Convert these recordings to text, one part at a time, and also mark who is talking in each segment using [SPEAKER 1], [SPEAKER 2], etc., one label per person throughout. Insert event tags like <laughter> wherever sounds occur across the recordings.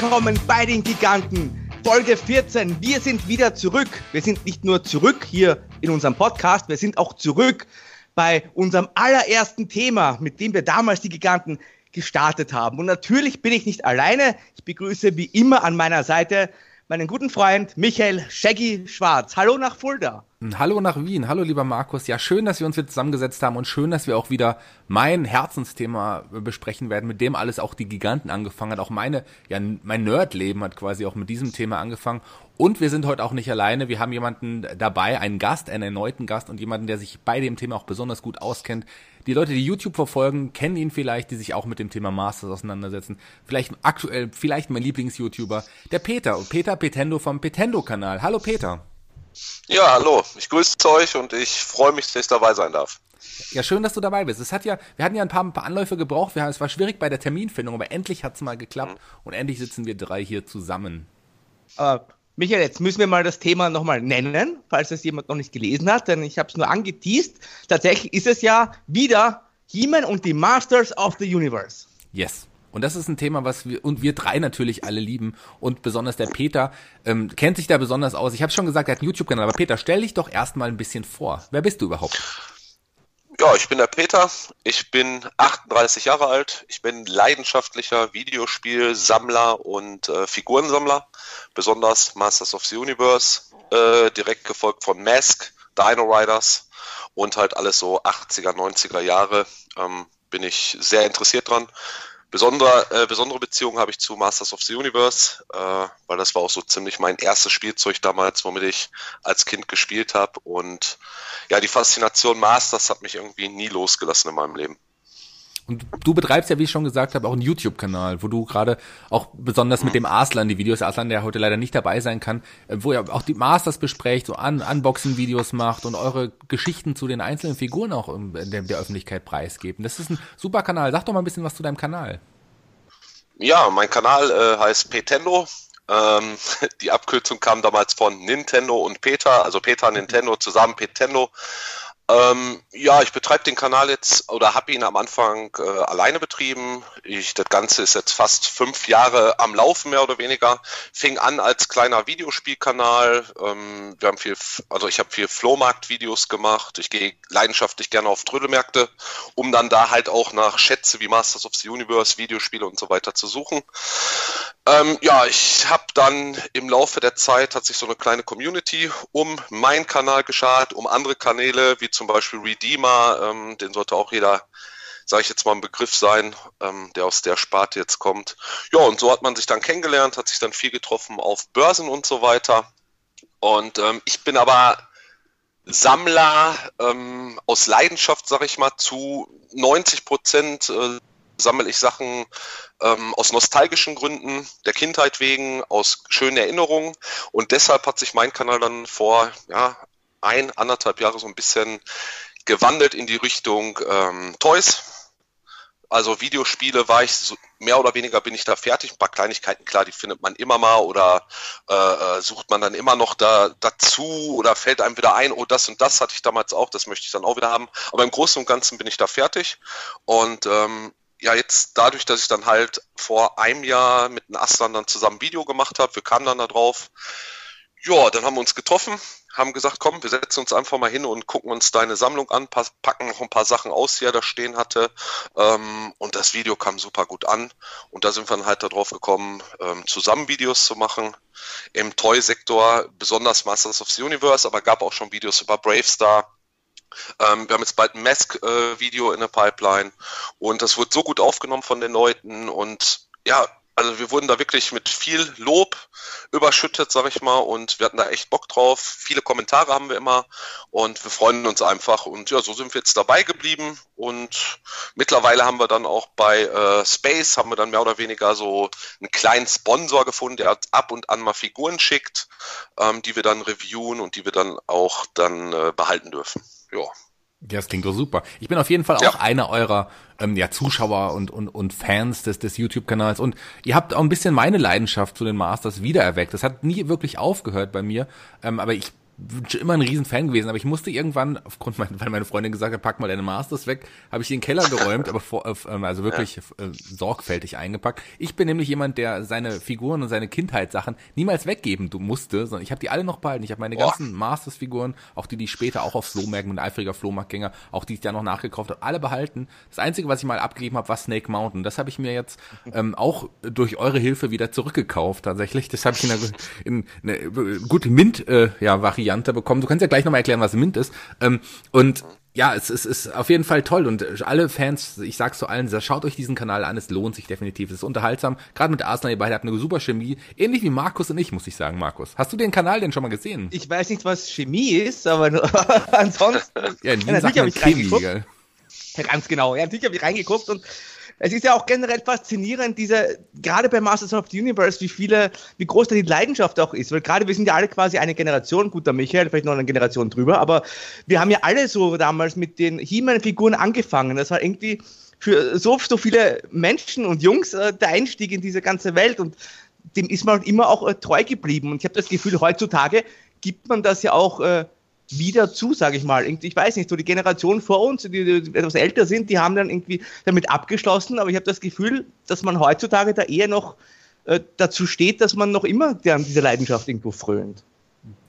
[SPEAKER 1] Willkommen bei den Giganten. Folge 14. Wir sind wieder zurück. Wir sind nicht nur zurück hier in unserem Podcast, wir sind auch zurück bei unserem allerersten Thema, mit dem wir damals die Giganten gestartet haben. Und natürlich bin ich nicht alleine. Ich begrüße wie immer an meiner Seite meinen guten Freund Michael Shaggy Schwarz. Hallo nach Fulda.
[SPEAKER 2] Hallo nach Wien. Hallo lieber Markus. Ja, schön, dass wir uns wieder zusammengesetzt haben und schön, dass wir auch wieder mein Herzensthema besprechen werden, mit dem alles auch die Giganten angefangen hat. Auch meine, ja, mein Nerdleben hat quasi auch mit diesem Thema angefangen. Und wir sind heute auch nicht alleine. Wir haben jemanden dabei, einen Gast, einen erneuten Gast und jemanden, der sich bei dem Thema auch besonders gut auskennt. Die Leute, die YouTube verfolgen, kennen ihn vielleicht, die sich auch mit dem Thema Masters auseinandersetzen. Vielleicht aktuell, vielleicht mein Lieblings-YouTuber, der Peter. Peter Petendo vom Petendo-Kanal. Hallo Peter.
[SPEAKER 3] Ja, hallo. Ich grüße euch und ich freue mich, dass ich dabei sein darf.
[SPEAKER 2] Ja, schön, dass du dabei bist. Es hat ja, wir hatten ja ein paar, ein paar Anläufe gebraucht. Wir, es war schwierig bei der Terminfindung, aber endlich hat es mal geklappt mhm. und endlich sitzen wir drei hier zusammen.
[SPEAKER 1] Aber Michael, jetzt müssen wir mal das Thema nochmal nennen, falls es jemand noch nicht gelesen hat, denn ich habe es nur angeteased. Tatsächlich ist es ja wieder He-Man und die Masters of the Universe.
[SPEAKER 2] Yes. Und das ist ein Thema, was wir und wir drei natürlich alle lieben und besonders der Peter ähm, kennt sich da besonders aus. Ich habe schon gesagt, er hat einen YouTube-Kanal, aber Peter, stell dich doch erstmal ein bisschen vor. Wer bist du überhaupt?
[SPEAKER 3] Ja, ich bin der Peter. Ich bin 38 Jahre alt. Ich bin leidenschaftlicher Videospielsammler und äh, Figurensammler, besonders Masters of the Universe, äh, direkt gefolgt von Mask, Dino Riders und halt alles so 80er, 90er Jahre. Ähm, bin ich sehr interessiert dran. Besondere, äh, besondere Beziehung habe ich zu Masters of the Universe, äh, weil das war auch so ziemlich mein erstes Spielzeug damals, womit ich als Kind gespielt habe. Und ja, die Faszination Masters hat mich irgendwie nie losgelassen in meinem Leben.
[SPEAKER 2] Und du betreibst ja, wie ich schon gesagt habe, auch einen YouTube-Kanal, wo du gerade auch besonders mit dem Arslan die Videos, Arslan, der heute leider nicht dabei sein kann, äh, wo ihr auch die Masters besprecht, so Un Unboxing-Videos macht und eure Geschichten zu den einzelnen Figuren auch der, der Öffentlichkeit preisgeben. Das ist ein super Kanal. Sag doch mal ein bisschen was zu deinem Kanal.
[SPEAKER 3] Ja, mein Kanal äh, heißt Petendo. Ähm, <laughs> die Abkürzung kam damals von Nintendo und Peter, also Peter Nintendo zusammen Petendo. Ähm, ja, ich betreibe den Kanal jetzt oder habe ihn am Anfang äh, alleine betrieben. Ich, das Ganze ist jetzt fast fünf Jahre am Laufen, mehr oder weniger. Fing an als kleiner Videospielkanal. Ähm, wir haben viel, also ich habe viel Flohmarkt-Videos gemacht. Ich gehe leidenschaftlich gerne auf Trödelmärkte, um dann da halt auch nach Schätze wie Masters of the Universe, Videospiele und so weiter zu suchen. Ähm, ja, ich habe dann im Laufe der Zeit hat sich so eine kleine Community um meinen Kanal geschart, um andere Kanäle wie zum Beispiel Redeemer, ähm, den sollte auch jeder, sage ich jetzt mal, ein Begriff sein, ähm, der aus der Sparte jetzt kommt. Ja, und so hat man sich dann kennengelernt, hat sich dann viel getroffen auf Börsen und so weiter. Und ähm, ich bin aber Sammler ähm, aus Leidenschaft, sage ich mal, zu 90 Prozent. Äh, sammle ich Sachen ähm, aus nostalgischen Gründen, der Kindheit wegen, aus schönen Erinnerungen. Und deshalb hat sich mein Kanal dann vor ja, ein, anderthalb Jahre so ein bisschen gewandelt in die Richtung ähm, Toys. Also Videospiele war ich so, mehr oder weniger bin ich da fertig. Ein paar Kleinigkeiten, klar, die findet man immer mal oder äh, äh, sucht man dann immer noch da dazu oder fällt einem wieder ein, oh, das und das hatte ich damals auch, das möchte ich dann auch wieder haben. Aber im Großen und Ganzen bin ich da fertig. Und ähm, ja, jetzt dadurch, dass ich dann halt vor einem Jahr mit einem Aslan dann zusammen Video gemacht habe, wir kamen dann da drauf. Ja, dann haben wir uns getroffen, haben gesagt, komm, wir setzen uns einfach mal hin und gucken uns deine Sammlung an, packen noch ein paar Sachen aus, die er da stehen hatte. Ähm, und das Video kam super gut an. Und da sind wir dann halt darauf gekommen, ähm, zusammen Videos zu machen. Im Toy-Sektor, besonders Masters of the Universe, aber gab auch schon Videos über Bravestar ähm, wir haben jetzt bald ein Mask-Video in der Pipeline und das wird so gut aufgenommen von den Leuten und ja, also wir wurden da wirklich mit viel Lob überschüttet, sag ich mal, und wir hatten da echt Bock drauf. Viele Kommentare haben wir immer und wir freuen uns einfach. Und ja, so sind wir jetzt dabei geblieben. Und mittlerweile haben wir dann auch bei äh, Space, haben wir dann mehr oder weniger so einen kleinen Sponsor gefunden, der ab und an mal Figuren schickt, ähm, die wir dann reviewen und die wir dann auch dann äh, behalten dürfen ja.
[SPEAKER 2] Ja, das klingt doch super. Ich bin auf jeden Fall auch ja. einer eurer ähm, ja, Zuschauer und, und, und Fans des, des YouTube-Kanals. Und ihr habt auch ein bisschen meine Leidenschaft zu den Masters wiedererweckt. Das hat nie wirklich aufgehört bei mir. Ähm, aber ich immer ein Riesenfan gewesen, aber ich musste irgendwann, aufgrund meiner, weil meine Freundin gesagt hat, pack mal deine Masters weg, habe ich in den Keller geräumt, aber vor, äh, also wirklich ja. äh, sorgfältig eingepackt. Ich bin nämlich jemand, der seine Figuren und seine Kindheitssachen niemals weggeben musste, sondern ich habe die alle noch behalten. Ich habe meine ganzen Masters-Figuren, auch die, die ich später auch auf Flohmärkten, mit eifriger Flohmarktgänger, auch die ich dann noch nachgekauft habe, alle behalten. Das Einzige, was ich mal abgegeben habe, war Snake Mountain. Das habe ich mir jetzt ähm, auch durch eure Hilfe wieder zurückgekauft tatsächlich. Das habe ich in einer, in eine gute Mint-Variante äh, ja, bekommen. Du kannst ja gleich nochmal erklären, was Mint ist. Ähm, und ja, es, es ist auf jeden Fall toll und alle Fans, ich sag's zu allen, schaut euch diesen Kanal an, es lohnt sich definitiv, es ist unterhaltsam. Gerade mit Arsenal, ihr beide habt eine super Chemie, ähnlich wie Markus und ich, muss ich sagen, Markus. Hast du den Kanal denn schon mal gesehen?
[SPEAKER 1] Ich weiß nicht, was Chemie ist, aber <laughs> ansonsten.
[SPEAKER 2] ja, <laughs> in Wien sagt man Chemie, gell?
[SPEAKER 1] Ja, ganz genau. Ja, natürlich habe ich reingeguckt und es ist ja auch generell faszinierend, diese, gerade bei Masters of the Universe, wie viele, wie groß da die Leidenschaft auch ist. Weil gerade wir sind ja alle quasi eine Generation, gut, der Michael, vielleicht noch eine Generation drüber, aber wir haben ja alle so damals mit den He-Man-Figuren angefangen. Das war irgendwie für so, so viele Menschen und Jungs äh, der Einstieg in diese ganze Welt und dem ist man immer auch äh, treu geblieben. Und ich habe das Gefühl, heutzutage gibt man das ja auch äh, wieder zu, sage ich mal. Ich weiß nicht, so die Generation vor uns, die, etwas älter sind, die haben dann irgendwie damit abgeschlossen, aber ich habe das Gefühl, dass man heutzutage da eher noch äh, dazu steht, dass man noch immer an dieser Leidenschaft irgendwo frönt.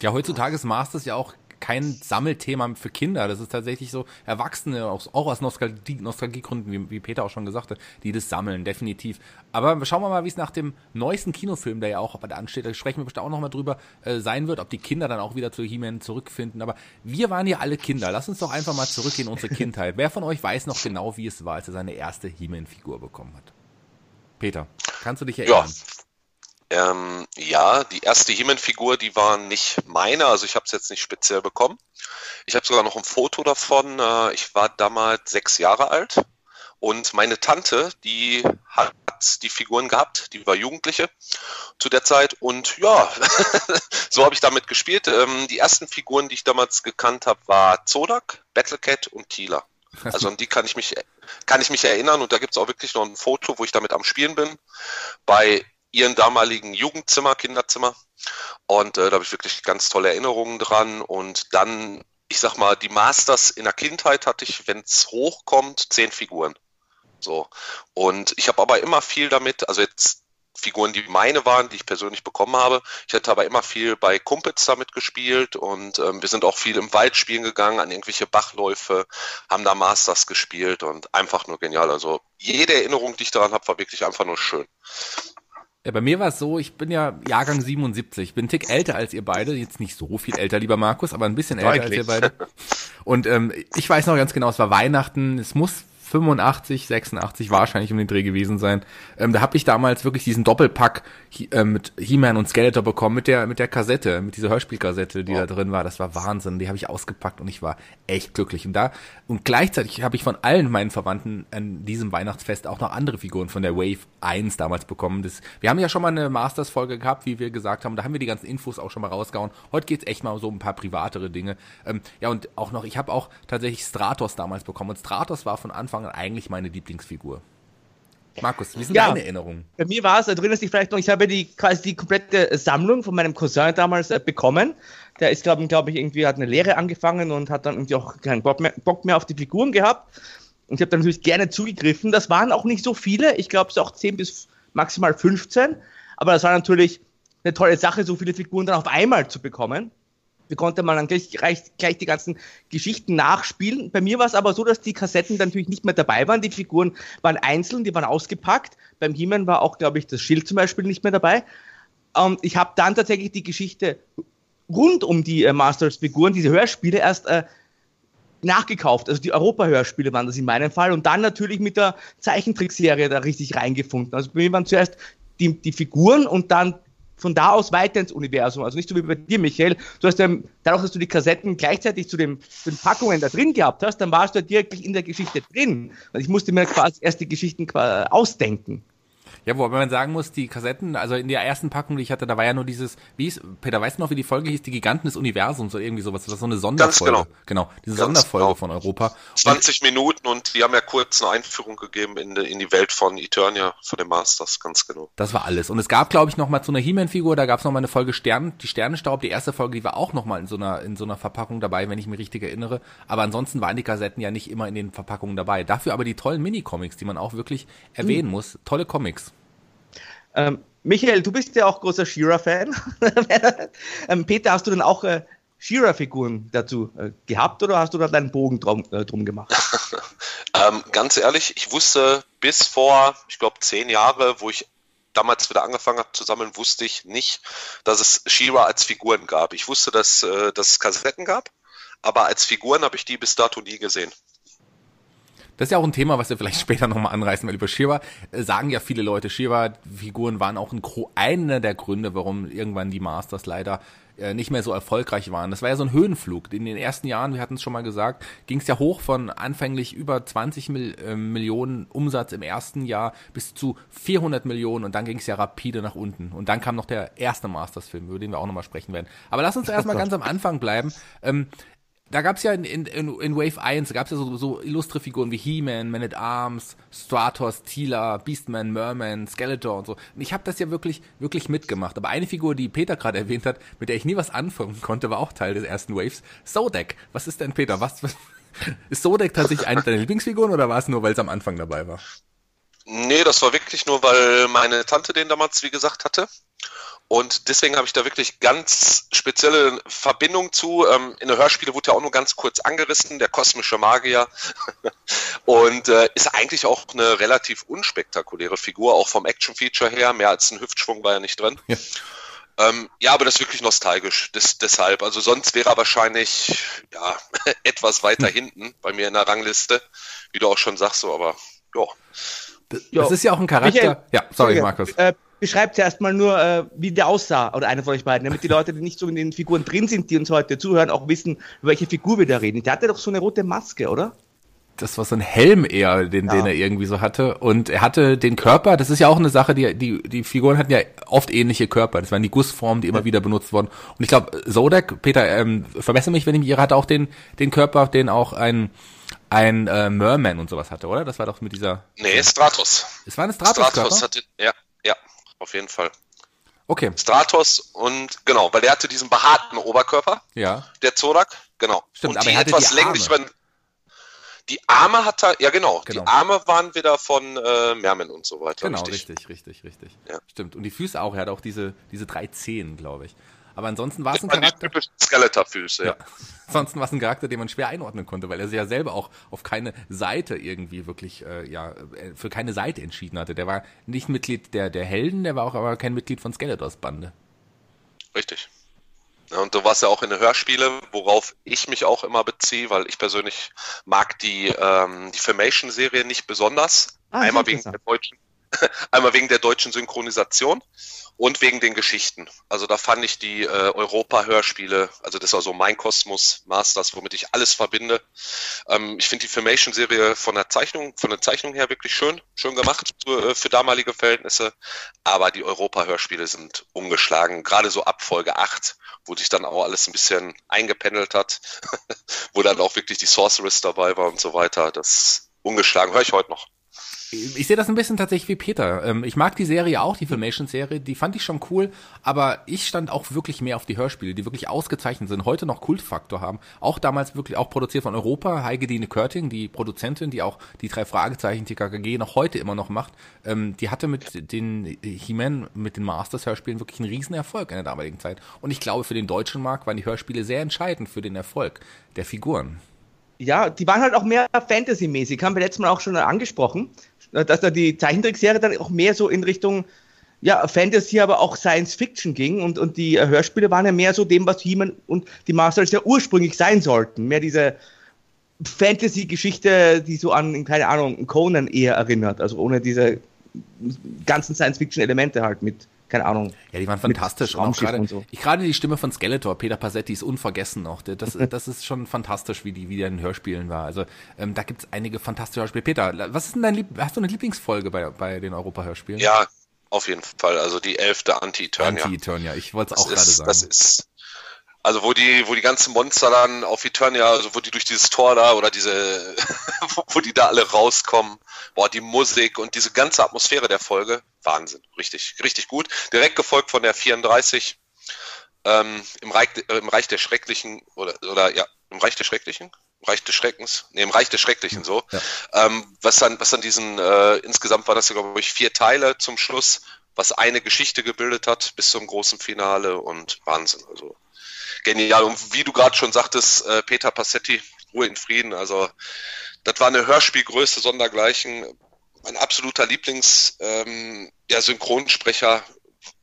[SPEAKER 2] Ja, heutzutage ist Masters ja auch kein Sammelthema für Kinder. Das ist tatsächlich so Erwachsene, auch, auch aus Nostalgie, Nostalgiegründen, wie, wie Peter auch schon gesagt hat, die das sammeln, definitiv. Aber schauen wir mal, wie es nach dem neuesten Kinofilm, der ja auch da ansteht, da sprechen wir bestimmt auch nochmal drüber, äh, sein wird, ob die Kinder dann auch wieder zu He-Man zurückfinden. Aber wir waren ja alle Kinder. Lass uns doch einfach mal zurückgehen in unsere Kindheit. Wer von euch weiß noch genau, wie es war, als er seine erste He-Man-Figur bekommen hat? Peter, kannst du dich erinnern? Ja.
[SPEAKER 3] Ähm, ja, die erste He-Man-Figur, die war nicht meine, also ich habe es jetzt nicht speziell bekommen. Ich habe sogar noch ein Foto davon. Äh, ich war damals sechs Jahre alt und meine Tante, die hat die Figuren gehabt, die war Jugendliche zu der Zeit und ja, <laughs> so habe ich damit gespielt. Ähm, die ersten Figuren, die ich damals gekannt habe, war Zodak, Battlecat und Tila. Also an die kann ich mich kann ich mich erinnern und da gibt es auch wirklich noch ein Foto, wo ich damit am Spielen bin. Bei ihren damaligen Jugendzimmer, Kinderzimmer. Und äh, da habe ich wirklich ganz tolle Erinnerungen dran. Und dann, ich sag mal, die Masters in der Kindheit hatte ich, wenn es hochkommt, zehn Figuren. So. Und ich habe aber immer viel damit, also jetzt Figuren, die meine waren, die ich persönlich bekommen habe. Ich hätte aber immer viel bei Kumpels damit gespielt und ähm, wir sind auch viel im Wald spielen gegangen, an irgendwelche Bachläufe, haben da Masters gespielt und einfach nur genial. Also jede Erinnerung, die ich daran habe, war wirklich einfach nur schön.
[SPEAKER 2] Ja, bei mir war es so, ich bin ja Jahrgang 77, bin ein Tick älter als ihr beide, jetzt nicht so viel älter, lieber Markus, aber ein bisschen älter Deutlich. als ihr beide. Und ähm, ich weiß noch ganz genau, es war Weihnachten, es muss 85, 86 wahrscheinlich um den Dreh gewesen sein. Ähm, da habe ich damals wirklich diesen Doppelpack äh, mit He-Man und Skeletor bekommen mit der mit der Kassette, mit dieser Hörspielkassette, die oh. da drin war. Das war Wahnsinn. Die habe ich ausgepackt und ich war echt glücklich. Und da und gleichzeitig habe ich von allen meinen Verwandten an diesem Weihnachtsfest auch noch andere Figuren von der Wave 1 damals bekommen. Das, wir haben ja schon mal eine Masters Folge gehabt, wie wir gesagt haben. Da haben wir die ganzen Infos auch schon mal rausgehauen. Heute geht's echt mal um so ein paar privatere Dinge. Ähm, ja und auch noch, ich habe auch tatsächlich Stratos damals bekommen. Und Stratos war von Anfang an eigentlich meine Lieblingsfigur. Markus, wie sind ja, deine Erinnerungen?
[SPEAKER 1] Bei mir war es, erinnerst dich vielleicht noch, ich habe die quasi die komplette Sammlung von meinem Cousin damals äh, bekommen. Der ist, glaube glaub ich, irgendwie hat eine Lehre angefangen und hat dann irgendwie auch keinen Bock mehr, Bock mehr auf die Figuren gehabt. Und ich habe dann natürlich gerne zugegriffen. Das waren auch nicht so viele, ich glaube es auch 10 bis maximal 15. Aber das war natürlich eine tolle Sache, so viele Figuren dann auf einmal zu bekommen. Wie konnte man dann gleich, gleich, gleich die ganzen Geschichten nachspielen. Bei mir war es aber so, dass die Kassetten dann natürlich nicht mehr dabei waren. Die Figuren waren einzeln, die waren ausgepackt. Beim he war auch, glaube ich, das Schild zum Beispiel nicht mehr dabei. Und ich habe dann tatsächlich die Geschichte rund um die äh, Masters-Figuren, diese Hörspiele erst äh, nachgekauft. Also die Europa-Hörspiele waren das in meinem Fall. Und dann natürlich mit der Zeichentrickserie da richtig reingefunden. Also bei mir waren zuerst die, die Figuren und dann von da aus weiter ins Universum. Also nicht so wie bei dir, Michael. Du hast ja, dadurch, dass du die Kassetten gleichzeitig zu, zu den Packungen da drin gehabt hast, dann warst du ja direkt in der Geschichte drin. Und ich musste mir quasi erst die Geschichten ausdenken.
[SPEAKER 2] Ja, wobei man sagen muss, die Kassetten, also in der ersten Packung, die ich hatte, da war ja nur dieses, wie hieß, Peter, weißt du noch, wie die Folge hieß? Die Giganten des Universums oder irgendwie sowas. Das war so eine Sonderfolge.
[SPEAKER 3] Ganz genau.
[SPEAKER 2] Genau, diese Ganz Sonderfolge genau. von Europa.
[SPEAKER 3] 20 Minuten verstanden und die haben ja kurz eine Einführung gegeben in die, in die Welt von Eternia, von den Masters, ganz genau.
[SPEAKER 2] Das war alles. Und es gab, glaube ich, noch mal zu einer He-Man-Figur, da gab es noch mal eine Folge Stern, die Sternenstaub, die erste Folge, die war auch noch mal in so einer, in so einer Verpackung dabei, wenn ich mich richtig erinnere. Aber ansonsten waren die Kassetten ja nicht immer in den Verpackungen dabei. Dafür aber die tollen Mini-Comics, die man auch wirklich erwähnen mhm. muss. Tolle Comics.
[SPEAKER 1] Ähm, Michael, du bist ja auch großer Shira-Fan. <laughs> ähm, Peter, hast du denn auch äh, Shira-Figuren dazu äh, gehabt oder hast du da deinen Bogen drum, äh, drum gemacht? <laughs>
[SPEAKER 3] ähm, ganz ehrlich, ich wusste bis vor, ich glaube, zehn Jahre, wo ich damals wieder angefangen habe zu sammeln, wusste ich nicht, dass es Shira als Figuren gab. Ich wusste, dass, äh, dass es Kassetten gab, aber als Figuren habe ich die bis dato nie gesehen.
[SPEAKER 2] Das ist ja auch ein Thema, was wir vielleicht <laughs> später nochmal anreißen, weil über Shiva äh, sagen ja viele Leute, Shiva-Figuren waren auch ein, einer der Gründe, warum irgendwann die Masters leider äh, nicht mehr so erfolgreich waren. Das war ja so ein Höhenflug. In den ersten Jahren, wir hatten es schon mal gesagt, ging es ja hoch von anfänglich über 20 Mil äh, Millionen Umsatz im ersten Jahr bis zu 400 Millionen und dann ging es ja rapide nach unten. Und dann kam noch der erste Masters-Film, über den wir auch nochmal sprechen werden. Aber lass uns erstmal <laughs> ganz am Anfang bleiben. Ähm, da gab's ja in, in, in Wave 1, gab's ja so, so illustre Figuren wie He-Man, Man at Arms, Stratos, Tila, Beastman, Merman, Skeletor und so. Und ich habe das ja wirklich, wirklich mitgemacht. Aber eine Figur, die Peter gerade erwähnt hat, mit der ich nie was anfangen konnte, war auch Teil des ersten Waves. Sodek. Was ist denn, Peter? Was, was <laughs> ist Sodek tatsächlich eine deiner Lieblingsfiguren oder war es nur, weil es am Anfang dabei war?
[SPEAKER 3] Nee, das war wirklich nur, weil meine Tante den damals, wie gesagt, hatte. Und deswegen habe ich da wirklich ganz spezielle Verbindung zu. Ähm, in der Hörspiele wurde ja auch nur ganz kurz angerissen, der kosmische Magier. <laughs> und äh, ist eigentlich auch eine relativ unspektakuläre Figur, auch vom Action-Feature her. Mehr als ein Hüftschwung war ja nicht drin. Ja. Ähm, ja, aber das ist wirklich nostalgisch. Das, deshalb. Also sonst wäre er wahrscheinlich ja, <laughs> etwas weiter hm. hinten bei mir in der Rangliste, wie du auch schon sagst, so, aber ja.
[SPEAKER 2] Das, das ist ja auch ein Charakter. Michael, ja, sorry, Markus. Äh,
[SPEAKER 1] beschreibt zuerst mal nur, äh, wie der aussah, oder einer von euch beiden, damit die <laughs> Leute, die nicht so in den Figuren drin sind, die uns heute zuhören, auch wissen, über welche Figur wir da reden. Der hatte doch so eine rote Maske, oder?
[SPEAKER 2] das war so ein Helm eher, den, ja. den er irgendwie so hatte. Und er hatte den Körper, das ist ja auch eine Sache, die, die, die Figuren hatten ja oft ähnliche Körper. Das waren die Gussformen, die immer wieder benutzt wurden. Und ich glaube, Zodek, Peter, ähm, verbessere mich, wenn ich mich irre, hatte auch den, den Körper, den auch ein, ein äh, Merman und sowas hatte, oder? Das war doch mit dieser.
[SPEAKER 3] Nee, Stratos.
[SPEAKER 2] Es war eine Stratos. Stratos
[SPEAKER 3] hatte, ja, auf jeden Fall.
[SPEAKER 2] Okay.
[SPEAKER 3] Stratos und genau, weil der hatte diesen behaarten Oberkörper.
[SPEAKER 2] Ja.
[SPEAKER 3] Der Zorak, genau.
[SPEAKER 2] Stimmt, und aber die er hatte etwas die länglichen.
[SPEAKER 3] Die Arme hat er, ja genau, genau. die Arme waren wieder von äh, Mermen und so weiter.
[SPEAKER 2] Genau, richtig, richtig, richtig. richtig. Ja. Stimmt. Und die Füße auch, er hat auch diese, diese drei Zehen, glaube ich. Aber ansonsten war es ein Charakter.
[SPEAKER 3] Skeletorfüße, ja. ja. <laughs>
[SPEAKER 2] Ansonsten war es ein Charakter, den man schwer einordnen konnte, weil er sich ja selber auch auf keine Seite irgendwie wirklich, äh, ja, äh, für keine Seite entschieden hatte. Der war nicht Mitglied der, der Helden, der war auch aber kein Mitglied von Skeletors Bande.
[SPEAKER 3] Richtig. Ja, und du warst ja auch in den Hörspiele, worauf ich mich auch immer beziehe, weil ich persönlich mag die, ähm, die Filmation-Serie nicht besonders. Ah, Einmal wegen der deutschen <laughs> Einmal wegen der deutschen Synchronisation und wegen den Geschichten. Also da fand ich die äh, Europa-Hörspiele, also das war so mein Kosmos Masters, womit ich alles verbinde. Ähm, ich finde die Filmation-Serie von der Zeichnung, von der Zeichnung her wirklich schön, schön gemacht für, äh, für damalige Verhältnisse. Aber die Europa-Hörspiele sind umgeschlagen, gerade so ab Folge 8, wo sich dann auch alles ein bisschen eingependelt hat, <laughs> wo dann auch wirklich die Sorceress dabei war und so weiter. Das ungeschlagen höre ich heute noch.
[SPEAKER 2] Ich sehe das ein bisschen tatsächlich wie Peter. Ähm, ich mag die Serie auch, die Filmation-Serie, die fand ich schon cool, aber ich stand auch wirklich mehr auf die Hörspiele, die wirklich ausgezeichnet sind, heute noch Kultfaktor haben. Auch damals wirklich auch produziert von Europa, Heike Dine Körting, die Produzentin, die auch die drei Fragezeichen TKKG noch heute immer noch macht, ähm, die hatte mit den He-Man, mit den Masters-Hörspielen wirklich einen riesen Erfolg in der damaligen Zeit. Und ich glaube, für den deutschen Markt waren die Hörspiele sehr entscheidend für den Erfolg der Figuren.
[SPEAKER 1] Ja, die waren halt auch mehr Fantasy-mäßig, haben wir letztes Mal auch schon angesprochen dass da die Zeichentrickserie dann auch mehr so in Richtung ja, Fantasy, aber auch Science Fiction ging und, und die Hörspiele waren ja mehr so dem, was He-Man und die Masters ja ursprünglich sein sollten. Mehr diese Fantasy-Geschichte, die so an, keine Ahnung, Conan eher erinnert, also ohne diese ganzen Science Fiction-Elemente halt mit keine Ahnung.
[SPEAKER 2] Ja, die waren fantastisch. Und grade, und so. Ich gerade die Stimme von Skeletor, Peter Passetti, ist unvergessen noch. Das, das ist schon fantastisch, wie die, wie der in Hörspielen war. Also ähm, da gibt's einige fantastische Hörspiele. Peter, was ist denn dein Lieb hast du eine Lieblingsfolge bei, bei den Europa-Hörspielen?
[SPEAKER 3] Ja, auf jeden Fall. Also die elfte Anti-Eternia.
[SPEAKER 2] Anti-Eternia, ich wollte es auch gerade sagen.
[SPEAKER 3] Das ist Also wo die, wo die ganzen Monster dann auf Eternia, also wo die durch dieses Tor da oder diese, <laughs> wo die da alle rauskommen, boah, die Musik und diese ganze Atmosphäre der Folge, Wahnsinn, richtig, richtig gut. Direkt gefolgt von der 34 ähm, im, Reich, äh, im Reich der Schrecklichen oder, oder ja, im Reich der Schrecklichen, Reich des Schreckens, nee, im Reich des Schrecklichen so. Ja. Ähm, was dann, was dann diesen, äh, insgesamt war das ja, glaube ich, vier Teile zum Schluss, was eine Geschichte gebildet hat bis zum großen Finale und Wahnsinn. Also genial. Und wie du gerade schon sagtest, äh, Peter Passetti, Ruhe in Frieden. Also das war eine Hörspielgröße sondergleichen. Mein absoluter Lieblings ähm, ja, Synchronsprecher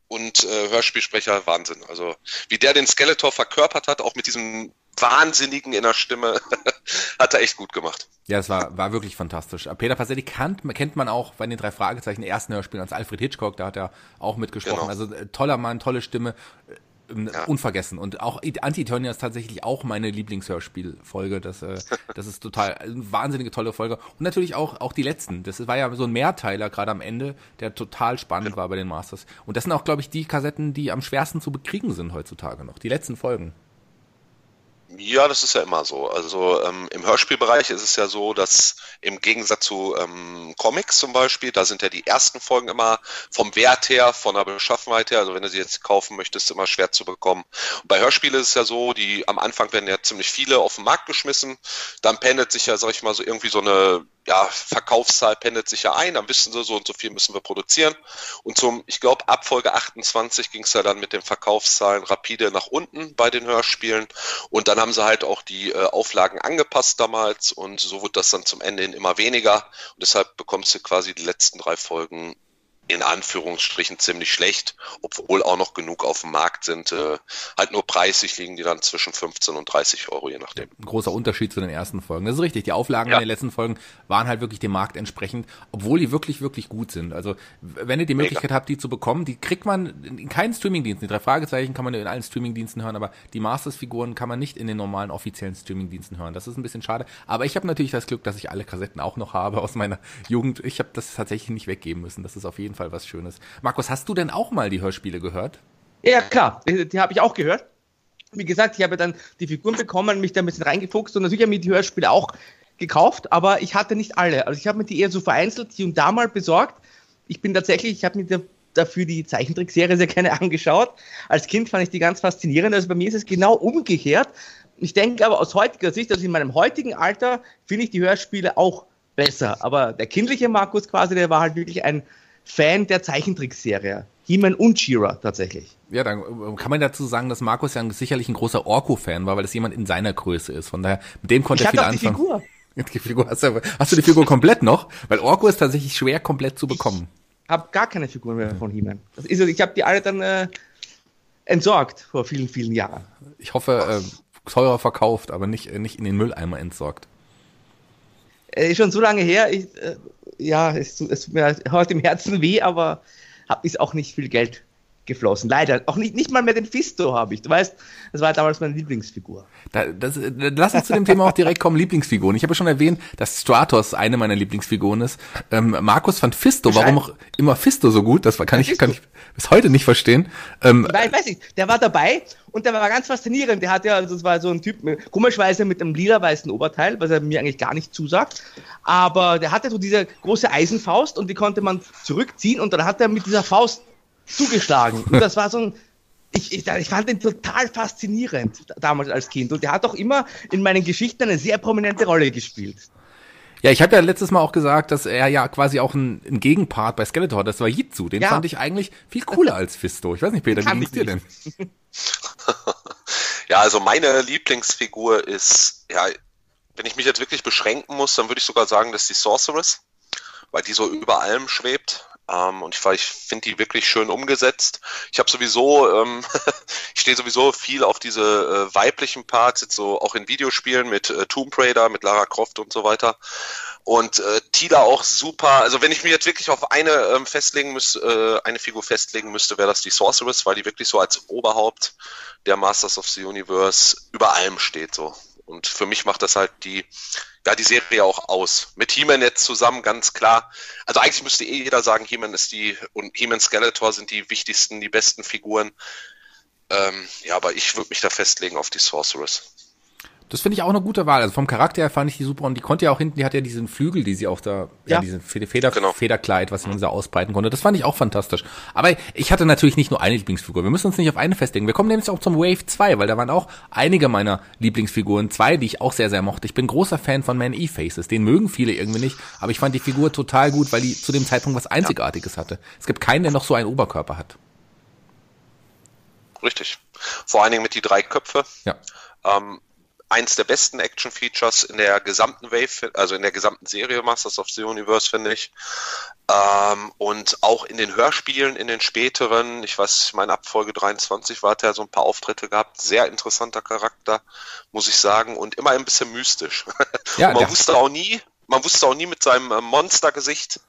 [SPEAKER 3] und äh, Hörspielsprecher, Wahnsinn. Also wie der den Skeletor verkörpert hat, auch mit diesem Wahnsinnigen in der Stimme, <laughs> hat er echt gut gemacht.
[SPEAKER 2] Ja, es war, war wirklich fantastisch. Peter Passetti kennt, kennt man auch bei den drei Fragezeichen ersten Hörspielen als Alfred Hitchcock, da hat er auch mitgesprochen. Genau. Also äh, toller Mann, tolle Stimme. Ja. unvergessen. Und auch Anti-Eternia ist tatsächlich auch meine Lieblingshörspielfolge. Das, äh, das ist total eine wahnsinnige tolle Folge. Und natürlich auch, auch die letzten. Das war ja so ein Mehrteiler gerade am Ende, der total spannend ja. war bei den Masters. Und das sind auch, glaube ich, die Kassetten, die am schwersten zu bekriegen sind heutzutage noch. Die letzten Folgen.
[SPEAKER 3] Ja, das ist ja immer so. Also ähm, im Hörspielbereich ist es ja so, dass im Gegensatz zu ähm, Comics zum Beispiel, da sind ja die ersten Folgen immer vom Wert her, von der Beschaffenheit her, also wenn du sie jetzt kaufen möchtest, immer schwer zu bekommen. Und bei Hörspielen ist es ja so, die am Anfang werden ja ziemlich viele auf den Markt geschmissen, dann pendelt sich ja, sag ich mal, so irgendwie so eine ja, Verkaufszahl pendelt sich ja ein, dann wissen sie, so und so viel müssen wir produzieren. Und zum, ich glaube, ab Folge 28 ging es ja dann mit den Verkaufszahlen rapide nach unten bei den Hörspielen. Und dann haben sie halt auch die äh, Auflagen angepasst damals und so wird das dann zum Ende hin immer weniger. Und deshalb bekommst du quasi die letzten drei Folgen in Anführungsstrichen ziemlich schlecht, obwohl auch noch genug auf dem Markt sind. Äh, halt nur preisig liegen die dann zwischen 15 und 30 Euro, je nachdem.
[SPEAKER 2] Ein großer Unterschied zu den ersten Folgen. Das ist richtig. Die Auflagen ja. in den letzten Folgen waren halt wirklich dem Markt entsprechend, obwohl die wirklich, wirklich gut sind. Also, wenn ihr die Möglichkeit Mega. habt, die zu bekommen, die kriegt man in keinen Streamingdiensten. Die drei Fragezeichen kann man in allen Streamingdiensten hören, aber die Masters-Figuren kann man nicht in den normalen offiziellen Streamingdiensten hören. Das ist ein bisschen schade. Aber ich habe natürlich das Glück, dass ich alle Kassetten auch noch habe aus meiner Jugend. Ich habe das tatsächlich nicht weggeben müssen. Das ist auf jeden Fall was Schönes. Markus, hast du denn auch mal die Hörspiele gehört?
[SPEAKER 1] Ja, klar, die, die habe ich auch gehört. Wie gesagt, ich habe dann die Figuren bekommen, mich da ein bisschen reingefuchst und natürlich habe ich die Hörspiele auch gekauft, aber ich hatte nicht alle. Also ich habe mir die eher so vereinzelt hier und da mal besorgt. Ich bin tatsächlich, ich habe mir dafür die Zeichentrickserie sehr gerne <laughs> angeschaut. Als Kind fand ich die ganz faszinierend. Also bei mir ist es genau umgekehrt. Ich denke aber aus heutiger Sicht, also in meinem heutigen Alter, finde ich die Hörspiele auch besser. Aber der kindliche Markus quasi, der war halt wirklich ein Fan der Zeichentrickserie. He-Man und She-Ra tatsächlich.
[SPEAKER 2] Ja, dann äh, kann man dazu sagen, dass Markus ja sicherlich ein großer Orko-Fan war, weil das jemand in seiner Größe ist. Von daher, mit dem konnte ich er viel anfangen. Figur. <laughs> Die Figur hast, du, hast du die Figur komplett noch? Weil Orko ist tatsächlich schwer komplett zu bekommen.
[SPEAKER 1] Ich habe gar keine Figuren mehr von He-Man. Ich habe die alle dann äh, entsorgt vor vielen, vielen Jahren.
[SPEAKER 2] Ich hoffe, äh, teurer verkauft, aber nicht, äh, nicht in den Mülleimer entsorgt.
[SPEAKER 1] Äh, schon so lange her. Ich, äh, ja, es, es tut mir heute im Herzen weh, aber hab, ist auch nicht viel Geld geflossen. Leider. Auch nicht, nicht mal mehr den Fisto habe ich. Du weißt, das war damals meine Lieblingsfigur.
[SPEAKER 2] Da, das, lass uns zu dem Thema auch direkt kommen, Lieblingsfiguren. Ich habe schon erwähnt, dass Stratos eine meiner Lieblingsfiguren ist. Ähm, Markus fand Fisto, warum auch immer Fisto so gut, das kann ich, kann ich bis heute nicht verstehen.
[SPEAKER 1] Ähm, ich weiß nicht, der war dabei und der war ganz faszinierend. Der hat ja, also das war so ein Typ, komischweise mit einem lila-weißen Oberteil, was er mir eigentlich gar nicht zusagt. Aber der hatte so diese große Eisenfaust und die konnte man zurückziehen und dann hat er mit dieser Faust zugeschlagen. Und das war so ein, ich, ich, ich, fand den total faszinierend damals als Kind. Und der hat auch immer in meinen Geschichten eine sehr prominente Rolle gespielt.
[SPEAKER 2] Ja, ich habe ja letztes Mal auch gesagt, dass er ja quasi auch ein, ein Gegenpart bei Skeletor, das war Jitsu. Den ja. fand ich eigentlich viel cooler als Fisto. Ich weiß nicht, Peter, wie ging es dir denn? <laughs>
[SPEAKER 3] ja, also meine Lieblingsfigur ist, ja, wenn ich mich jetzt wirklich beschränken muss, dann würde ich sogar sagen, dass die Sorceress, weil die so über allem schwebt. Ähm, und ich, ich finde die wirklich schön umgesetzt. Ich habe sowieso, ähm, <laughs> ich stehe sowieso viel auf diese äh, weiblichen Parts, jetzt so auch in Videospielen mit äh, Tomb Raider, mit Lara Croft und so weiter. Und äh, Tila auch super. Also wenn ich mir jetzt wirklich auf eine ähm, festlegen müsste, äh, eine Figur festlegen müsste, wäre das die Sorceress, weil die wirklich so als Oberhaupt der Masters of the Universe über allem steht so. Und für mich macht das halt die, ja, die Serie auch aus. Mit He-Man jetzt zusammen, ganz klar. Also eigentlich müsste eh jeder sagen, He-Man ist die und He-Man Skeletor sind die wichtigsten, die besten Figuren. Ähm, ja, aber ich würde mich da festlegen auf die Sorceress.
[SPEAKER 2] Das finde ich auch eine gute Wahl. Also vom Charakter her fand ich die super und die konnte ja auch hinten, die hat ja diesen Flügel, die sie auch da, ja, ja diesen Feder, genau. Federkleid, was sie so ausbreiten konnte. Das fand ich auch fantastisch. Aber ich hatte natürlich nicht nur eine Lieblingsfigur. Wir müssen uns nicht auf eine festlegen. Wir kommen nämlich auch zum Wave 2, weil da waren auch einige meiner Lieblingsfiguren, zwei, die ich auch sehr, sehr mochte. Ich bin großer Fan von Man E-Faces. Den mögen viele irgendwie nicht, aber ich fand die Figur total gut, weil die zu dem Zeitpunkt was Einzigartiges ja. hatte. Es gibt keinen, der noch so einen Oberkörper hat.
[SPEAKER 3] Richtig. Vor allen Dingen mit die drei Köpfe.
[SPEAKER 2] Ja.
[SPEAKER 3] Ähm, eins der besten Action-Features in der gesamten Wave, also in der gesamten Serie Masters of the Universe, finde ich. Ähm, und auch in den Hörspielen, in den späteren, ich weiß, meine Abfolge 23 war, hat er so ein paar Auftritte gehabt. Sehr interessanter Charakter, muss ich sagen, und immer ein bisschen mystisch. Ja, <laughs> man wusste auch nie, man wusste auch nie mit seinem äh, Monstergesicht,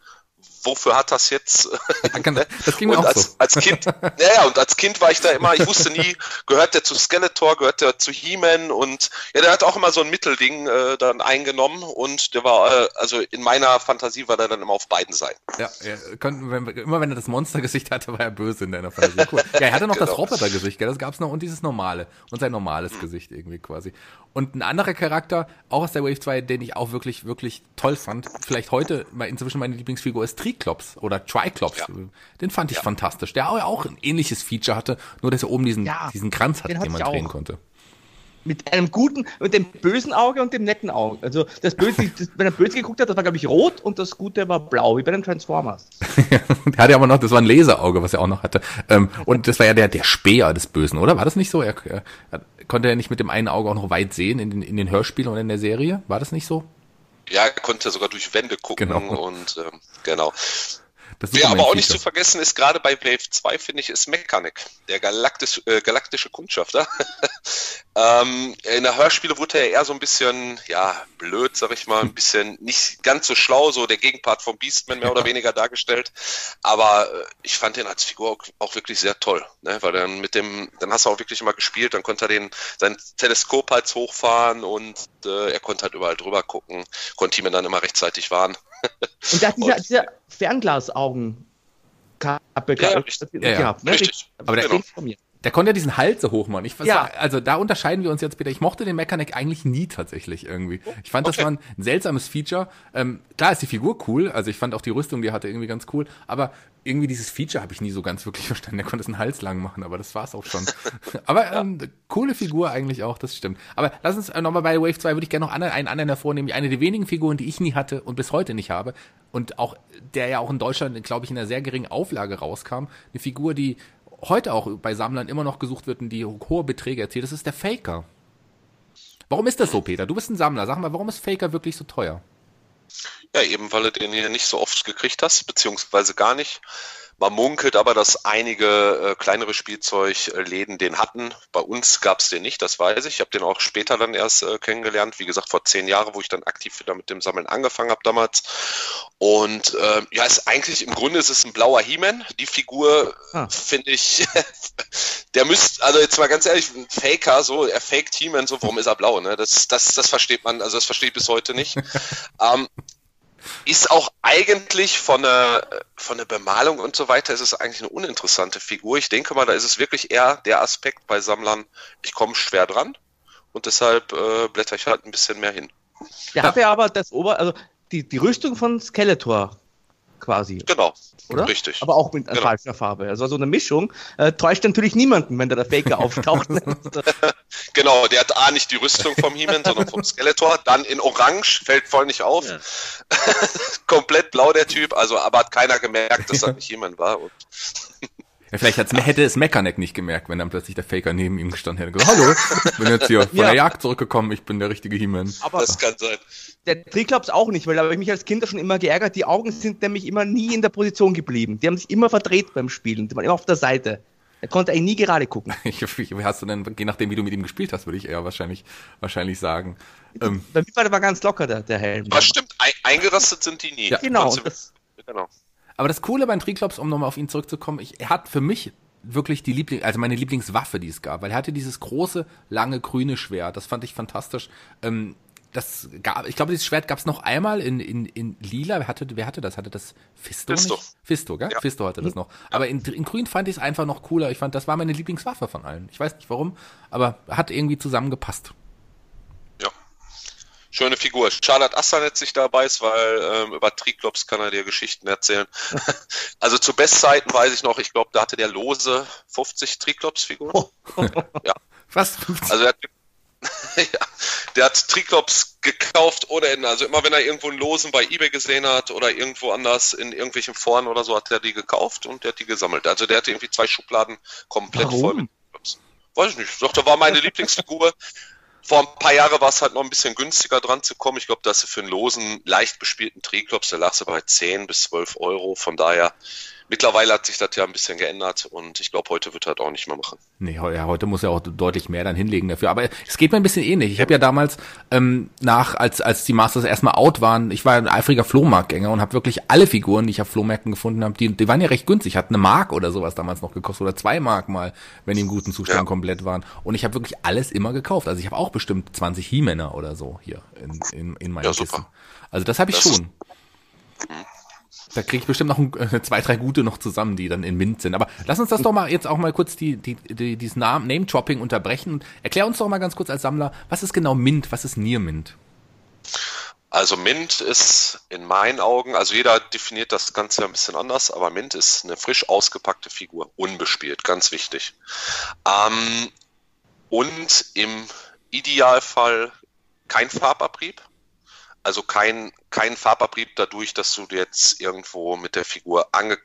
[SPEAKER 3] wofür hat das jetzt? <laughs>
[SPEAKER 2] das ging mir
[SPEAKER 3] und
[SPEAKER 2] auch
[SPEAKER 3] als,
[SPEAKER 2] so.
[SPEAKER 3] als Kind, <laughs> ja, und als Kind war ich da immer, ich wusste nie, gehört der zu Skeletor, gehört der zu He-Man und ja, der hat auch immer so ein Mittelding äh, dann eingenommen und der war, äh, also in meiner Fantasie war der dann immer auf beiden Seiten.
[SPEAKER 2] Ja, er konnte, wenn, immer wenn er das Monstergesicht <laughs> hatte, war er böse in deiner Fantasie. Cool. Ja, er hatte noch genau. das Robotergesicht, gell? das gab's noch und dieses normale und sein normales mhm. Gesicht irgendwie quasi. Und ein anderer Charakter, auch aus der Wave 2, den ich auch wirklich, wirklich toll fand, vielleicht heute inzwischen meine Lieblingsfigur ist Triklops oder Triklops. Ja. Den fand ich ja. fantastisch. Der auch ein ähnliches Feature hatte, nur dass er oben diesen, ja, diesen Kranz hat, den, den man drehen konnte
[SPEAKER 1] mit einem guten, mit dem bösen Auge und dem netten Auge. Also das Böse, <laughs> das, wenn er böse geguckt hat, das war glaube ich rot und das Gute war blau, wie bei den Transformers. <laughs>
[SPEAKER 2] der hatte aber noch, das war ein Laserauge, was er auch noch hatte. Ähm, und das war ja der, der Speer des Bösen, oder? War das nicht so? Er, er, konnte er nicht mit dem einen Auge auch noch weit sehen in den, in den Hörspielen oder in der Serie? War das nicht so?
[SPEAKER 3] Ja, er konnte sogar durch Wände gucken
[SPEAKER 2] genau.
[SPEAKER 3] und ähm, genau. Wer aber auch nicht zu vergessen ist, gerade bei Wave 2, finde ich, ist Mechanic, der galaktisch, äh, galaktische Kundschafter. <laughs> ähm, in der Hörspiele wurde er eher so ein bisschen, ja, blöd, sag ich mal, ein bisschen nicht ganz so schlau, so der Gegenpart vom Beastman mehr oder weniger dargestellt. Aber äh, ich fand den als Figur auch, auch, wirklich sehr toll, ne? weil dann mit dem, dann hast du auch wirklich immer gespielt, dann konnte er den, sein Teleskop halt hochfahren und äh, er konnte halt überall drüber gucken, konnte ihm dann immer rechtzeitig warnen. <laughs>
[SPEAKER 1] Und der hat diese, diese Fernglasaugen
[SPEAKER 2] Kappe ja, ja, gehabt. Ja, ne? Richtig. Aber der, genau. von mir. Der konnte ja diesen Hals so hoch machen. Ich, ja. also da unterscheiden wir uns jetzt wieder. Ich mochte den Mechanic eigentlich nie tatsächlich irgendwie. Ich fand, okay. das war ein seltsames Feature. Ähm, klar ist die Figur cool, also ich fand auch die Rüstung, die er hatte, irgendwie ganz cool, aber irgendwie dieses Feature habe ich nie so ganz wirklich <laughs> verstanden. Er konnte es einen Hals lang machen, aber das war's auch schon. <laughs> aber ähm, coole Figur eigentlich auch, das stimmt. Aber lass uns äh, nochmal bei Wave 2 würde ich gerne noch einen anderen hervornehmen. Eine der wenigen Figuren, die ich nie hatte und bis heute nicht habe und auch der ja auch in Deutschland, glaube ich, in einer sehr geringen Auflage rauskam. Eine Figur, die heute auch bei Sammlern immer noch gesucht wird und die hohe Beträge erzielt, das ist der Faker. Warum ist das so, Peter? Du bist ein Sammler. Sag mal, warum ist Faker wirklich so teuer?
[SPEAKER 3] Ja, eben weil du den hier nicht so oft gekriegt hast, beziehungsweise gar nicht. Man munkelt aber, dass einige äh, kleinere Spielzeugläden den hatten. Bei uns gab es den nicht, das weiß ich. Ich habe den auch später dann erst äh, kennengelernt. Wie gesagt, vor zehn Jahren, wo ich dann aktiv wieder mit dem Sammeln angefangen habe damals. Und äh, ja, ist eigentlich im Grunde ist es ein blauer He-Man. Die Figur ah. finde ich, <laughs> der müsste, also jetzt mal ganz ehrlich, ein Faker, so, er faked He-Man, so, warum ist er blau? Ne? Das, das, das versteht man, also das verstehe ich bis heute nicht. <laughs> ähm, ist auch eigentlich von der, von der Bemalung und so weiter, ist es eigentlich eine uninteressante Figur. Ich denke mal, da ist es wirklich eher der Aspekt bei Sammlern, ich komme schwer dran und deshalb äh, blätter ich halt ein bisschen mehr hin.
[SPEAKER 1] Der ja. hatte aber das Ober, also die, die Rüstung von Skeletor quasi.
[SPEAKER 3] Genau.
[SPEAKER 1] Oder? Richtig. Aber auch mit genau. falscher Farbe. Also so eine Mischung äh, täuscht natürlich niemanden, wenn da der Faker <laughs> auftaucht. <laughs>
[SPEAKER 3] genau, der hat A nicht die Rüstung vom He-Man, sondern vom Skeletor. Dann in Orange, fällt voll nicht auf. Ja. <laughs> Komplett blau der Typ, also aber hat keiner gemerkt, dass das nicht He-Man war. Und
[SPEAKER 2] ja, vielleicht hätte es Mechanic nicht gemerkt, wenn dann plötzlich der Faker neben ihm gestanden hätte. Gesagt, Hallo, ich bin jetzt hier von ja. der Jagd zurückgekommen, ich bin der richtige He-Man.
[SPEAKER 1] Aber das kann sein. Der Triklops auch nicht, weil da habe ich mich als Kind schon immer geärgert. Die Augen sind nämlich immer nie in der Position geblieben. Die haben sich immer verdreht beim Spielen. Die waren immer auf der Seite. Er konnte eigentlich nie gerade gucken. <laughs>
[SPEAKER 2] wie hast du denn, je nachdem, wie du mit ihm gespielt hast, würde ich eher wahrscheinlich, wahrscheinlich sagen.
[SPEAKER 1] Ähm, Bei mir war der war ganz locker, der, der Helm.
[SPEAKER 3] Das stimmt, eingerastet sind die nie.
[SPEAKER 1] Ja. Genau. Das,
[SPEAKER 2] genau. Aber das Coole beim Triklops, um nochmal auf ihn zurückzukommen, ich, er hat für mich wirklich die Liebling, also meine Lieblingswaffe, die es gab, weil er hatte dieses große, lange, grüne Schwert, das fand ich fantastisch. Ähm, das gab, ich glaube, dieses Schwert gab es noch einmal in, in, in lila. Wer hatte, wer hatte das? Hatte das Fisto? Fisto. Nicht? Fisto, gell? Ja. Fisto hatte das noch. Aber in, in grün fand ich es einfach noch cooler. Ich fand, das war meine Lieblingswaffe von allen. Ich weiß nicht warum, aber hat irgendwie zusammengepasst.
[SPEAKER 3] Schöne Figur. Schade, dass Assan jetzt nicht dabei ist, weil ähm, über Triklops kann er dir Geschichten erzählen. <laughs> also zu Bestzeiten weiß ich noch, ich glaube, da hatte der lose 50 Triklops-Figuren. Oh. <laughs>
[SPEAKER 2] ja. Was? 50?
[SPEAKER 3] Also er hat <laughs> ja, der hat Triklops gekauft ohne Ende. Also immer wenn er irgendwo einen Losen bei eBay gesehen hat oder irgendwo anders in irgendwelchen Foren oder so, hat er die gekauft und der hat die gesammelt. Also der hatte irgendwie zwei Schubladen komplett Warum? voll mit Triklops. Weiß ich nicht. Doch, da war meine Lieblingsfigur. Vor ein paar Jahren war es halt noch ein bisschen günstiger dran zu kommen. Ich glaube, dass du für einen losen, leicht bespielten Triklops, der lag so bei 10 bis 12 Euro. Von daher Mittlerweile hat sich das ja ein bisschen geändert und ich glaube, heute wird er das auch nicht mehr machen.
[SPEAKER 2] Nee, ja, heute muss er auch deutlich mehr dann hinlegen dafür. Aber es geht mir ein bisschen ähnlich. Ich habe ja damals ähm, nach, als, als die Masters erstmal out waren, ich war ein eifriger Flohmarktgänger und habe wirklich alle Figuren, die ich auf Flohmärkten gefunden habe, die, die waren ja recht günstig. Hat eine Mark oder sowas damals noch gekostet oder zwei Mark mal, wenn die im guten Zustand ja. komplett waren. Und ich habe wirklich alles immer gekauft. Also ich habe auch bestimmt 20 He-Männer oder so hier in, in, in meinen ja, Kisten. Also das habe ich das schon. Ist. Da kriege ich bestimmt noch ein, äh, zwei, drei gute noch zusammen, die dann in Mint sind. Aber lass uns das doch mal jetzt auch mal kurz die, die, die, dieses Name-Dropping unterbrechen und erklär uns doch mal ganz kurz als Sammler, was ist genau Mint, was ist Near Mint?
[SPEAKER 3] Also Mint ist in meinen Augen, also jeder definiert das Ganze ein bisschen anders, aber Mint ist eine frisch ausgepackte Figur, unbespielt, ganz wichtig. Ähm, und im Idealfall kein Farbabrieb, also kein, kein Farbabrieb dadurch, dass du jetzt irgendwo mit der Figur ange,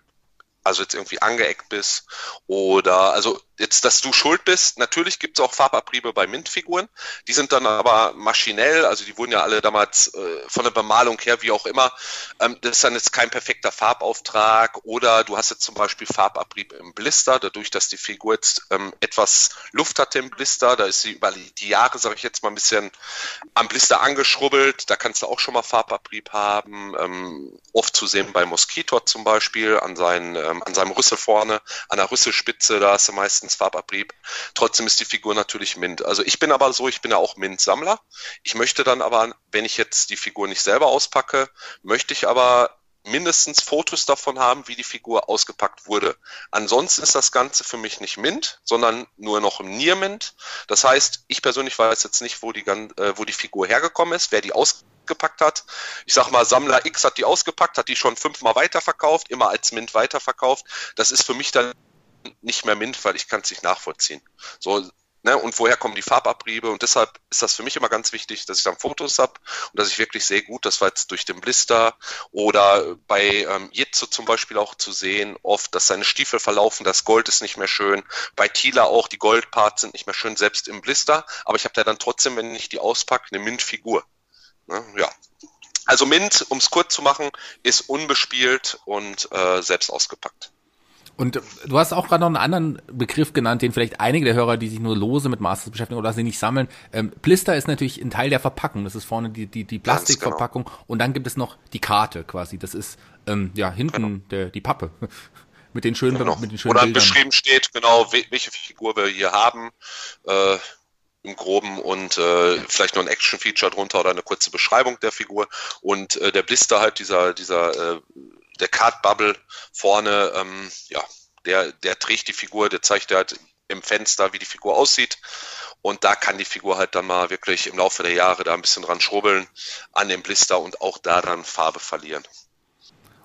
[SPEAKER 3] also jetzt irgendwie angeeckt bist oder also jetzt, dass du schuld bist. Natürlich gibt es auch Farbabriebe bei Mint-Figuren. Die sind dann aber maschinell, also die wurden ja alle damals äh, von der Bemalung her, wie auch immer. Ähm, das ist dann jetzt kein perfekter Farbauftrag oder du hast jetzt zum Beispiel Farbabrieb im Blister, dadurch, dass die Figur jetzt ähm, etwas Luft hatte im Blister. Da ist sie über die Jahre, sage ich jetzt mal, ein bisschen am Blister angeschrubbelt. Da kannst du auch schon mal Farbabrieb haben. Ähm, oft zu sehen bei Moskitor zum Beispiel, an, seinen, ähm, an seinem Rüssel vorne, an der Rüsselspitze, da hast du meistens meistens Farbabrieb. Trotzdem ist die Figur natürlich Mint. Also ich bin aber so, ich bin ja auch Mint-Sammler. Ich möchte dann aber, wenn ich jetzt die Figur nicht selber auspacke, möchte ich aber mindestens Fotos davon haben, wie die Figur ausgepackt wurde. Ansonsten ist das Ganze für mich nicht Mint, sondern nur noch im Near Mint. Das heißt, ich persönlich weiß jetzt nicht, wo die, äh, wo die Figur hergekommen ist, wer die ausgepackt hat. Ich sag mal, Sammler X hat die ausgepackt, hat die schon fünfmal weiterverkauft, immer als Mint weiterverkauft. Das ist für mich dann nicht mehr Mint, weil ich kann es nicht nachvollziehen. So, ne, und woher kommen die Farbabriebe? Und deshalb ist das für mich immer ganz wichtig, dass ich dann Fotos habe und dass ich wirklich sehe, gut, das war jetzt durch den Blister oder bei ähm, Jitzo zum Beispiel auch zu sehen, oft, dass seine Stiefel verlaufen, das Gold ist nicht mehr schön. Bei Tila auch, die Goldparts sind nicht mehr schön, selbst im Blister. Aber ich habe da dann trotzdem, wenn ich die auspacke, eine Mint-Figur. Ne, ja. Also Mint, um es kurz zu machen, ist unbespielt und äh, selbst ausgepackt.
[SPEAKER 2] Und du hast auch gerade noch einen anderen Begriff genannt, den vielleicht einige der Hörer, die sich nur lose mit Masters beschäftigen oder sie nicht sammeln. Ähm, Blister ist natürlich ein Teil der Verpackung. Das ist vorne die, die, die Plastikverpackung. Genau. Und dann gibt es noch die Karte quasi. Das ist ähm, ja hinten genau. der, die Pappe. <laughs> mit den schönen,
[SPEAKER 3] genau.
[SPEAKER 2] mit den schönen
[SPEAKER 3] Oder Bildern. beschrieben steht, genau, welche Figur wir hier haben. Äh, im Groben und äh, vielleicht noch ein Action-Feature drunter oder eine kurze Beschreibung der Figur und äh, der Blister halt dieser dieser äh, der Card Bubble vorne, ähm, ja, der, der trägt die Figur, der zeigt halt im Fenster, wie die Figur aussieht. Und da kann die Figur halt dann mal wirklich im Laufe der Jahre da ein bisschen dran schrubbeln an dem Blister und auch da dann Farbe verlieren.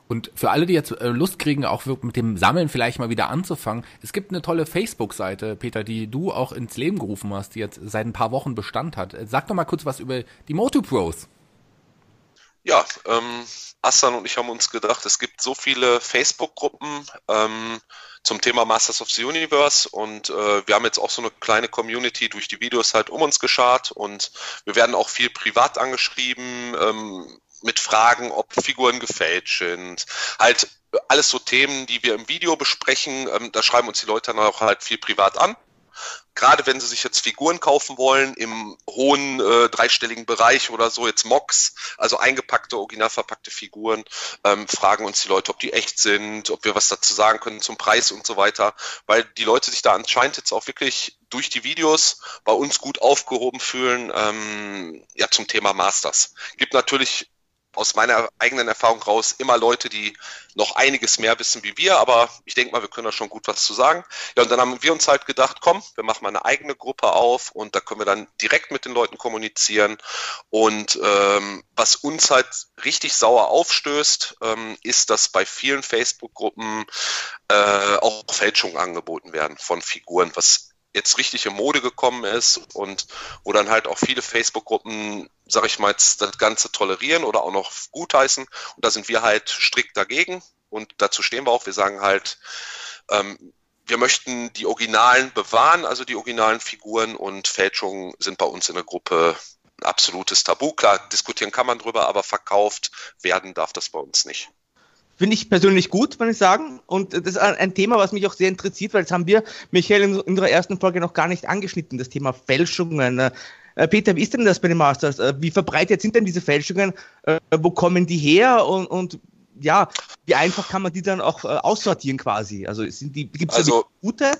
[SPEAKER 2] Und für alle, die jetzt äh, Lust kriegen, auch mit dem Sammeln vielleicht mal wieder anzufangen, es gibt eine tolle Facebook-Seite, Peter, die du auch ins Leben gerufen hast, die jetzt seit ein paar Wochen Bestand hat. Sag doch mal kurz was über die Moto Pros.
[SPEAKER 3] Ja, ähm, Assan und ich haben uns gedacht, es gibt so viele Facebook-Gruppen ähm, zum Thema Masters of the Universe und äh, wir haben jetzt auch so eine kleine Community durch die Videos halt um uns geschart und wir werden auch viel privat angeschrieben ähm, mit Fragen, ob Figuren gefälscht sind, halt alles so Themen, die wir im Video besprechen. Ähm, da schreiben uns die Leute dann auch halt viel privat an gerade wenn sie sich jetzt Figuren kaufen wollen im hohen äh, dreistelligen Bereich oder so, jetzt Mocks, also eingepackte, original verpackte Figuren, ähm, fragen uns die Leute, ob die echt sind, ob wir was dazu sagen können zum Preis und so weiter, weil die Leute sich da anscheinend jetzt auch wirklich durch die Videos bei uns gut aufgehoben fühlen, ähm, ja, zum Thema Masters. Gibt natürlich aus meiner eigenen Erfahrung raus immer Leute, die noch einiges mehr wissen wie wir, aber ich denke mal, wir können da schon gut was zu sagen. Ja, und dann haben wir uns halt gedacht, komm, wir machen mal eine eigene Gruppe auf und da können wir dann direkt mit den Leuten kommunizieren. Und ähm, was uns halt richtig sauer aufstößt, ähm, ist, dass bei vielen Facebook-Gruppen äh, auch Fälschungen angeboten werden von Figuren, was jetzt richtig in Mode gekommen ist und wo dann halt auch viele Facebook-Gruppen, sag ich mal, das Ganze tolerieren oder auch noch gutheißen. Und da sind wir halt strikt dagegen und dazu stehen wir auch. Wir sagen halt, ähm, wir möchten die Originalen bewahren, also die originalen Figuren und Fälschungen sind bei uns in der Gruppe ein absolutes Tabu. Klar, diskutieren kann man drüber, aber verkauft werden darf das bei uns nicht.
[SPEAKER 1] Finde ich persönlich gut, muss ich sagen. Und das ist ein Thema, was mich auch sehr interessiert, weil das haben wir, Michael, in unserer ersten Folge noch gar nicht angeschnitten, das Thema Fälschungen. Äh, Peter, wie ist denn das bei den Masters? Äh, wie verbreitet sind denn diese Fälschungen? Äh, wo kommen die her? Und, und ja, wie einfach kann man die dann auch aussortieren quasi? Also sind die, gibt es
[SPEAKER 3] also, gute?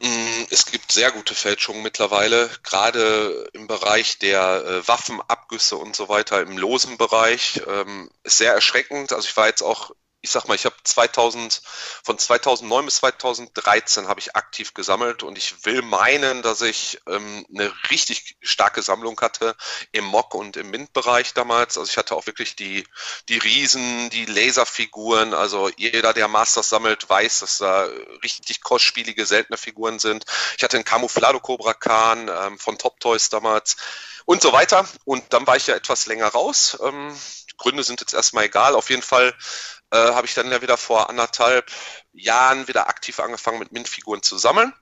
[SPEAKER 3] Mm, es gibt sehr gute Fälschungen mittlerweile, gerade im Bereich der äh, Waffenabgüsse und so weiter, im losen Bereich. Ähm, ist sehr erschreckend. Also ich war jetzt auch ich sag mal, ich habe 2000, von 2009 bis 2013 habe ich aktiv gesammelt und ich will meinen, dass ich ähm, eine richtig starke Sammlung hatte im Mock und im Mint-Bereich damals. Also ich hatte auch wirklich die, die Riesen, die Laserfiguren. Also jeder, der Masters sammelt, weiß, dass da richtig kostspielige, seltene Figuren sind. Ich hatte einen Camouflado Cobra Khan ähm, von Top Toys damals und so weiter. Und dann war ich ja etwas länger raus. Ähm, Gründe sind jetzt erstmal egal. Auf jeden Fall äh, habe ich dann ja wieder vor anderthalb Jahren wieder aktiv angefangen mit Mint-Figuren zu sammeln.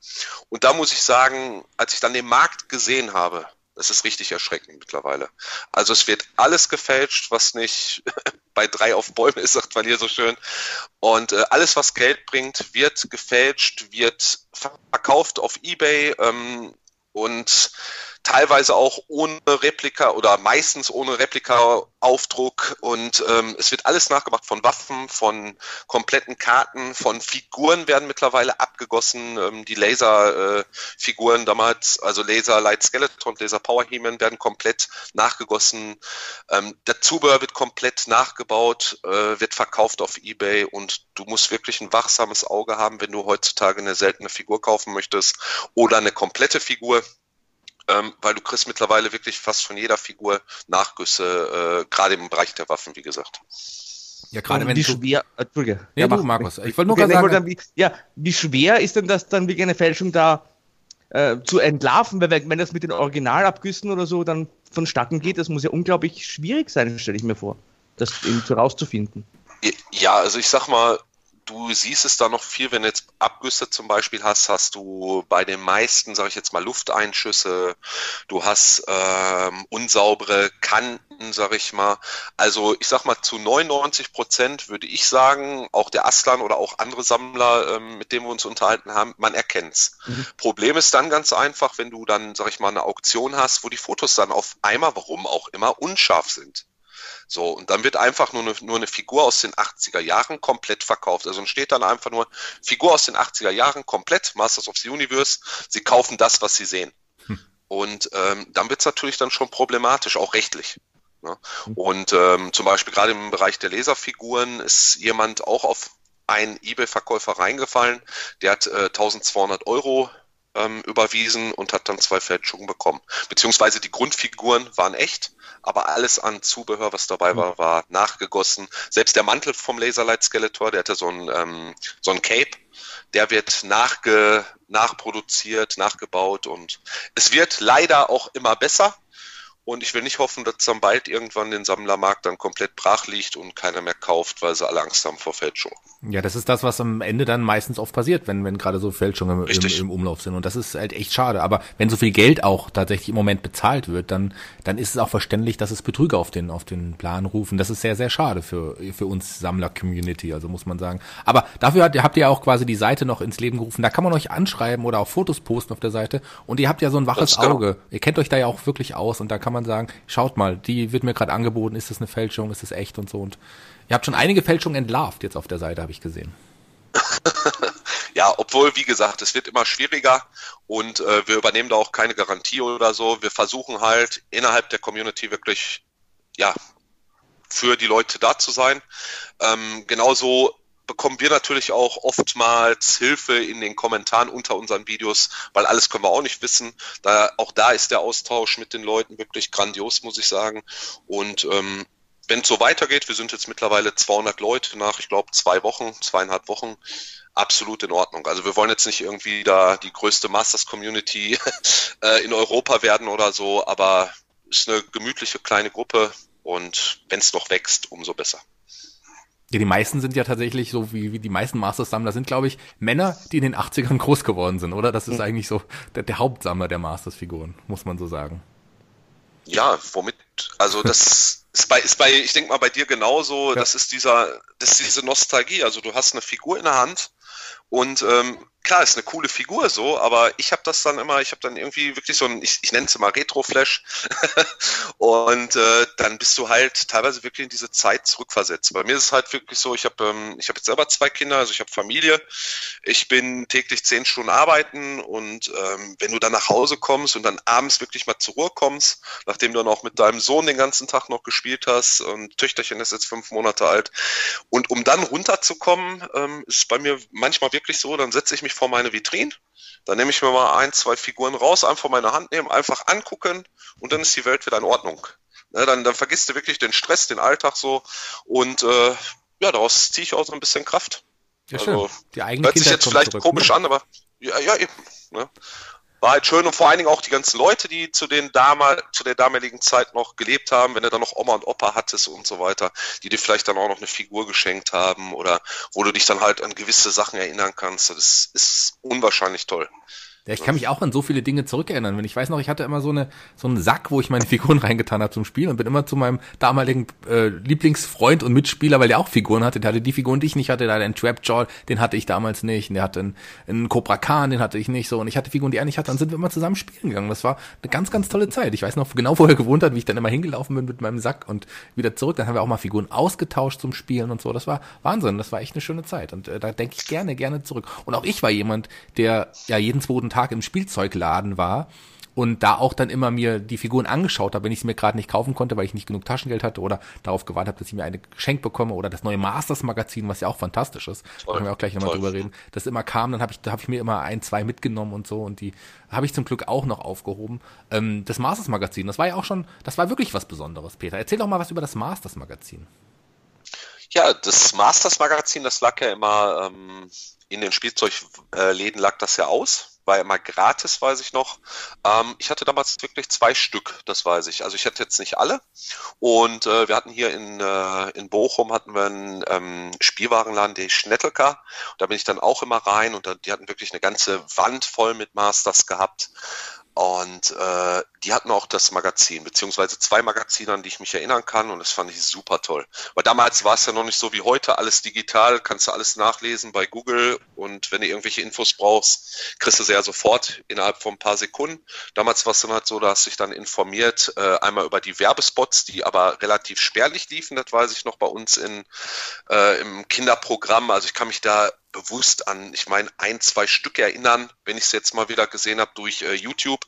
[SPEAKER 3] Und da muss ich sagen, als ich dann den Markt gesehen habe, das ist richtig erschreckend mittlerweile. Also es wird alles gefälscht, was nicht <laughs> bei drei auf Bäume ist, sagt man hier so schön. Und äh, alles, was Geld bringt, wird gefälscht, wird verkauft auf Ebay ähm, und teilweise auch ohne Replika oder meistens ohne Replika-Aufdruck und ähm, es wird alles nachgemacht von Waffen, von kompletten Karten, von Figuren werden mittlerweile abgegossen. Ähm, die Laser-Figuren äh, damals, also Laser Light Skeleton, Laser Power He-Man werden komplett nachgegossen. Ähm, der Zubehör wird komplett nachgebaut, äh, wird verkauft auf Ebay und du musst wirklich ein wachsames Auge haben, wenn du heutzutage eine seltene Figur kaufen möchtest oder eine komplette Figur ähm, weil du kriegst mittlerweile wirklich fast von jeder Figur Nachgüsse, äh, gerade im Bereich der Waffen, wie gesagt.
[SPEAKER 1] Ja, gerade wenn
[SPEAKER 2] wie
[SPEAKER 1] du... schwer,
[SPEAKER 2] Entschuldige. Ja, ja du, Markus, ich wollte nur gerade sagen... Dann, wie, ja, wie schwer ist denn das dann, wie eine Fälschung da äh, zu entlarven? Weil wenn das mit den Originalabgüssen oder so dann vonstatten geht, das muss ja unglaublich schwierig sein, stelle ich mir vor, das eben herauszufinden.
[SPEAKER 3] Ja, also ich sag mal, du siehst es da noch viel, wenn du jetzt Abgüsse zum Beispiel hast, hast du bei den meisten, sage ich jetzt mal, Lufteinschüsse, du hast ähm, unsaubere Kanten, sage ich mal. Also ich sag mal, zu 99 Prozent würde ich sagen, auch der Aslan oder auch andere Sammler, ähm, mit denen wir uns unterhalten haben, man erkennt's. Mhm. Problem ist dann ganz einfach, wenn du dann, sag ich mal, eine Auktion hast, wo die Fotos dann auf einmal, warum auch immer, unscharf sind. So, und dann wird einfach nur eine, nur eine Figur aus den 80er Jahren komplett verkauft. Also steht dann einfach nur Figur aus den 80er Jahren komplett, Masters of the Universe. Sie kaufen das, was sie sehen. Hm. Und ähm, dann wird es natürlich dann schon problematisch, auch rechtlich. Ne? Hm. Und ähm, zum Beispiel gerade im Bereich der Laserfiguren ist jemand auch auf einen eBay-Verkäufer reingefallen, der hat äh, 1200 Euro ähm, überwiesen und hat dann zwei Fälschungen bekommen. Beziehungsweise die Grundfiguren waren echt, aber alles an Zubehör, was dabei war, war nachgegossen. Selbst der Mantel vom Laserlight Skeletor, der hatte so ein, ähm, so ein Cape, der wird nachge, nachproduziert, nachgebaut und es wird leider auch immer besser. Und ich will nicht hoffen, dass dann bald irgendwann den Sammlermarkt dann komplett brach liegt und keiner mehr kauft, weil sie alle Angst haben vor Fälschung.
[SPEAKER 2] Ja, das ist das, was am Ende dann meistens oft passiert, wenn, wenn gerade so Fälschungen im, im, Umlauf sind. Und das ist halt echt schade. Aber wenn so viel Geld auch tatsächlich im Moment bezahlt wird, dann, dann ist es auch verständlich, dass es Betrüger auf den, auf den Plan rufen. Das ist sehr, sehr schade für, für uns Sammler-Community, also muss man sagen. Aber dafür habt, habt ihr auch quasi die Seite noch ins Leben gerufen. Da kann man euch anschreiben oder auch Fotos posten auf der Seite. Und ihr habt ja so ein waches genau. Auge. Ihr kennt euch da ja auch wirklich aus und da kann man sagen, schaut mal, die wird mir gerade angeboten, ist das eine Fälschung, ist das echt und so. Und ihr habt schon einige Fälschungen entlarvt jetzt auf der Seite, habe ich gesehen. <laughs>
[SPEAKER 3] Ja, obwohl, wie gesagt, es wird immer schwieriger und äh, wir übernehmen da auch keine Garantie oder so. Wir versuchen halt innerhalb der Community wirklich, ja, für die Leute da zu sein. Ähm, genauso bekommen wir natürlich auch oftmals Hilfe in den Kommentaren unter unseren Videos, weil alles können wir auch nicht wissen. Da, auch da ist der Austausch mit den Leuten wirklich grandios, muss ich sagen. Und ähm, wenn es so weitergeht, wir sind jetzt mittlerweile 200 Leute nach, ich glaube, zwei Wochen, zweieinhalb Wochen, absolut in Ordnung. Also wir wollen jetzt nicht irgendwie da die größte Masters-Community <laughs> äh, in Europa werden oder so, aber es ist eine gemütliche kleine Gruppe und wenn es noch wächst, umso besser.
[SPEAKER 2] Ja, die meisten sind ja tatsächlich so wie, wie die meisten Masters-Sammler sind, glaube ich, Männer, die in den 80ern groß geworden sind, oder? Das ist mhm. eigentlich so der, der Hauptsammler der Masters-Figuren, muss man so sagen.
[SPEAKER 3] Ja, womit, also das <laughs> ist bei, ist bei, ich denke mal bei dir genauso, ja. das ist dieser, das ist diese Nostalgie. Also du hast eine Figur in der Hand und ähm, klar, ist eine coole Figur so, aber ich habe das dann immer, ich habe dann irgendwie wirklich so ein, ich, ich nenne es immer Retro-Flash. <laughs> Und äh, dann bist du halt teilweise wirklich in diese Zeit zurückversetzt. Bei mir ist es halt wirklich so, ich habe ähm, habe jetzt selber zwei Kinder, also ich habe Familie, ich bin täglich zehn Stunden arbeiten und ähm, wenn du dann nach Hause kommst und dann abends wirklich mal zur Ruhe kommst, nachdem du dann auch mit deinem Sohn den ganzen Tag noch gespielt hast und Töchterchen ist jetzt fünf Monate alt. Und um dann runterzukommen, ähm, ist bei mir manchmal wirklich so, dann setze ich mich vor meine Vitrine. Dann nehme ich mir mal ein, zwei Figuren raus, einfach meine Hand nehmen, einfach angucken und dann ist die Welt wieder in Ordnung. Ja, dann, dann vergisst du wirklich den Stress, den Alltag so und äh, ja, daraus ziehe ich auch so ein bisschen Kraft.
[SPEAKER 2] Ja, also, schön. Die eigene hört
[SPEAKER 3] sich jetzt vielleicht zurück. komisch an, aber ja, ja eben. Ne? War halt schön und vor allen Dingen auch die ganzen Leute, die zu den damal, zu der damaligen Zeit noch gelebt haben, wenn du dann noch Oma und Opa hattest und so weiter, die dir vielleicht dann auch noch eine Figur geschenkt haben oder wo du dich dann halt an gewisse Sachen erinnern kannst. Das ist unwahrscheinlich toll.
[SPEAKER 2] Ja, ich kann mich auch an so viele Dinge zurückerinnern. Wenn ich weiß noch, ich hatte immer so eine so einen Sack, wo ich meine Figuren <laughs> reingetan habe zum Spiel und bin immer zu meinem damaligen äh, Lieblingsfreund und Mitspieler, weil der auch Figuren hatte. Der hatte die Figuren, die ich nicht hatte. Der hatte einen Trapjaw, den hatte ich damals nicht. Und der hatte einen, einen Cobra Khan, den hatte ich nicht. So und ich hatte Figuren, die er nicht hatte. Dann sind wir immer zusammen spielen gegangen. Das war eine ganz, ganz tolle Zeit. Ich weiß noch genau, wo er gewohnt hat, wie ich dann immer hingelaufen bin mit meinem Sack und wieder zurück. Dann haben wir auch mal Figuren ausgetauscht zum Spielen und so. Das war Wahnsinn. Das war echt eine schöne Zeit. Und äh, da denke ich gerne, gerne zurück. Und auch ich war jemand, der ja jeden zweiten Tag im Spielzeug Spielzeugladen war und da auch dann immer mir die Figuren angeschaut habe, wenn ich sie mir gerade nicht kaufen konnte, weil ich nicht genug Taschengeld hatte oder darauf gewartet habe, dass ich mir eine geschenkt bekomme oder das neue Masters Magazin, was ja auch fantastisch ist. Toll, da können wir auch gleich nochmal drüber reden. Das immer kam, dann habe ich, da habe ich mir immer ein, zwei mitgenommen und so und die habe ich zum Glück auch noch aufgehoben. Ähm, das Masters Magazin, das war ja auch schon, das war wirklich was Besonderes, Peter. Erzähl doch mal was über das Masters Magazin.
[SPEAKER 3] Ja, das Masters Magazin, das lag ja immer ähm, in den Spielzeugläden lag das ja aus war immer gratis, weiß ich noch. Ähm, ich hatte damals wirklich zwei Stück, das weiß ich. Also ich hatte jetzt nicht alle. Und äh, wir hatten hier in, äh, in Bochum hatten wir einen ähm, Spielwarenladen, der Schnettelka. Da bin ich dann auch immer rein und da, die hatten wirklich eine ganze Wand voll mit Masters gehabt. Und äh, die hatten auch das Magazin, beziehungsweise zwei Magazine, an die ich mich erinnern kann. Und das fand ich super toll. Weil damals war es ja noch nicht so wie heute, alles digital, kannst du alles nachlesen bei Google. Und wenn du irgendwelche Infos brauchst, kriegst du sie ja sofort innerhalb von ein paar Sekunden. Damals war es dann halt so, da hast du dich dann informiert, äh, einmal über die Werbespots, die aber relativ spärlich liefen, das weiß ich noch bei uns in, äh, im Kinderprogramm. Also ich kann mich da bewusst an, ich meine, ein, zwei Stück erinnern, wenn ich es jetzt mal wieder gesehen habe durch äh, YouTube,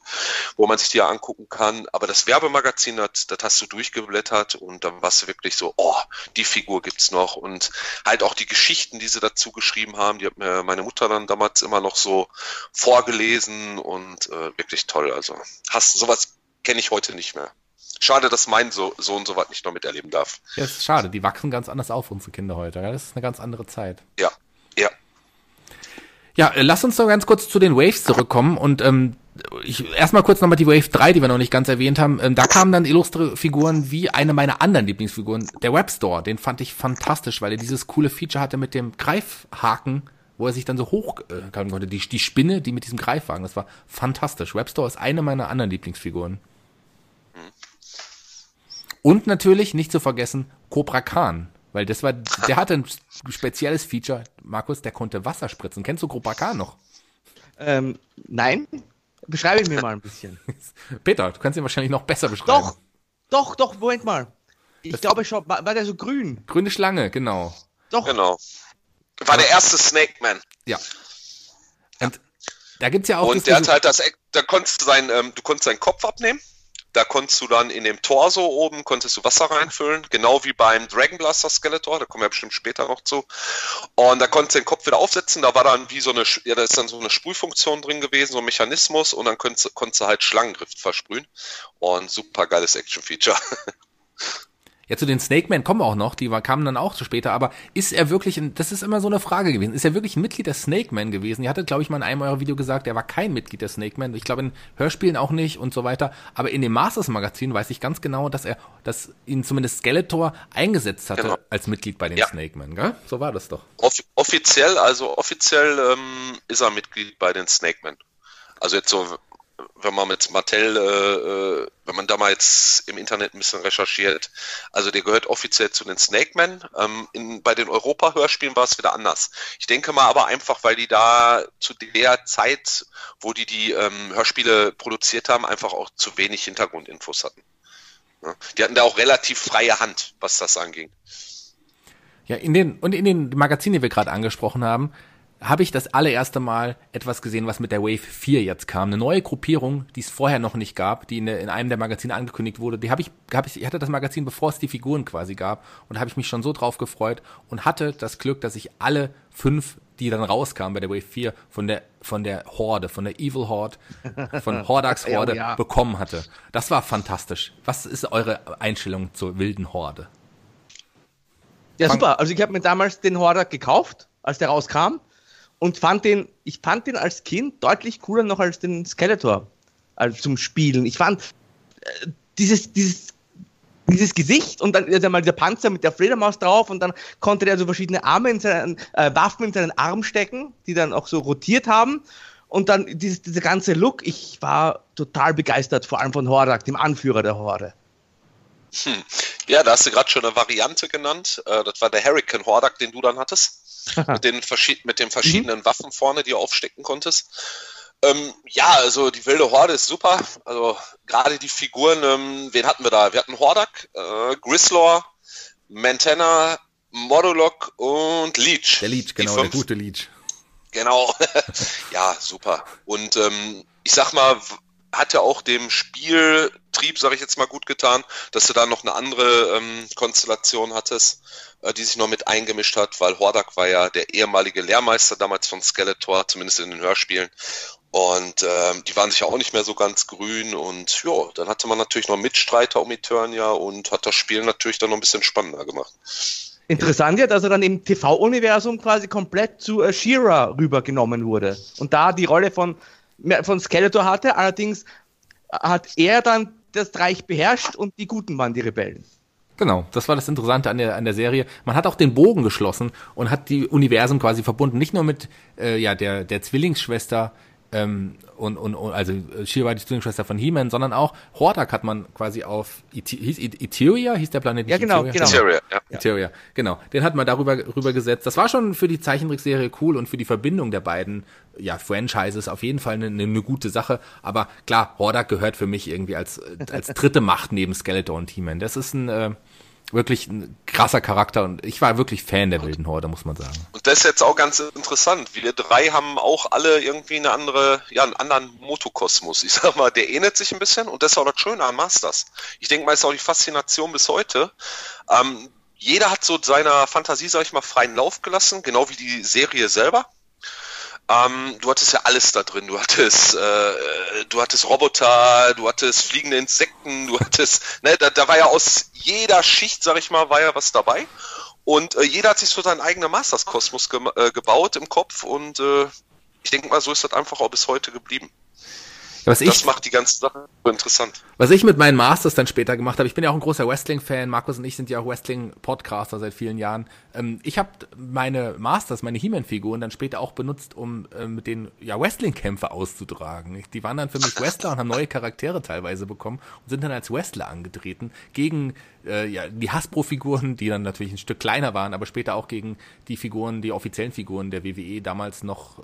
[SPEAKER 3] wo man sich die ja angucken kann. Aber das Werbemagazin, das, das hast du durchgeblättert und dann warst du wirklich so, oh, die Figur gibt's noch. Und halt auch die Geschichten, die sie dazu geschrieben haben, die hat mir meine Mutter dann damals immer noch so vorgelesen und äh, wirklich toll. Also hast sowas kenne ich heute nicht mehr. Schade, dass mein so Sohn sowas nicht noch miterleben darf.
[SPEAKER 2] Ja, ist schade. Die wachsen ganz anders auf, unsere Kinder heute. Das ist eine ganz andere Zeit.
[SPEAKER 3] Ja, ja.
[SPEAKER 2] Ja, äh, lass uns doch ganz kurz zu den Waves zurückkommen und ähm, ich erstmal kurz nochmal die Wave 3, die wir noch nicht ganz erwähnt haben. Ähm, da kamen dann illustre Figuren wie eine meiner anderen Lieblingsfiguren, der Webstore. Den fand ich fantastisch, weil er dieses coole Feature hatte mit dem Greifhaken, wo er sich dann so hoch äh, konnte. Die, die Spinne, die mit diesem Greifwagen, das war fantastisch. Webstore ist eine meiner anderen Lieblingsfiguren. Und natürlich, nicht zu vergessen, Cobra Khan. Weil das war, der hatte ein spezielles Feature, Markus, der konnte Wasser spritzen. Kennst du Cobra K noch?
[SPEAKER 1] Ähm, nein. Beschreibe mir mal ein bisschen. <laughs>
[SPEAKER 2] Peter, du kannst ihn wahrscheinlich noch besser beschreiben.
[SPEAKER 1] Doch, doch, doch, Moment mal. Ich das glaube schon, war, war der so grün?
[SPEAKER 2] Grüne Schlange, genau.
[SPEAKER 3] Doch. Genau. War der erste Snake Man.
[SPEAKER 2] Ja. Da gibt's ja auch.
[SPEAKER 3] Und der hat halt das, da konntest du seinen, ähm, du konntest seinen Kopf abnehmen. Da konntest du dann in dem Torso oben, konntest du Wasser reinfüllen, genau wie beim Dragon Blaster Skeletor, da kommen wir bestimmt später noch zu. Und da konntest du den Kopf wieder aufsetzen, da war dann wie so eine, ja, da ist dann so eine Sprühfunktion drin gewesen, so ein Mechanismus und dann konntest, konntest du halt Schlangengift versprühen. Und super geiles Action-Feature. <laughs>
[SPEAKER 2] Ja, zu den Snake Man kommen wir auch noch, die war, kamen dann auch zu später, aber ist er wirklich, ein, das ist immer so eine Frage gewesen, ist er wirklich ein Mitglied der Snake Man gewesen? Ihr hattet, glaube ich, mal in einem eurer Video gesagt, er war kein Mitglied der Snake Man, ich glaube in Hörspielen auch nicht und so weiter, aber in dem Masters Magazin weiß ich ganz genau, dass er, dass ihn zumindest Skeletor eingesetzt hatte genau. als Mitglied bei den ja. Snake Man, gell? So war das doch.
[SPEAKER 3] Off offiziell, also offiziell ähm, ist er Mitglied bei den Snake Man. Also jetzt so wenn man mit Mattel, äh, äh, wenn man da mal jetzt im Internet ein bisschen recherchiert, also der gehört offiziell zu den Snake Men. Ähm, in, bei den Europa-Hörspielen war es wieder anders. Ich denke mal aber einfach, weil die da zu der Zeit, wo die die ähm, Hörspiele produziert haben, einfach auch zu wenig Hintergrundinfos hatten. Ja? Die hatten da auch relativ freie Hand, was das anging.
[SPEAKER 2] Ja, in den, und in den Magazinen, die wir gerade angesprochen haben, habe ich das allererste Mal etwas gesehen, was mit der Wave 4 jetzt kam. Eine neue Gruppierung, die es vorher noch nicht gab, die in, in einem der Magazine angekündigt wurde. Die habe ich, hab ich, ich hatte das Magazin, bevor es die Figuren quasi gab. Und da habe ich mich schon so drauf gefreut und hatte das Glück, dass ich alle fünf, die dann rauskamen bei der Wave 4, von der, von der Horde, von der Evil Horde, von <laughs> Hordax Horde ja, ja. bekommen hatte. Das war fantastisch. Was ist eure Einstellung zur wilden Horde?
[SPEAKER 1] Ja, super. Also ich habe mir damals den Hordak gekauft, als der rauskam und fand den, ich fand den als Kind deutlich cooler noch als den Skeletor also zum Spielen. Ich fand äh, dieses, dieses, dieses Gesicht und dann also mal der Panzer mit der Fledermaus drauf und dann konnte der so verschiedene Arme in seinen, äh, Waffen in seinen Arm stecken, die dann auch so rotiert haben. Und dann dieses, dieser ganze Look, ich war total begeistert, vor allem von Hordak, dem Anführer der Horde.
[SPEAKER 3] Hm. Ja, da hast du gerade schon eine Variante genannt. Äh, das war der Hurricane Hordak, den du dann hattest <laughs> mit, den, mit den verschiedenen mhm. Waffen vorne, die du aufstecken konntest. Ähm, ja, also die wilde Horde ist super. Also gerade die Figuren, ähm, wen hatten wir da? Wir hatten Hordak, äh, Grislaw, Mantana, Modulok und Leech.
[SPEAKER 2] Der Leech, genau, der gute Leech.
[SPEAKER 3] Genau. <laughs> ja, super. Und ähm, ich sag mal, hat ja auch dem Spieltrieb, sage ich jetzt mal, gut getan, dass du da noch eine andere ähm, Konstellation hattest, die sich noch mit eingemischt hat, weil Hordak war ja der ehemalige Lehrmeister damals von Skeletor, zumindest in den Hörspielen. Und ähm, die waren sich auch nicht mehr so ganz grün. Und ja, dann hatte man natürlich noch Mitstreiter um Eternia und hat das Spiel natürlich dann noch ein bisschen spannender gemacht.
[SPEAKER 1] Interessant ja, dass er dann im TV-Universum quasi komplett zu äh, She-Ra rübergenommen wurde. Und da die Rolle von von Skeletor hatte. Allerdings hat er dann das Reich beherrscht und die Guten waren die Rebellen.
[SPEAKER 2] Genau, das war das Interessante an der, an der Serie. Man hat auch den Bogen geschlossen und hat die Universen quasi verbunden. Nicht nur mit äh, ja, der, der Zwillingsschwester ähm, und, und, und also Shira die Zwillingsschwester von He-Man, sondern auch Hordak hat man quasi auf hieß Etheria, hieß der Planet
[SPEAKER 1] Ja, genau,
[SPEAKER 3] genau. Etheria, ja.
[SPEAKER 2] Etheria, genau. Den hat man darüber rüber gesetzt. Das war schon für die Zeichentrickserie cool und für die Verbindung der beiden ja, Franchises auf jeden Fall eine, eine gute Sache. Aber klar, Hordak gehört für mich irgendwie als, als dritte Macht neben Skeletor und He-Man. Das ist ein äh, wirklich ein krasser Charakter und ich war wirklich Fan der wilden Horde, muss man sagen.
[SPEAKER 3] Und das ist jetzt auch ganz interessant. Wir drei haben auch alle irgendwie eine andere, ja, einen anderen Motokosmos. Ich sag mal, der ähnelt sich ein bisschen und das ist auch das Schöne an Masters. Ich denke mal, ist auch die Faszination bis heute. Ähm, jeder hat so seiner Fantasie, sag ich mal, freien Lauf gelassen, genau wie die Serie selber. Ähm, du hattest ja alles da drin. Du hattest, äh, du hattest Roboter, du hattest fliegende Insekten, du hattest, ne, da, da war ja aus jeder Schicht, sag ich mal, war ja was dabei. Und äh, jeder hat sich so seinen eigenen Masters-Kosmos ge äh, gebaut im Kopf und äh, ich denke mal, so ist das einfach auch bis heute geblieben.
[SPEAKER 2] Was das
[SPEAKER 3] ich, macht die ganze Sache so interessant.
[SPEAKER 2] Was ich mit meinen Masters dann später gemacht habe, ich bin ja auch ein großer Wrestling-Fan, Markus und ich sind ja auch Wrestling-Podcaster seit vielen Jahren. Ähm, ich habe meine Masters, meine He-Man-Figuren dann später auch benutzt, um äh, mit den ja, Wrestling-Kämpfe auszutragen. Die waren dann für mich Wrestler und haben neue Charaktere teilweise bekommen und sind dann als Wrestler angetreten gegen äh, ja, die Hasbro-Figuren, die dann natürlich ein Stück kleiner waren, aber später auch gegen die Figuren, die offiziellen Figuren der WWE damals noch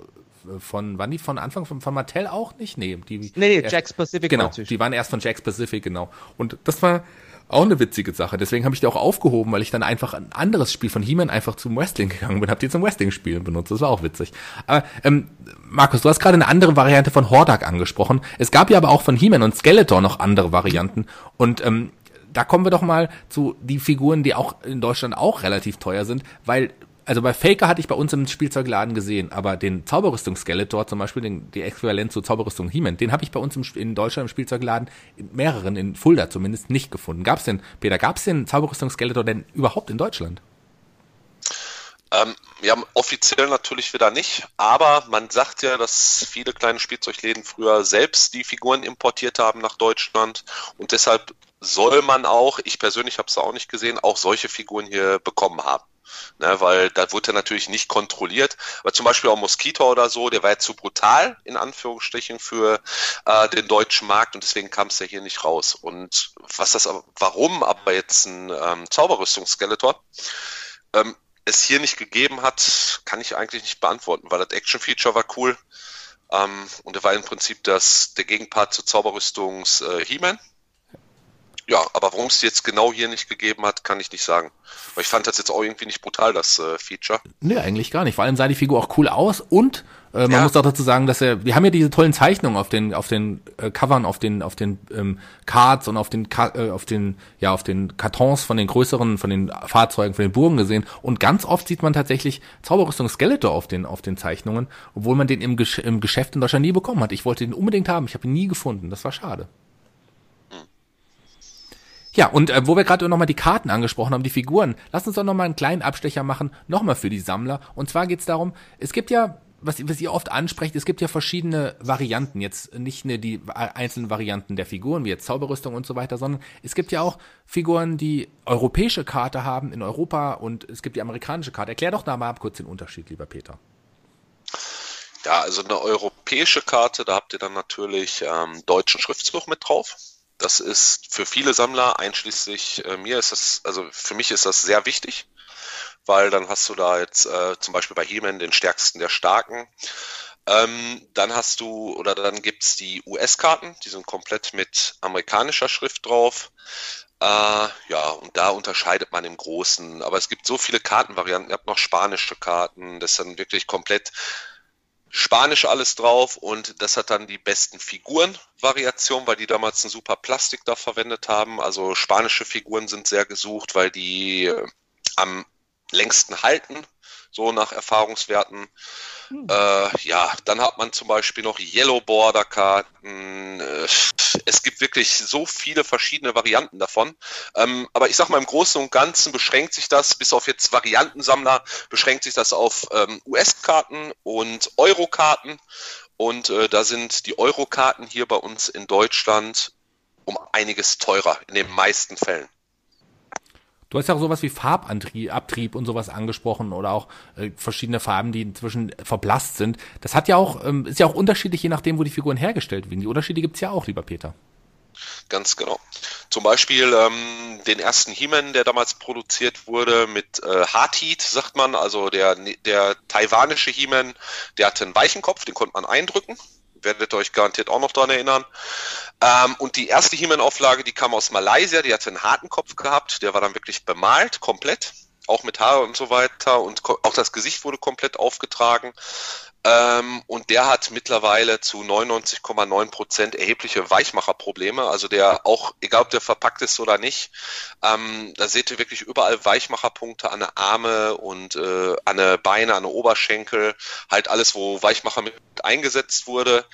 [SPEAKER 2] von, waren die von Anfang von, von Mattel auch nicht? Nee, die, Nee, nee, Jack Pacific. Genau, die waren erst von Jack Pacific, genau. Und das war auch eine witzige Sache. Deswegen habe ich die auch aufgehoben, weil ich dann einfach ein anderes Spiel von He-Man einfach zum Wrestling gegangen bin, habe die zum Wrestling-Spielen benutzt. Das war auch witzig. Aber ähm, Markus, du hast gerade eine andere Variante von Hordak angesprochen. Es gab ja aber auch von He-Man und Skeletor noch andere Varianten. Und ähm, da kommen wir doch mal zu die Figuren, die auch in Deutschland auch relativ teuer sind, weil also bei Faker hatte ich bei uns im Spielzeugladen gesehen, aber den Zauberrüstung Skeletor zum Beispiel, den, die Äquivalent zur Zauberrüstung He-Man, den habe ich bei uns im, in Deutschland im Spielzeugladen, in mehreren, in Fulda zumindest, nicht gefunden. Gab es denn, Peter, gab es den Zauberrüstung Skeletor denn überhaupt in Deutschland?
[SPEAKER 3] Ähm, ja, offiziell natürlich wieder nicht, aber man sagt ja, dass viele kleine Spielzeugläden früher selbst die Figuren importiert haben nach Deutschland und deshalb soll man auch, ich persönlich habe es auch nicht gesehen, auch solche Figuren hier bekommen haben. Ne, weil da wurde natürlich nicht kontrolliert. Aber zum Beispiel auch Mosquito oder so, der war ja zu brutal, in Anführungsstrichen, für äh, den deutschen Markt und deswegen kam es ja hier nicht raus. Und was das warum aber jetzt ein ähm, Zauberrüstungsskeletor ähm, es hier nicht gegeben hat, kann ich eigentlich nicht beantworten, weil das Action-Feature war cool. Ähm, und er war im Prinzip das, der Gegenpart zu Zauberrüstungs äh, He-Man. Ja, aber warum es jetzt genau hier nicht gegeben hat, kann ich nicht sagen. Weil ich fand das jetzt auch irgendwie nicht brutal, das äh, Feature.
[SPEAKER 2] Nee, eigentlich gar nicht. Vor allem sah die Figur auch cool aus und äh, man ja. muss auch dazu sagen, dass er, wir haben ja diese tollen Zeichnungen auf den, auf den äh, Covern, auf den, auf den ähm, Cards und auf den, äh, auf den, ja, auf den Kartons von den größeren, von den Fahrzeugen, von den Burgen gesehen. Und ganz oft sieht man tatsächlich Zauberrüstung Skeletor auf den, auf den Zeichnungen, obwohl man den im, Gesch im Geschäft in Deutschland nie bekommen hat. Ich wollte ihn unbedingt haben, ich habe ihn nie gefunden. Das war schade. Ja, und äh, wo wir gerade nochmal die Karten angesprochen haben, die Figuren, lass uns doch nochmal einen kleinen Abstecher machen, nochmal für die Sammler. Und zwar geht's darum, es gibt ja, was, was ihr oft ansprecht, es gibt ja verschiedene Varianten, jetzt nicht nur die einzelnen Varianten der Figuren, wie jetzt Zauberrüstung und so weiter, sondern es gibt ja auch Figuren, die europäische Karte haben in Europa und es gibt die amerikanische Karte. Erklär doch da mal kurz den Unterschied, lieber Peter.
[SPEAKER 3] Ja, also eine europäische Karte, da habt ihr dann natürlich ähm, deutschen Schriftzug mit drauf. Das ist für viele Sammler, einschließlich äh, mir, ist das, also für mich ist das sehr wichtig, weil dann hast du da jetzt äh, zum Beispiel bei He-Man den stärksten der Starken. Ähm, dann hast du, oder dann gibt es die US-Karten, die sind komplett mit amerikanischer Schrift drauf. Äh, ja, und da unterscheidet man im Großen. Aber es gibt so viele Kartenvarianten. Ihr habt noch spanische Karten, das ist dann wirklich komplett Spanisch alles drauf und das hat dann die besten Figuren-Variationen, weil die damals ein super Plastik da verwendet haben. Also spanische Figuren sind sehr gesucht, weil die äh, am längsten halten, so nach Erfahrungswerten. Hm. Äh, ja, dann hat man zum Beispiel noch Yellow Border Karten. Äh, es gibt wirklich so viele verschiedene Varianten davon. Ähm, aber ich sag mal, im Großen und Ganzen beschränkt sich das, bis auf jetzt Variantensammler, beschränkt sich das auf ähm, US-Karten und Euro-Karten. Und äh, da sind die Euro-Karten hier bei uns in Deutschland um einiges teurer, in den meisten Fällen.
[SPEAKER 2] Du hast ja auch sowas wie Farbabtrieb und sowas angesprochen oder auch äh, verschiedene Farben, die inzwischen verblasst sind. Das hat ja auch, ähm, ist ja auch unterschiedlich, je nachdem, wo die Figuren hergestellt werden. Die Unterschiede gibt's ja auch, lieber Peter.
[SPEAKER 3] Ganz genau. Zum Beispiel ähm, den ersten He-Man, der damals produziert wurde mit äh, Hard Heat, sagt man, also der, der taiwanische He-Man, der hatte einen weichen Kopf, den konnte man eindrücken werdet euch garantiert auch noch daran erinnern. Ähm, und die erste He-Man-Auflage, die kam aus Malaysia, die hatte einen harten Kopf gehabt, der war dann wirklich bemalt, komplett, auch mit Haare und so weiter und auch das Gesicht wurde komplett aufgetragen. Ähm, und der hat mittlerweile zu 99,9 Prozent erhebliche Weichmacherprobleme. Also der auch, egal ob der verpackt ist oder nicht, ähm, da seht ihr wirklich überall Weichmacherpunkte an der Arme und äh, an der Beine, an der Oberschenkel, halt alles, wo Weichmacher mit eingesetzt wurde.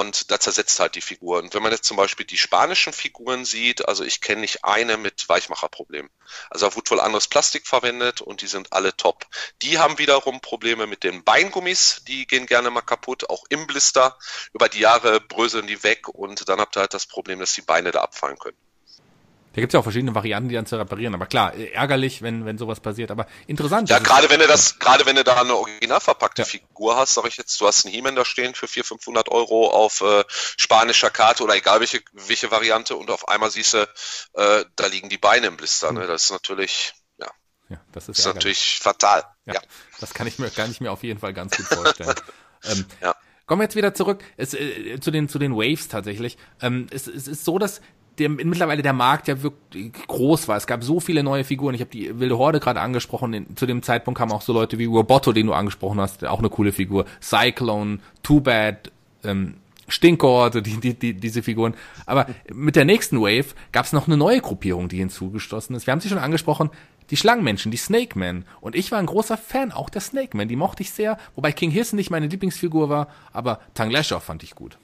[SPEAKER 3] Und da zersetzt halt die Figur. Und wenn man jetzt zum Beispiel die spanischen Figuren sieht, also ich kenne nicht eine mit Weichmacherproblemen. Also da wurde wohl anderes Plastik verwendet und die sind alle top. Die haben wiederum Probleme mit den Beingummis, die gehen gerne mal kaputt, auch im Blister. Über die Jahre bröseln die weg und dann habt ihr halt das Problem, dass die Beine da abfallen können.
[SPEAKER 2] Da gibt es ja auch verschiedene Varianten, die dann zu reparieren. Aber klar, ärgerlich, wenn, wenn sowas passiert. Aber interessant.
[SPEAKER 3] Ja, gerade wenn du das, gerade wenn du da eine original verpackte ja. Figur hast, sag ich jetzt, du hast einen He-Man da stehen für 400, 500 Euro auf äh, spanischer Karte oder egal welche, welche Variante und auf einmal siehst du, äh, da liegen die Beine im Blister. Ne? Das ist natürlich, ja.
[SPEAKER 2] Ja, das ist,
[SPEAKER 3] ist natürlich fatal.
[SPEAKER 2] Ja, ja, Das kann ich mir, kann ich mir auf jeden Fall ganz gut vorstellen. <laughs> ähm, ja. Kommen wir jetzt wieder zurück es, äh, zu, den, zu den Waves tatsächlich. Ähm, es, es ist so, dass der, mittlerweile der Markt ja wirklich groß war. Es gab so viele neue Figuren. Ich habe die wilde Horde gerade angesprochen. Zu dem Zeitpunkt kamen auch so Leute wie Roboto, den du angesprochen hast, auch eine coole Figur. Cyclone, Too Bad, ähm, Stinkor, die, die, die, diese Figuren. Aber mit der nächsten Wave gab es noch eine neue Gruppierung, die hinzugestoßen ist. Wir haben sie schon angesprochen, die Schlangenmenschen, die Snake Men. Und ich war ein großer Fan auch der Snake Men. Die mochte ich sehr, wobei King Hiss nicht meine Lieblingsfigur war, aber Tang Lasher fand ich gut.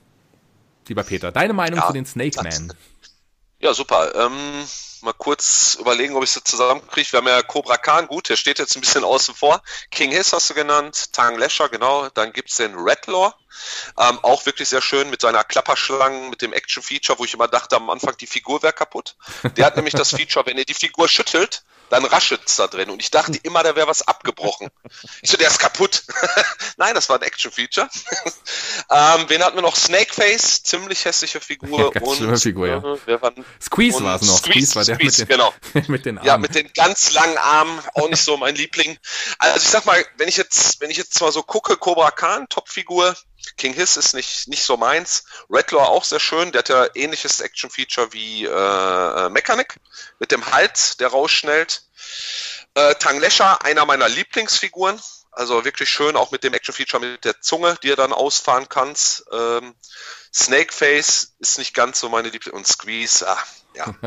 [SPEAKER 2] Lieber Peter, deine Meinung ja, zu den Snake Men?
[SPEAKER 3] Ja, super. Ähm, mal kurz überlegen, ob ich es zusammenkriege. Wir haben ja Cobra Khan, gut, der steht jetzt ein bisschen außen vor. King Hiss hast du genannt, Tang Lasher, genau. Dann gibt's den Redlaw, ähm, auch wirklich sehr schön mit seiner Klapperschlangen, mit dem Action-Feature, wo ich immer dachte, am Anfang die Figur wäre kaputt. Der hat nämlich das Feature, wenn ihr die Figur schüttelt, dann raschelt's da drin. Und ich dachte <laughs> immer, da wäre was abgebrochen. Ich so, der ist kaputt. <laughs> Nein, das war ein Action-Feature. <laughs> ähm, wen hatten wir noch? Snakeface, ziemlich hässliche Figur.
[SPEAKER 2] Ja, und, Figur, ja. Äh, Squeeze war es noch.
[SPEAKER 3] Squeeze, Squeeze war der Squeeze, mit, den, genau. mit den Armen. Ja, mit den ganz langen Armen. Auch nicht so mein Liebling. Also ich sag mal, wenn ich jetzt, wenn ich jetzt mal so gucke, Cobra Khan, Top-Figur, King Hiss ist nicht, nicht so meins. Redlaw auch sehr schön. Der hat ja ähnliches Action-Feature wie äh, Mechanic mit dem Hals, der rausschnellt. Äh, Tang Lesha, einer meiner Lieblingsfiguren. Also wirklich schön, auch mit dem Action-Feature mit der Zunge, die er dann ausfahren kannst. Ähm, Snakeface ist nicht ganz so meine Lieblings- und Squeeze, ah, ja. <laughs>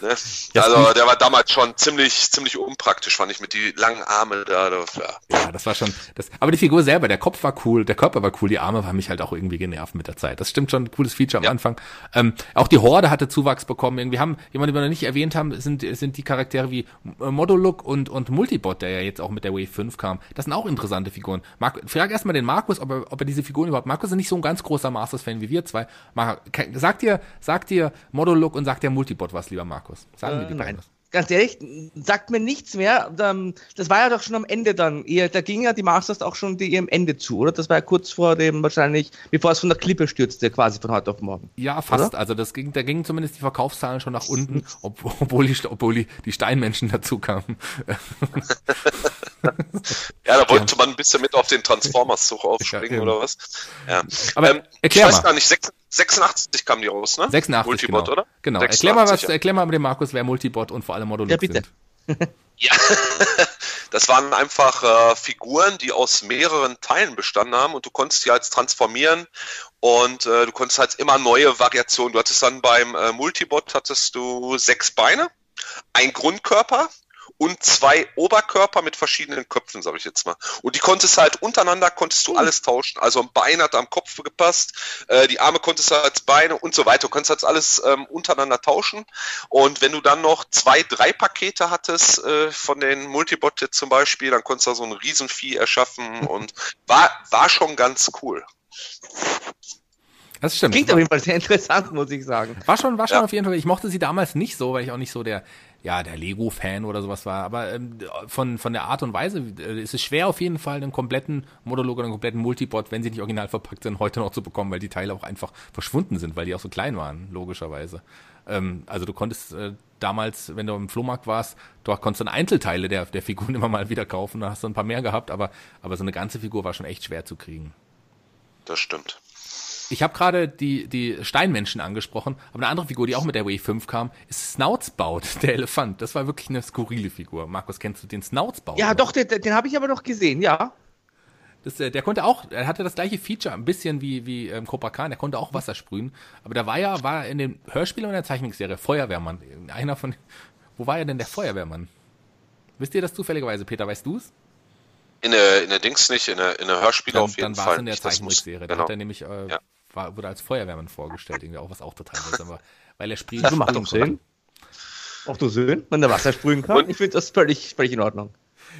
[SPEAKER 3] ne? Also der war damals schon ziemlich, ziemlich unpraktisch, fand ich, mit die langen Arme da. da
[SPEAKER 2] ja. ja, das war schon. Das, aber die Figur selber, der Kopf war cool, der Körper war cool, die Arme haben mich halt auch irgendwie genervt mit der Zeit. Das stimmt schon, ein cooles Feature am ja. Anfang. Ähm, auch die Horde hatte Zuwachs bekommen. Irgendwie haben, jemand, den wir noch nicht erwähnt haben, sind, sind die Charaktere wie Modolook und, und Multibot, der ja jetzt auch mit der Wave 5 kam. Das sind auch interessante Figuren. Mark, frag erstmal den Markus, ob er, ob er diese Figuren überhaupt. Markus ist nicht so ein ganz großer Masters-Fan wie wir zwei. Mar sagt dir, sagt dir Modolook Monolog und sagt der Multibot was, lieber Markus? Sagen äh, die
[SPEAKER 1] nein. Was? Ganz ehrlich, sagt mir nichts mehr. Ähm, das war ja doch schon am Ende dann. Da ging ja die Masters auch schon die ihrem Ende zu, oder? Das war ja kurz vor dem wahrscheinlich, bevor es von der Klippe stürzte, quasi von heute auf morgen.
[SPEAKER 2] Ja, fast. Oder? Also das ging, da gingen zumindest die Verkaufszahlen schon nach unten, obwohl die, obwohl die, Steinmenschen dazu kamen.
[SPEAKER 3] ja, da wollte man ein bisschen mit auf den Transformers-Zug aufspringen, ja, oder was?
[SPEAKER 2] Ja. Aber ähm, erklär
[SPEAKER 3] ich weiß
[SPEAKER 2] mal.
[SPEAKER 3] gar nicht, 86 kam die raus, ne?
[SPEAKER 2] 86, Multibot, genau. oder? Genau. 86, erklär, mal was, ja. erklär mal mit dem Markus, wer Multibot und vor allem Modulus ja, bitte.
[SPEAKER 3] sind. <laughs> ja, das waren einfach äh, Figuren, die aus mehreren Teilen bestanden haben und du konntest die als transformieren und äh, du konntest halt immer neue Variationen. Du hattest dann beim äh, Multibot hattest du sechs Beine, ein Grundkörper, und zwei Oberkörper mit verschiedenen Köpfen, sage ich jetzt mal. Und die konntest halt untereinander, konntest du hm. alles tauschen. Also ein Bein hat am Kopf gepasst, äh, die Arme konntest du als Beine und so weiter. Du konntest halt alles ähm, untereinander tauschen. Und wenn du dann noch zwei, drei Pakete hattest äh, von den Multibot zum Beispiel, dann konntest du so ein Riesenvieh erschaffen <laughs> und war, war schon ganz cool.
[SPEAKER 1] Das stimmt. Klingt auf jeden Fall sehr interessant, muss ich sagen.
[SPEAKER 2] War schon, war schon ja. auf jeden Fall. Ich mochte sie damals nicht so, weil ich auch nicht so der, ja, der Lego-Fan oder sowas war. Aber ähm, von, von der Art und Weise äh, ist es schwer auf jeden Fall, einen kompletten Monolog oder einen kompletten Multibot, wenn sie nicht original verpackt sind, heute noch zu bekommen, weil die Teile auch einfach verschwunden sind, weil die auch so klein waren, logischerweise. Ähm, also du konntest äh, damals, wenn du im Flohmarkt warst, du konntest dann Einzelteile der, der Figuren <laughs> immer mal wieder kaufen, da hast du ein paar mehr gehabt, aber, aber so eine ganze Figur war schon echt schwer zu kriegen.
[SPEAKER 3] Das stimmt.
[SPEAKER 2] Ich habe gerade die, die Steinmenschen angesprochen, aber eine andere Figur, die auch mit der Wave 5 kam, ist Snoutsbaut, <laughs> der Elefant. Das war wirklich eine skurrile Figur. Markus, kennst du den Snoutsbaut?
[SPEAKER 1] Ja, doch, den, den habe ich aber noch gesehen, ja.
[SPEAKER 2] Das, äh, der konnte auch, er hatte das gleiche Feature, ein bisschen wie, wie ähm, Cobra Khan, der konnte auch Wasser sprühen. Aber da war ja, war in dem Hörspiel und der Zeichnungsserie Feuerwehrmann. Einer von, wo war er denn der Feuerwehrmann? Wisst ihr das zufälligerweise, Peter, weißt du es?
[SPEAKER 3] In der, in der Dings nicht, in der, in der Hörspiel
[SPEAKER 2] dann,
[SPEAKER 3] auf jeden
[SPEAKER 2] dann
[SPEAKER 3] Fall.
[SPEAKER 2] Dann war es in der Zeichentrickserie. Da genau. hat er nämlich, äh, ja war, wurde als Feuerwehrmann vorgestellt, irgendwie auch was auch total <laughs> seltsam war. Weil er spielt.
[SPEAKER 1] Also macht doch Sinn. Auch du Sinn, wenn der Wasser sprühen kann. Und ich finde das völlig, völlig in Ordnung.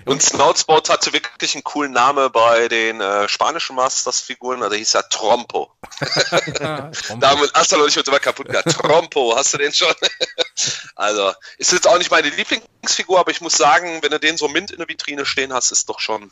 [SPEAKER 3] Und Snoutsbout hatte wirklich einen coolen Namen bei den äh, spanischen Masters-Figuren, also hieß er Trompo. Damit hast du noch nicht immer kaputt gehabt. Trompo, hast du den schon? <laughs> also, ist jetzt auch nicht meine Lieblingsfigur, aber ich muss sagen, wenn du den so mint in der Vitrine stehen hast, ist doch schon,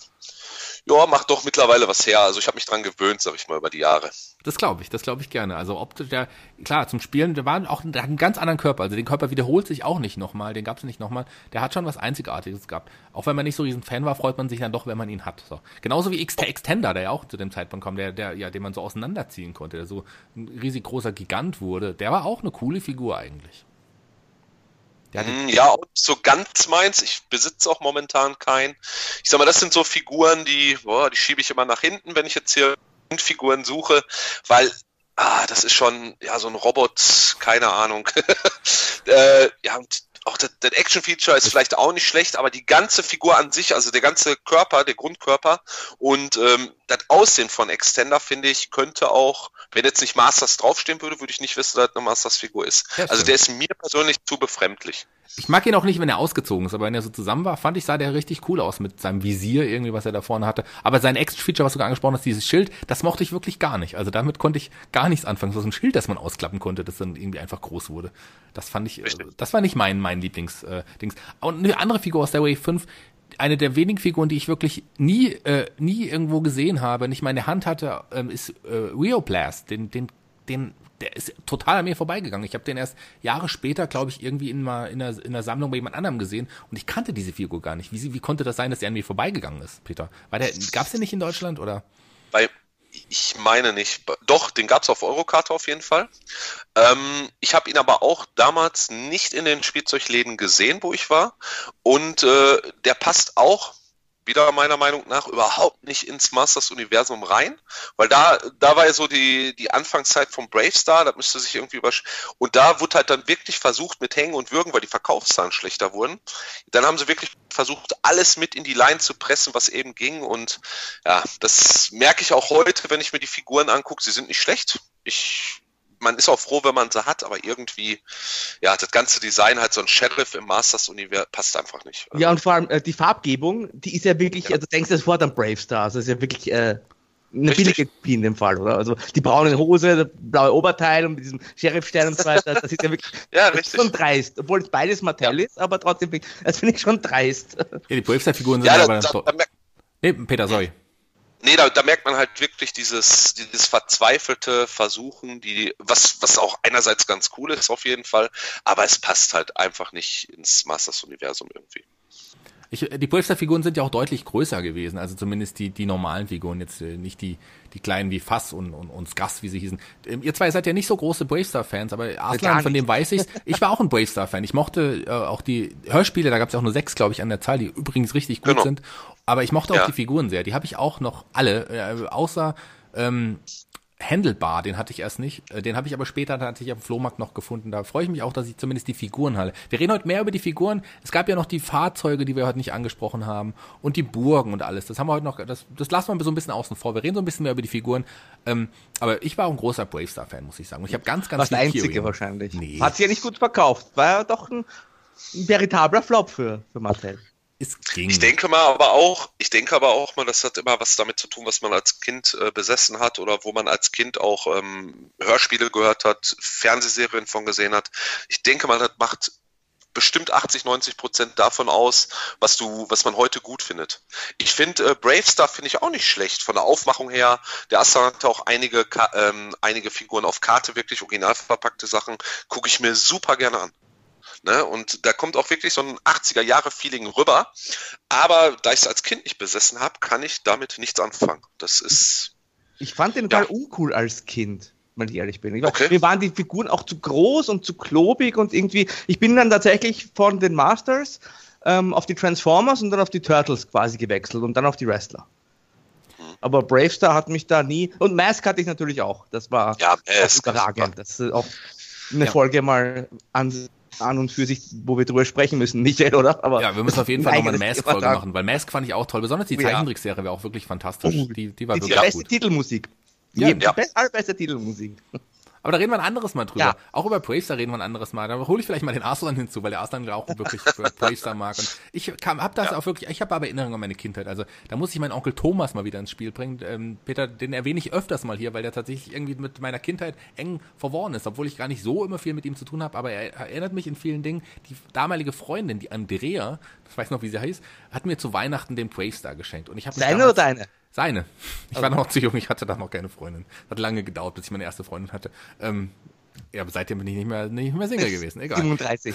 [SPEAKER 3] ja, macht doch mittlerweile was her. Also ich habe mich dran gewöhnt, sag ich mal, über die Jahre.
[SPEAKER 2] Das glaube ich, das glaube ich gerne. Also optisch, der, klar, zum Spielen, der war auch, der hat einen ganz anderen Körper. Also den Körper wiederholt sich auch nicht nochmal, den gab es nicht nochmal. Der hat schon was Einzigartiges gehabt. Auch wenn man nicht so riesen Fan war, freut man sich dann doch, wenn man ihn hat. So. Genauso wie X Extender, der ja auch zu dem Zeitpunkt kam, der, der, ja, den man so auseinanderziehen konnte, der so ein riesig großer Gigant wurde. Der war auch eine coole Figur eigentlich.
[SPEAKER 3] Hm, ja, und so ganz meins. Ich besitze auch momentan keinen. Ich sag mal, das sind so Figuren, die, boah, die schiebe ich immer nach hinten, wenn ich jetzt hier Figuren suche, weil ah, das ist schon ja so ein Robot, keine Ahnung. <laughs> äh, ja, und auch das, das Action-Feature ist vielleicht auch nicht schlecht, aber die ganze Figur an sich, also der ganze Körper, der Grundkörper und ähm, das Aussehen von Extender, finde ich, könnte auch, wenn jetzt nicht Masters draufstehen würde, würde ich nicht wissen, dass das eine Masters-Figur ist. Ja, also der ist mir persönlich zu befremdlich.
[SPEAKER 2] Ich mag ihn auch nicht, wenn er ausgezogen ist, aber wenn er so zusammen war, fand ich, sah der richtig cool aus mit seinem Visier, irgendwie, was er da vorne hatte. Aber sein Action-Feature, was du gerade angesprochen hast, dieses Schild, das mochte ich wirklich gar nicht. Also damit konnte ich gar nichts anfangen. So ein Schild, das man ausklappen konnte, das dann irgendwie einfach groß wurde. Das fand ich, richtig. das war nicht mein, mein Lieblings-Dings. Äh, Und eine andere Figur aus der Wave 5, eine der wenigen Figuren, die ich wirklich nie, äh, nie irgendwo gesehen habe, nicht meine Hand hatte, ähm, ist äh, Rioblast. Den, den, den der ist total an mir vorbeigegangen. Ich habe den erst Jahre später, glaube ich, irgendwie in, mal in, einer, in einer Sammlung bei jemand anderem gesehen und ich kannte diese Figur gar nicht. Wie, wie konnte das sein, dass der an mir vorbeigegangen ist, Peter? War der, gab es den nicht in Deutschland oder?
[SPEAKER 3] Bei, ich meine nicht. Doch, den gab es auf Eurokarte auf jeden Fall. Ähm, ich habe ihn aber auch damals nicht in den Spielzeugläden gesehen, wo ich war. Und äh, der passt auch wieder meiner Meinung nach überhaupt nicht ins Masters-Universum rein, weil da, da war ja so die, die Anfangszeit vom Bravestar, da müsste sich irgendwie übersch und da wurde halt dann wirklich versucht mit Hängen und Würgen, weil die Verkaufszahlen schlechter wurden. Dann haben sie wirklich versucht, alles mit in die Line zu pressen, was eben ging und ja, das merke ich auch heute, wenn ich mir die Figuren angucke, sie sind nicht schlecht. Ich man ist auch froh, wenn man sie hat, aber irgendwie, ja, das ganze Design halt so ein Sheriff im Masters-Universum passt einfach nicht.
[SPEAKER 1] Ja, und vor allem äh, die Farbgebung, die ist ja wirklich, ja. also denkst du sofort an Brave Stars, das ist ja wirklich äh, eine Richtig. billige Kopie in dem Fall, oder? Also die braune Hose, der blaue Oberteil und mit diesem Sheriff-Stern und so weiter, das ist ja wirklich <laughs>
[SPEAKER 3] ja, richtig.
[SPEAKER 1] schon dreist, obwohl es beides Mattel ja. ist, aber trotzdem, das finde ich schon dreist.
[SPEAKER 2] Ja, die Brave Star-Figuren sind ja, aber da, da, da, Nee, Peter, sorry.
[SPEAKER 3] Nee, da, da merkt man halt wirklich dieses, dieses verzweifelte Versuchen, die, was, was auch einerseits ganz cool ist auf jeden Fall, aber es passt halt einfach nicht ins Masters-Universum irgendwie.
[SPEAKER 2] Ich, die Polster-Figuren sind ja auch deutlich größer gewesen, also zumindest die, die normalen Figuren, jetzt äh, nicht die, die kleinen wie Fass und, und, und Skass, wie sie hießen. Ähm, ihr zwei seid ja nicht so große Bravestar-Fans, aber Arslan, von dem weiß ich's. <laughs> Ich war auch ein Bravestar-Fan. Ich mochte äh, auch die Hörspiele, da gab es ja auch nur sechs, glaube ich, an der Zahl, die übrigens richtig gut genau. sind. Aber ich mochte auch ja. die Figuren sehr. Die habe ich auch noch alle, äh, außer ähm, Handelbar, den hatte ich erst nicht. Äh, den habe ich aber später tatsächlich am Flohmarkt noch gefunden. Da freue ich mich auch, dass ich zumindest die Figuren halte. Wir reden heute mehr über die Figuren. Es gab ja noch die Fahrzeuge, die wir heute nicht angesprochen haben. Und die Burgen und alles. Das haben wir heute noch, das, das lassen wir so ein bisschen außen vor. Wir reden so ein bisschen mehr über die Figuren. Ähm, aber ich war auch ein großer Bravestar-Fan, muss ich sagen. Und ich habe ganz, ganz
[SPEAKER 1] Was der einzige Theorien. wahrscheinlich. Nee. Hat sich ja nicht gut verkauft. War ja doch ein, ein veritabler Flop für, für Marcel.
[SPEAKER 3] Es ging. Ich denke mal aber auch, ich denke aber auch mal, das hat immer was damit zu tun, was man als Kind äh, besessen hat oder wo man als Kind auch ähm, Hörspiele gehört hat, Fernsehserien von gesehen hat. Ich denke mal, das macht bestimmt 80, 90 Prozent davon aus, was du, was man heute gut findet. Ich finde äh, Brave Star finde ich auch nicht schlecht von der Aufmachung her. Der Astra hatte auch einige, ähm, einige Figuren auf Karte, wirklich original verpackte Sachen. Gucke ich mir super gerne an. Ne? Und da kommt auch wirklich so ein 80er-Jahre-Feeling rüber. Aber da ich es als Kind nicht besessen habe, kann ich damit nichts anfangen. Das ist.
[SPEAKER 1] Ich fand den ja. total uncool als Kind wenn ich ehrlich bin. Ich okay. Mir waren die Figuren auch zu groß und zu klobig und irgendwie, ich bin dann tatsächlich von den Masters ähm, auf die Transformers und dann auf die Turtles quasi gewechselt und dann auf die Wrestler. Hm. Aber Bravestar hat mich da nie, und Mask hatte ich natürlich auch, das war
[SPEAKER 3] ja,
[SPEAKER 1] Mask, überragend. Das ist auch eine ja. Folge mal an an und für sich, wo wir drüber sprechen müssen, Michael, oder?
[SPEAKER 2] Aber ja, wir müssen auf jeden Fall nochmal eine Mask-Folge machen, weil Mask fand ich auch toll. Besonders die Zeichentrickserie war auch wirklich fantastisch. Oh,
[SPEAKER 1] die, die war die, wirklich die beste gut. Titelmusik. Ja, die, ja. beste, Titelmusik.
[SPEAKER 2] Aber da reden wir ein anderes Mal drüber. Ja. Auch über Bravestar reden wir ein anderes Mal. Da hole ich vielleicht mal den Arslan hinzu, weil der Arslan auch wirklich <laughs> Bravestar mag. Und ich habe das ja. auch wirklich, ich habe aber Erinnerungen an meine Kindheit. Also da muss ich meinen Onkel Thomas mal wieder ins Spiel bringen. Ähm, Peter, den erwähne ich öfters mal hier, weil der tatsächlich irgendwie mit meiner Kindheit eng verworren ist, obwohl ich gar nicht so immer viel mit ihm zu tun habe. Aber er erinnert mich in vielen Dingen. Die damalige Freundin, die Andrea, ich weiß noch, wie sie heißt, hat mir zu Weihnachten den Bravestar geschenkt. Und ich habe
[SPEAKER 1] Seine oder deine?
[SPEAKER 2] Seine. Ich war noch zu jung, ich hatte da noch keine Freundin. Hat lange gedauert, bis ich meine erste Freundin hatte. Ähm, ja, aber seitdem bin ich nicht mehr, nicht mehr Single <laughs> gewesen. Egal.
[SPEAKER 1] 37.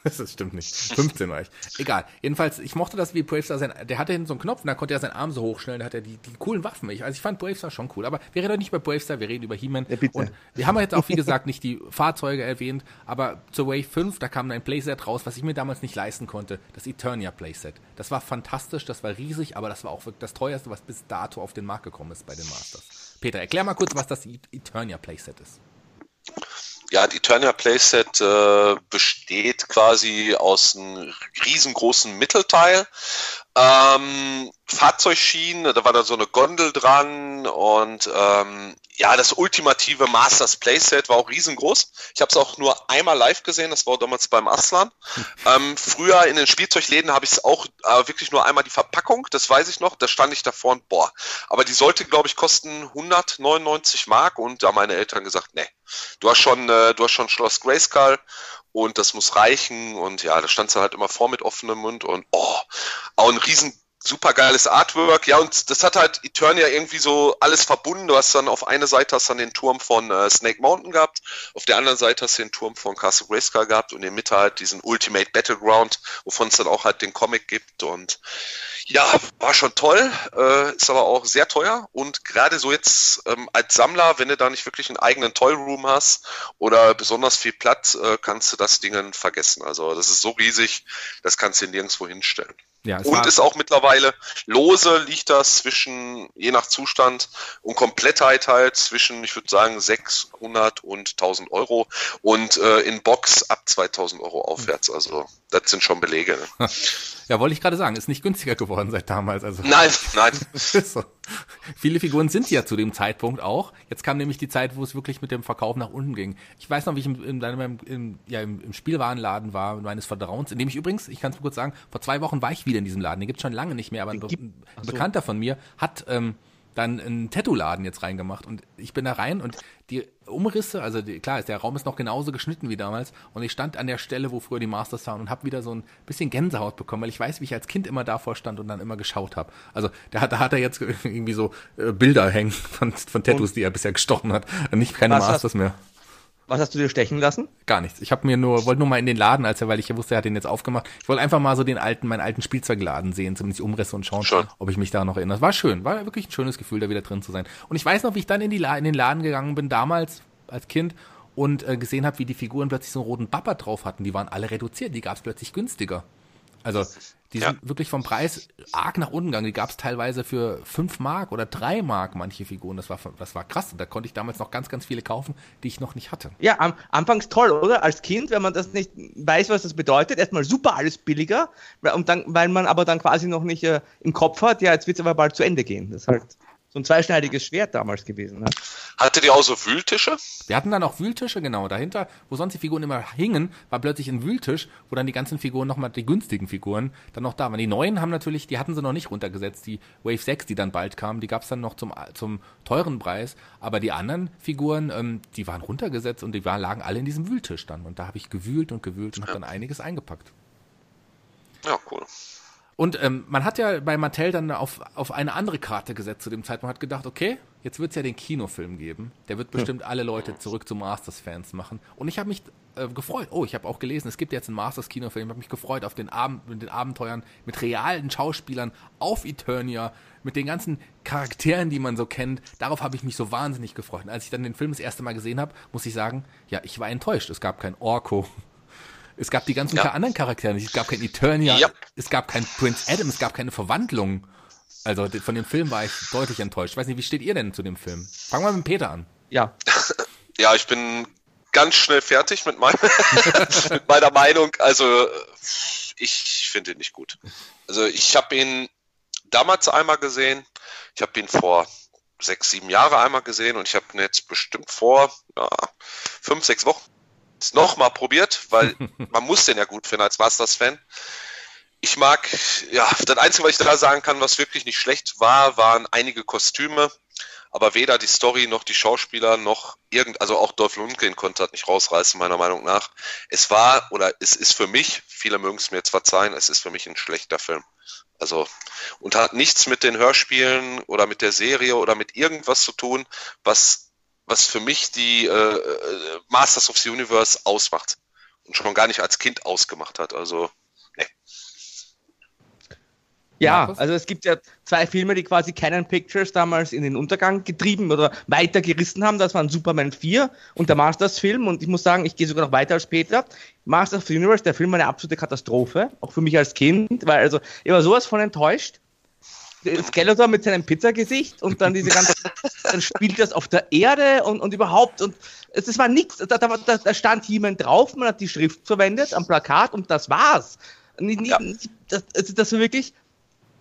[SPEAKER 1] <laughs>
[SPEAKER 2] Das stimmt nicht. 15 war ich. Egal. Jedenfalls, ich mochte das, wie Bravestar sein, der hatte hinten so einen Knopf und da konnte er seinen Arm so hochstellen, da hat er die, die coolen Waffen. Ich, also ich fand Bravestar schon cool. Aber wir reden nicht über Bravestar, wir reden über He-Man. Ja, und wir haben jetzt auch, wie gesagt, nicht die Fahrzeuge erwähnt, aber zur Wave 5, da kam ein Playset raus, was ich mir damals nicht leisten konnte. Das Eternia Playset. Das war fantastisch, das war riesig, aber das war auch das teuerste, was bis dato auf den Markt gekommen ist bei den Masters. Peter, erklär mal kurz, was das Eternia Playset ist.
[SPEAKER 3] Ja, die Eternia Playset äh, besteht quasi aus einem riesengroßen Mittelteil. Ähm, Fahrzeugschienen, da war da so eine Gondel dran und ähm, ja, das ultimative Masters Playset war auch riesengroß. Ich habe es auch nur einmal live gesehen, das war damals beim Aslan. <laughs> Ähm, früher in den Spielzeugläden habe ich es auch äh, wirklich nur einmal die Verpackung, das weiß ich noch, da stand ich davor und boah. Aber die sollte, glaube ich, kosten 199 Mark und da haben meine Eltern gesagt, nee, du hast schon, äh, du hast schon Schloss Grayskull und das muss reichen. Und ja, da stand sie halt immer vor mit offenem Mund und oh, auch ein riesen super geiles Artwork, ja, und das hat halt Eternia irgendwie so alles verbunden. Du hast dann auf einer Seite hast dann den Turm von äh, Snake Mountain gehabt, auf der anderen Seite hast du den Turm von Castle Grayskull gehabt und in der Mitte halt diesen Ultimate Battleground, wovon es dann auch halt den Comic gibt und ja, war schon toll, äh, ist aber auch sehr teuer und gerade so jetzt ähm, als Sammler, wenn du da nicht wirklich einen eigenen Toy-Room hast oder besonders viel Platz, äh, kannst du das Ding vergessen. Also das ist so riesig, das kannst du nirgendwo hinstellen. Ja, und ist auch mittlerweile lose liegt das zwischen, je nach Zustand und Komplettheit halt zwischen, ich würde sagen, 600 und 1000 Euro und äh, in Box ab 2000 Euro aufwärts. Also das sind schon Belege. Ne? <laughs>
[SPEAKER 2] Ja, wollte ich gerade sagen, ist nicht günstiger geworden seit damals. Also
[SPEAKER 3] nein, nein. <laughs>
[SPEAKER 2] so. Viele Figuren sind ja zu dem Zeitpunkt auch. Jetzt kam nämlich die Zeit, wo es wirklich mit dem Verkauf nach unten ging. Ich weiß noch, wie ich im, in, in, in, ja, im, im Spielwarenladen war, meines Vertrauens, in dem ich übrigens, ich kann es kurz sagen, vor zwei Wochen war ich wieder in diesem Laden. Den gibt schon lange nicht mehr, aber ein, ein Bekannter von mir hat ähm, dann einen Tattoo-Laden jetzt reingemacht und ich bin da rein und die Umrisse, also die, klar, der Raum ist noch genauso geschnitten wie damals und ich stand an der Stelle, wo früher die Masters waren und habe wieder so ein bisschen Gänsehaut bekommen, weil ich weiß, wie ich als Kind immer davor stand und dann immer geschaut habe. Also da, da hat er jetzt <laughs> irgendwie so äh, Bilder hängen von, von Tattoos, und? die er bisher gestochen hat, nicht keine Masters mehr.
[SPEAKER 1] Was hast du dir stechen lassen?
[SPEAKER 2] Gar nichts. Ich habe mir nur, wollte nur mal in den Laden, als er, weil ich wusste, er hat den jetzt aufgemacht. Ich wollte einfach mal so den alten, meinen alten Spielzeugladen sehen, zumindest Umrisse und schauen, Schon. ob ich mich da noch erinnere. war schön, war wirklich ein schönes Gefühl, da wieder drin zu sein. Und ich weiß noch, wie ich dann in, die La in den Laden gegangen bin, damals als Kind und äh, gesehen habe, wie die Figuren plötzlich so einen roten Bapper drauf hatten. Die waren alle reduziert, die gab es plötzlich günstiger. Also die ja. sind wirklich vom Preis arg nach unten gegangen. Die gab es teilweise für fünf Mark oder drei Mark manche Figuren. Das war, das war krass. Und da konnte ich damals noch ganz, ganz viele kaufen, die ich noch nicht hatte.
[SPEAKER 1] Ja, am, anfangs toll, oder? Als Kind, wenn man das nicht weiß, was das bedeutet, erstmal super alles billiger, und dann, weil man aber dann quasi noch nicht äh, im Kopf hat, ja, jetzt wird es aber bald zu Ende gehen. Das ist halt so ein zweischneidiges Schwert damals gewesen. Ne?
[SPEAKER 3] Hatte die auch so Wühltische?
[SPEAKER 2] Wir hatten dann auch Wühltische, genau. Dahinter, wo sonst die Figuren immer hingen, war plötzlich ein Wühltisch, wo dann die ganzen Figuren nochmal, die günstigen Figuren, dann noch da waren. Die neuen haben natürlich, die hatten sie noch nicht runtergesetzt. Die Wave 6, die dann bald kamen, die gab es dann noch zum, zum teuren Preis. Aber die anderen Figuren, ähm, die waren runtergesetzt und die waren, lagen alle in diesem Wühltisch dann. Und da habe ich gewühlt und gewühlt und ja. habe dann einiges eingepackt.
[SPEAKER 3] Ja, cool.
[SPEAKER 2] Und ähm, man hat ja bei Mattel dann auf, auf eine andere Karte gesetzt zu dem Zeitpunkt. hat gedacht, okay, jetzt wird es ja den Kinofilm geben. Der wird bestimmt alle Leute zurück zu Masters-Fans machen. Und ich habe mich äh, gefreut. Oh, ich habe auch gelesen, es gibt jetzt einen Masters-Kinofilm. Ich habe mich gefreut auf den, Abend, den Abenteuern mit realen Schauspielern auf Eternia, mit den ganzen Charakteren, die man so kennt. Darauf habe ich mich so wahnsinnig gefreut. Und als ich dann den Film das erste Mal gesehen habe, muss ich sagen, ja, ich war enttäuscht. Es gab kein Orko, es gab die ganzen ja. anderen Charaktere nicht. Es gab kein Eternia, ja. es gab kein Prince Adam, es gab keine Verwandlung. Also von dem Film war ich deutlich enttäuscht. Ich weiß nicht, wie steht ihr denn zu dem Film? Fangen wir mit Peter an.
[SPEAKER 3] Ja. <laughs> Ja, ich bin ganz schnell fertig mit, mein, <laughs> mit meiner Meinung. Also ich finde ihn nicht gut. Also ich habe ihn damals einmal gesehen. Ich habe ihn vor sechs, sieben Jahre einmal gesehen und ich habe ihn jetzt bestimmt vor ja, fünf, sechs Wochen nochmal probiert, weil <laughs> man muss den ja gut finden als Masters-Fan. Ich mag, ja, das Einzige, was ich da sagen kann, was wirklich nicht schlecht war, waren einige Kostüme, aber weder die Story noch die Schauspieler noch irgend, also auch Dolph Lundgren konnte das nicht rausreißen, meiner Meinung nach. Es war, oder es ist für mich, viele mögen es mir jetzt verzeihen, es ist für mich ein schlechter Film. Also, und hat nichts mit den Hörspielen oder mit der Serie oder mit irgendwas zu tun, was, was für mich die äh, äh Masters of the Universe ausmacht. Und schon gar nicht als Kind ausgemacht hat. Also,
[SPEAKER 1] ja, Markus? also es gibt ja zwei Filme, die quasi Canon Pictures damals in den Untergang getrieben oder weiter gerissen haben. Das waren Superman 4 und der Masters-Film. Und ich muss sagen, ich gehe sogar noch weiter als Peter. Masters of the Universe, der Film war eine absolute Katastrophe, auch für mich als Kind, weil also ich war sowas von enttäuscht. Skeletor mit seinem Pizzagesicht und dann diese ganze, <laughs> dann spielt das auf der Erde und, und überhaupt und es, es war nichts. Da, da, da stand jemand drauf, man hat die Schrift verwendet am Plakat und das war's. Nicht, nicht, ja. das, also das war wirklich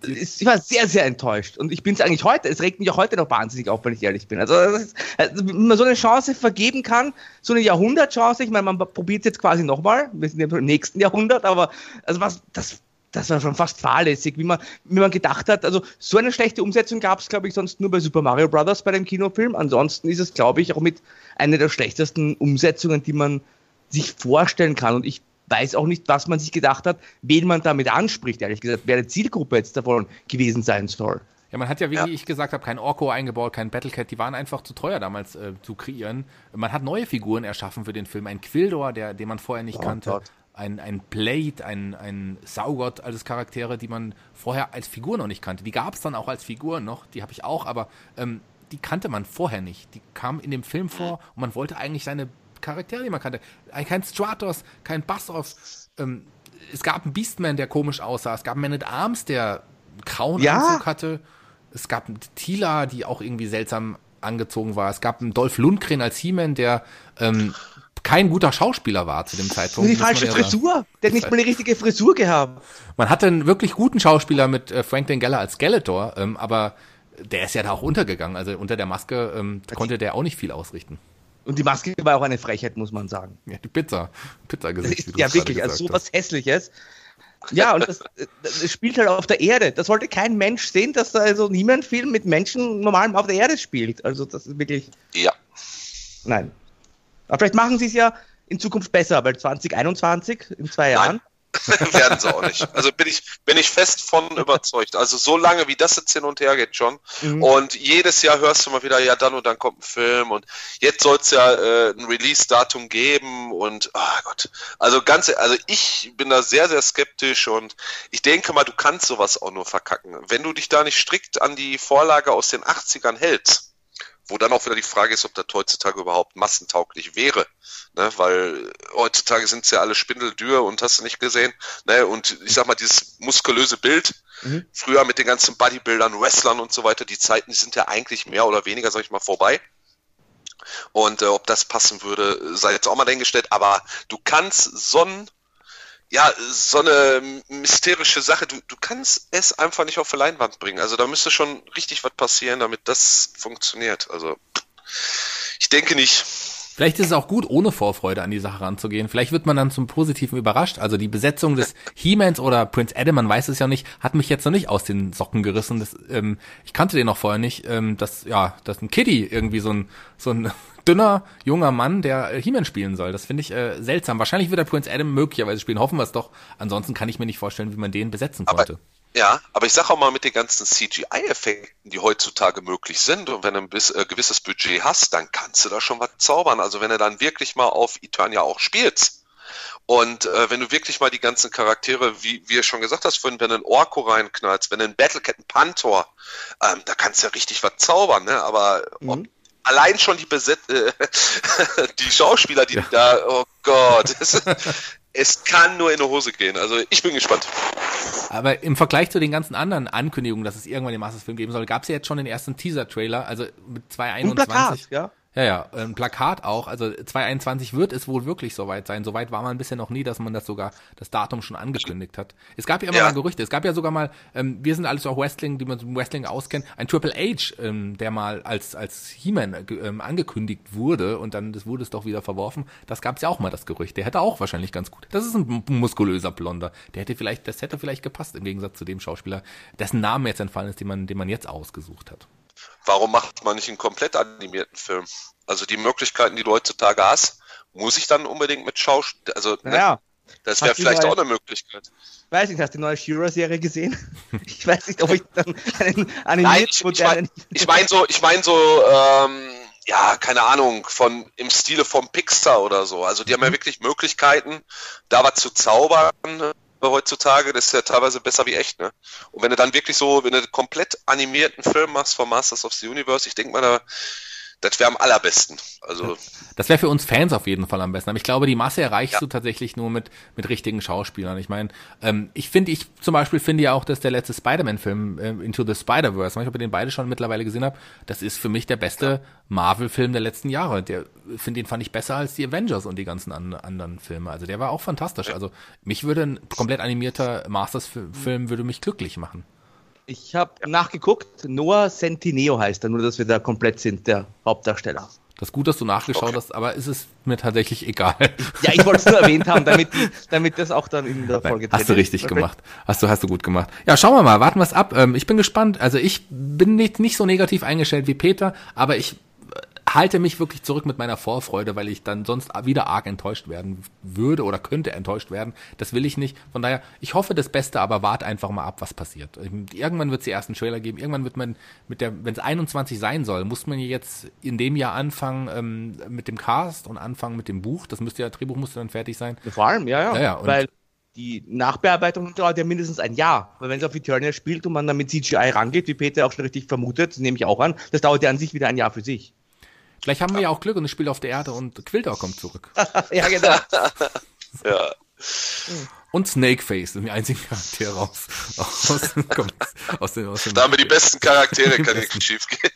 [SPEAKER 1] ich war sehr, sehr enttäuscht. Und ich bin es eigentlich heute, es regt mich auch heute noch wahnsinnig auf, wenn ich ehrlich bin. Also, ist, also wenn man so eine Chance vergeben kann, so eine Jahrhundertchance, ich meine, man probiert es jetzt quasi nochmal, wir sind ja im nächsten Jahrhundert, aber also was, das, das war schon fast fahrlässig, wie man, wie man gedacht hat. Also so eine schlechte Umsetzung gab es, glaube ich, sonst nur bei Super Mario Bros. bei dem Kinofilm. Ansonsten ist es, glaube ich, auch mit einer der schlechtesten Umsetzungen, die man sich vorstellen kann. Und ich weiß auch nicht, was man sich gedacht hat, wen man damit anspricht, ehrlich gesagt, wer die Zielgruppe jetzt davon gewesen sein soll.
[SPEAKER 2] Ja, man hat ja, wie ja. ich gesagt habe, kein Orko eingebaut, kein Battlecat, die waren einfach zu teuer damals äh, zu kreieren. Man hat neue Figuren erschaffen für den Film. Ein Quildor, der, den man vorher nicht oh, kannte. Gott. Ein, ein Blade, ein, ein Saugott, alles Charaktere, die man vorher als Figur noch nicht kannte. Die gab es dann auch als Figur noch, die habe ich auch, aber ähm, die kannte man vorher nicht. Die kam in dem Film vor und man wollte eigentlich seine Charaktere, die man kannte. Kein Stratos, kein Bassoff. Ähm, es gab einen Beastman, der komisch aussah. Es gab einen Man at Arms, der einen grauen ja? Anzug hatte. Es gab einen Tila, die auch irgendwie seltsam angezogen war. Es gab einen Dolph Lundgren als He-Man, der ähm, kein guter Schauspieler war zu dem Zeitpunkt.
[SPEAKER 1] Die falsche Frisur. Der hat nicht mal eine richtige Frisur gehabt.
[SPEAKER 2] Man hatte einen wirklich guten Schauspieler mit äh, Frank Geller als Skeletor, ähm, aber der ist ja da auch untergegangen. Also unter der Maske ähm, konnte der auch nicht viel ausrichten.
[SPEAKER 1] Und die Maske war auch eine Frechheit, muss man sagen.
[SPEAKER 2] Ja, die Pizza.
[SPEAKER 1] Pizza-Gesicht. Ja, wirklich, also so was Hässliches. Ja, und das, das, spielt halt auf der Erde. Das wollte kein Mensch sehen, dass da also niemand Film mit Menschen normal auf der Erde spielt. Also das ist wirklich.
[SPEAKER 3] Ja.
[SPEAKER 1] Nein. Aber vielleicht machen sie es ja in Zukunft besser, weil 2021, in zwei Jahren. <laughs>
[SPEAKER 3] Werden sie auch nicht. Also bin ich, bin ich fest von <laughs> überzeugt. Also so lange wie das jetzt hin und her geht schon. Mhm. Und jedes Jahr hörst du mal wieder, ja, dann und dann kommt ein Film und jetzt soll es ja äh, ein Release-Datum geben und oh Gott. Also ganz, also ich bin da sehr, sehr skeptisch und ich denke mal, du kannst sowas auch nur verkacken. Wenn du dich da nicht strikt an die Vorlage aus den 80ern hältst, wo dann auch wieder die Frage ist, ob das heutzutage überhaupt massentauglich wäre. Ne? Weil heutzutage sind es ja alle Spindeldür und hast du nicht gesehen. Ne? Und ich sag mal, dieses muskulöse Bild, mhm. früher mit den ganzen Bodybuildern, Wrestlern und so weiter, die Zeiten die sind ja eigentlich mehr oder weniger, sag ich mal, vorbei. Und äh, ob das passen würde, sei jetzt auch mal dahingestellt. Aber du kannst so ein ja, so eine mysterische Sache. Du, du kannst es einfach nicht auf die Leinwand bringen. Also da müsste schon richtig was passieren, damit das funktioniert. Also ich denke nicht.
[SPEAKER 2] Vielleicht ist es auch gut, ohne Vorfreude an die Sache ranzugehen. Vielleicht wird man dann zum Positiven überrascht. Also die Besetzung des He-Mans oder Prince Adam, man weiß es ja nicht, hat mich jetzt noch nicht aus den Socken gerissen. Das, ähm, ich kannte den noch vorher nicht. Ähm, dass, ja, dass ein Kitty irgendwie so ein, so ein <laughs> dünner, junger Mann, der äh, He-Man spielen soll. Das finde ich äh, seltsam. Wahrscheinlich wird er Prince Adam möglicherweise spielen. Hoffen wir es doch. Ansonsten kann ich mir nicht vorstellen, wie man den besetzen konnte.
[SPEAKER 3] Ja, aber ich sage auch mal mit den ganzen CGI-Effekten, die heutzutage möglich sind, und wenn du ein bis, äh, gewisses Budget hast, dann kannst du da schon was zaubern. Also wenn du dann wirklich mal auf Eternia auch spielst und äh, wenn du wirklich mal die ganzen Charaktere, wie, wie ihr schon gesagt hast, wenn du einen Orko reinknallst, wenn du einen Battlecat, einen Panther, ähm, da kannst du ja richtig was zaubern, ne? Aber mhm. ob, allein schon die Beset äh, <laughs> die Schauspieler, die ja. da, oh Gott, <laughs> es, kann nur in die Hose gehen. Also ich bin gespannt.
[SPEAKER 2] Aber im Vergleich zu den ganzen anderen Ankündigungen, dass es irgendwann den Masters-Film geben soll, gab es ja jetzt schon den ersten Teaser-Trailer, also mit 221.
[SPEAKER 1] Plakat, ja.
[SPEAKER 2] Ja, ja, ein Plakat auch. Also 2021 wird es wohl wirklich soweit sein. Soweit war man bisher noch nie, dass man das sogar, das Datum schon angekündigt hat. Es gab ja immer ja. mal Gerüchte. Es gab ja sogar mal, ähm, wir sind alles auch Wrestling, die man mit Wrestling auskennen, ein Triple H, ähm, der mal als, als He-Man ähm, angekündigt wurde und dann das wurde es doch wieder verworfen. Das gab es ja auch mal, das Gerücht. Der hätte auch wahrscheinlich ganz gut. Das ist ein muskulöser Blonder. Der hätte vielleicht, das hätte vielleicht gepasst im Gegensatz zu dem Schauspieler, dessen Name jetzt entfallen ist, den man, den man jetzt ausgesucht hat.
[SPEAKER 3] Warum macht man nicht einen komplett animierten Film? Also die Möglichkeiten, die du heutzutage hast, muss ich dann unbedingt mit Schauspiel, also
[SPEAKER 1] ne, ja.
[SPEAKER 3] das wäre vielleicht neue, auch eine Möglichkeit.
[SPEAKER 1] Weiß nicht, hast du die neue Shira-Serie gesehen? <laughs> Ich weiß nicht, ob ich dann einen
[SPEAKER 3] animierten Nein, ich, ich meine ich mein so, ich meine so, ähm, ja, keine Ahnung, von im Stile vom Pixar oder so. Also die haben ja mhm. wirklich Möglichkeiten, da was zu zaubern heutzutage, das ist ja teilweise besser wie echt, ne? Und wenn du dann wirklich so, wenn du komplett animierten Film machst von Masters of the Universe, ich denke mal, da das wäre am allerbesten. Also
[SPEAKER 2] das wäre für uns Fans auf jeden Fall am besten. Aber ich glaube, die Masse erreichst ja. du tatsächlich nur mit mit richtigen Schauspielern. Ich meine, ähm, ich finde, ich zum Beispiel finde ja auch, dass der letzte Spider-Man-Film äh, Into the Spider-Verse, ich habe den beide schon mittlerweile gesehen habe, das ist für mich der beste ja. Marvel-Film der letzten Jahre. Der finde den fand ich besser als die Avengers und die ganzen an, anderen Filme. Also der war auch fantastisch. Ja. Also mich würde ein komplett animierter Masters-Film würde mich glücklich machen.
[SPEAKER 1] Ich habe ja. nachgeguckt, Noah Centineo heißt er, nur dass wir da komplett sind, der Hauptdarsteller.
[SPEAKER 2] Das ist gut, dass du nachgeschaut okay. hast, aber ist es mir tatsächlich egal. <laughs>
[SPEAKER 1] Ja, ich wollte es nur erwähnt haben, damit, <laughs> damit das auch dann in der Folge
[SPEAKER 2] Nein, Hast du richtig ist. gemacht. Hast du, hast du gut gemacht. Ja, schauen wir mal, warten wir es ab. Ähm, ich bin gespannt. Also ich bin nicht, nicht so negativ eingestellt wie Peter, aber ich halte mich wirklich zurück mit meiner Vorfreude, weil ich dann sonst wieder arg enttäuscht werden würde oder könnte enttäuscht werden. Das will ich nicht. Von daher, ich hoffe das Beste, aber warte einfach mal ab, was passiert. Irgendwann wird es die ersten Trailer geben. Irgendwann wird man mit der, wenn es 21 sein soll, muss man jetzt in dem Jahr anfangen ähm, mit dem Cast und anfangen mit dem Buch. Das müsste ja, Drehbuch müsste dann fertig sein.
[SPEAKER 1] Vor allem, ja, ja. ja, ja weil die Nachbearbeitung dauert ja mindestens ein Jahr. Weil wenn es auf Eternia spielt und man dann mit CGI rangeht, wie Peter auch schon richtig vermutet, nehme ich auch an, das dauert ja an sich wieder ein Jahr für sich.
[SPEAKER 2] Vielleicht haben wir ja auch Glück und es spielt auf der Erde und Quilter kommt zurück. <laughs>
[SPEAKER 1] ja, genau. <laughs>
[SPEAKER 3] ja.
[SPEAKER 2] Und Snakeface sind die einzigen Charaktere <laughs> aus, aus,
[SPEAKER 3] aus, den, aus den Da haben wir die besten Charaktere, kann nichts schief gehen.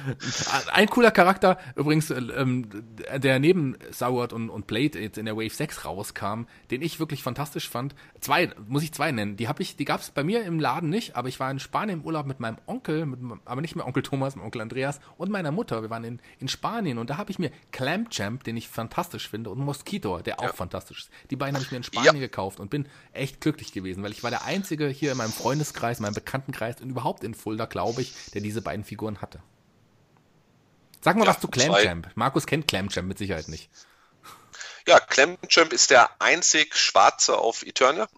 [SPEAKER 3] <laughs>
[SPEAKER 2] Ein cooler Charakter, übrigens, ähm, der neben Sauert und, und Blade jetzt in der Wave 6 rauskam, den ich wirklich fantastisch fand. Zwei, muss ich zwei nennen. Die habe ich, die gab es bei mir im Laden nicht, aber ich war in Spanien im Urlaub mit meinem Onkel, mit, aber nicht mehr Onkel Thomas, mit Onkel Andreas und meiner Mutter. Wir waren in, in Spanien und da habe ich mir Clam Champ, den ich fantastisch finde, und Mosquito, der auch ja. fantastisch ist. Die beiden habe ich mir in Spanien ja. gekauft und bin echt glücklich gewesen, weil ich war der Einzige hier in meinem Freundeskreis, in meinem Bekanntenkreis und überhaupt in Fulda, glaube ich, der diese beiden Figuren hatte. Sag mal ja, was zu Clamchamp. Markus kennt Clamchamp mit Sicherheit nicht.
[SPEAKER 3] Ja, Clamchamp ist der einzig Schwarze auf Eternia.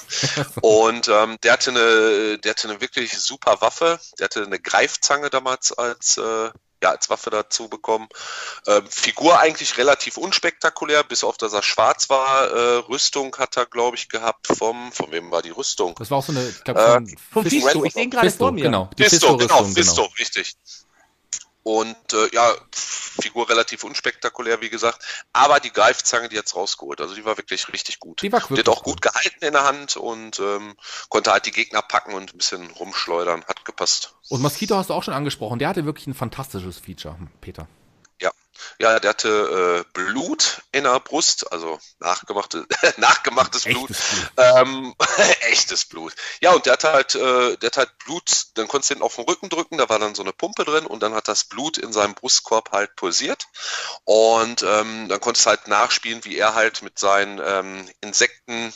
[SPEAKER 3] <laughs> und ähm, der, hatte eine, der hatte eine wirklich super Waffe. Der hatte eine Greifzange damals als, äh, ja, als Waffe dazu bekommen. Ähm, Figur eigentlich relativ unspektakulär, bis auf dass er schwarz war. Äh, Rüstung hat er, glaube ich, gehabt vom, von wem war die Rüstung?
[SPEAKER 2] Das war auch so eine, ich glaube, äh,
[SPEAKER 1] vom Fisto. Ich sehe gerade vor mir.
[SPEAKER 2] Genau,
[SPEAKER 3] die Fisto, Fisto genau, Fisto, genau. richtig. Und äh, ja, Figur relativ unspektakulär, wie gesagt. Aber die Greifzange, die jetzt rausgeholt. Also die war wirklich richtig gut. Die, war die hat auch gut gehalten in der Hand und ähm, konnte halt die Gegner packen und ein bisschen rumschleudern. Hat gepasst.
[SPEAKER 2] Und Mosquito hast du auch schon angesprochen. Der hatte wirklich ein fantastisches Feature, Peter.
[SPEAKER 3] Ja, der hatte äh, Blut in der Brust, also nachgemachte, <laughs> nachgemachtes Blut. Echtes Blut. Ähm, <laughs> echtes Blut. Ja, und der hat halt, äh, der hat halt Blut, dann konntest du ihn auf den Rücken drücken, da war dann so eine Pumpe drin und dann hat das Blut in seinem Brustkorb halt pulsiert. Und ähm, dann konntest du halt nachspielen, wie er halt mit seinen ähm, Insekten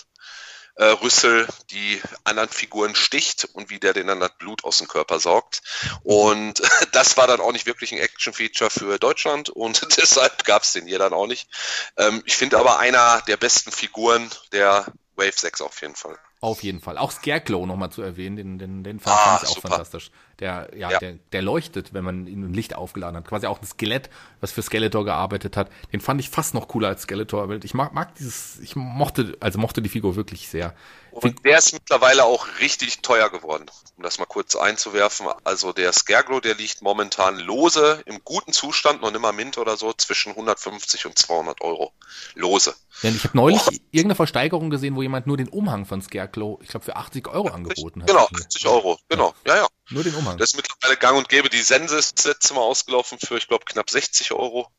[SPEAKER 3] äh, Rüssel die anderen Figuren sticht und wie der den dann das Blut aus dem Körper saugt. Und <laughs> das war dann auch nicht wirklich ein Action-Feature für Deutschland und <laughs> deshalb gab es den hier dann auch nicht. Ähm, ich finde aber einer der besten Figuren der Wave 6 auf jeden Fall.
[SPEAKER 2] Auf jeden Fall. Auch Scarecrow nochmal zu erwähnen, den, den, den fand ah, ich auch super. fantastisch. Der, ja, ja, Der, der leuchtet, wenn man ihn im Licht aufgeladen hat. Quasi auch ein Skelett, was für Skeletor gearbeitet hat. Den fand ich fast noch cooler als Skeletor. Ich mag, mag dieses, ich mochte, also mochte die Figur wirklich sehr.
[SPEAKER 3] Und der ist mittlerweile auch richtig teuer geworden, um das mal kurz einzuwerfen. Also der Scarecrow, der liegt momentan lose, im guten Zustand, noch nimmer Mint oder so, zwischen 150 und 200 Euro. Lose.
[SPEAKER 2] Ja, ich habe neulich oh. irgendeine Versteigerung gesehen, wo jemand nur den Umhang von Scarecrow, ich glaube, für 80 Euro angeboten hat.
[SPEAKER 3] Genau, 80 Euro, genau, ja, ja. Nur den Umhang. Das ist mittlerweile gang und gäbe. Die Sense ist das letzte Mal ausgelaufen für, ich glaube, knapp 60 Euro.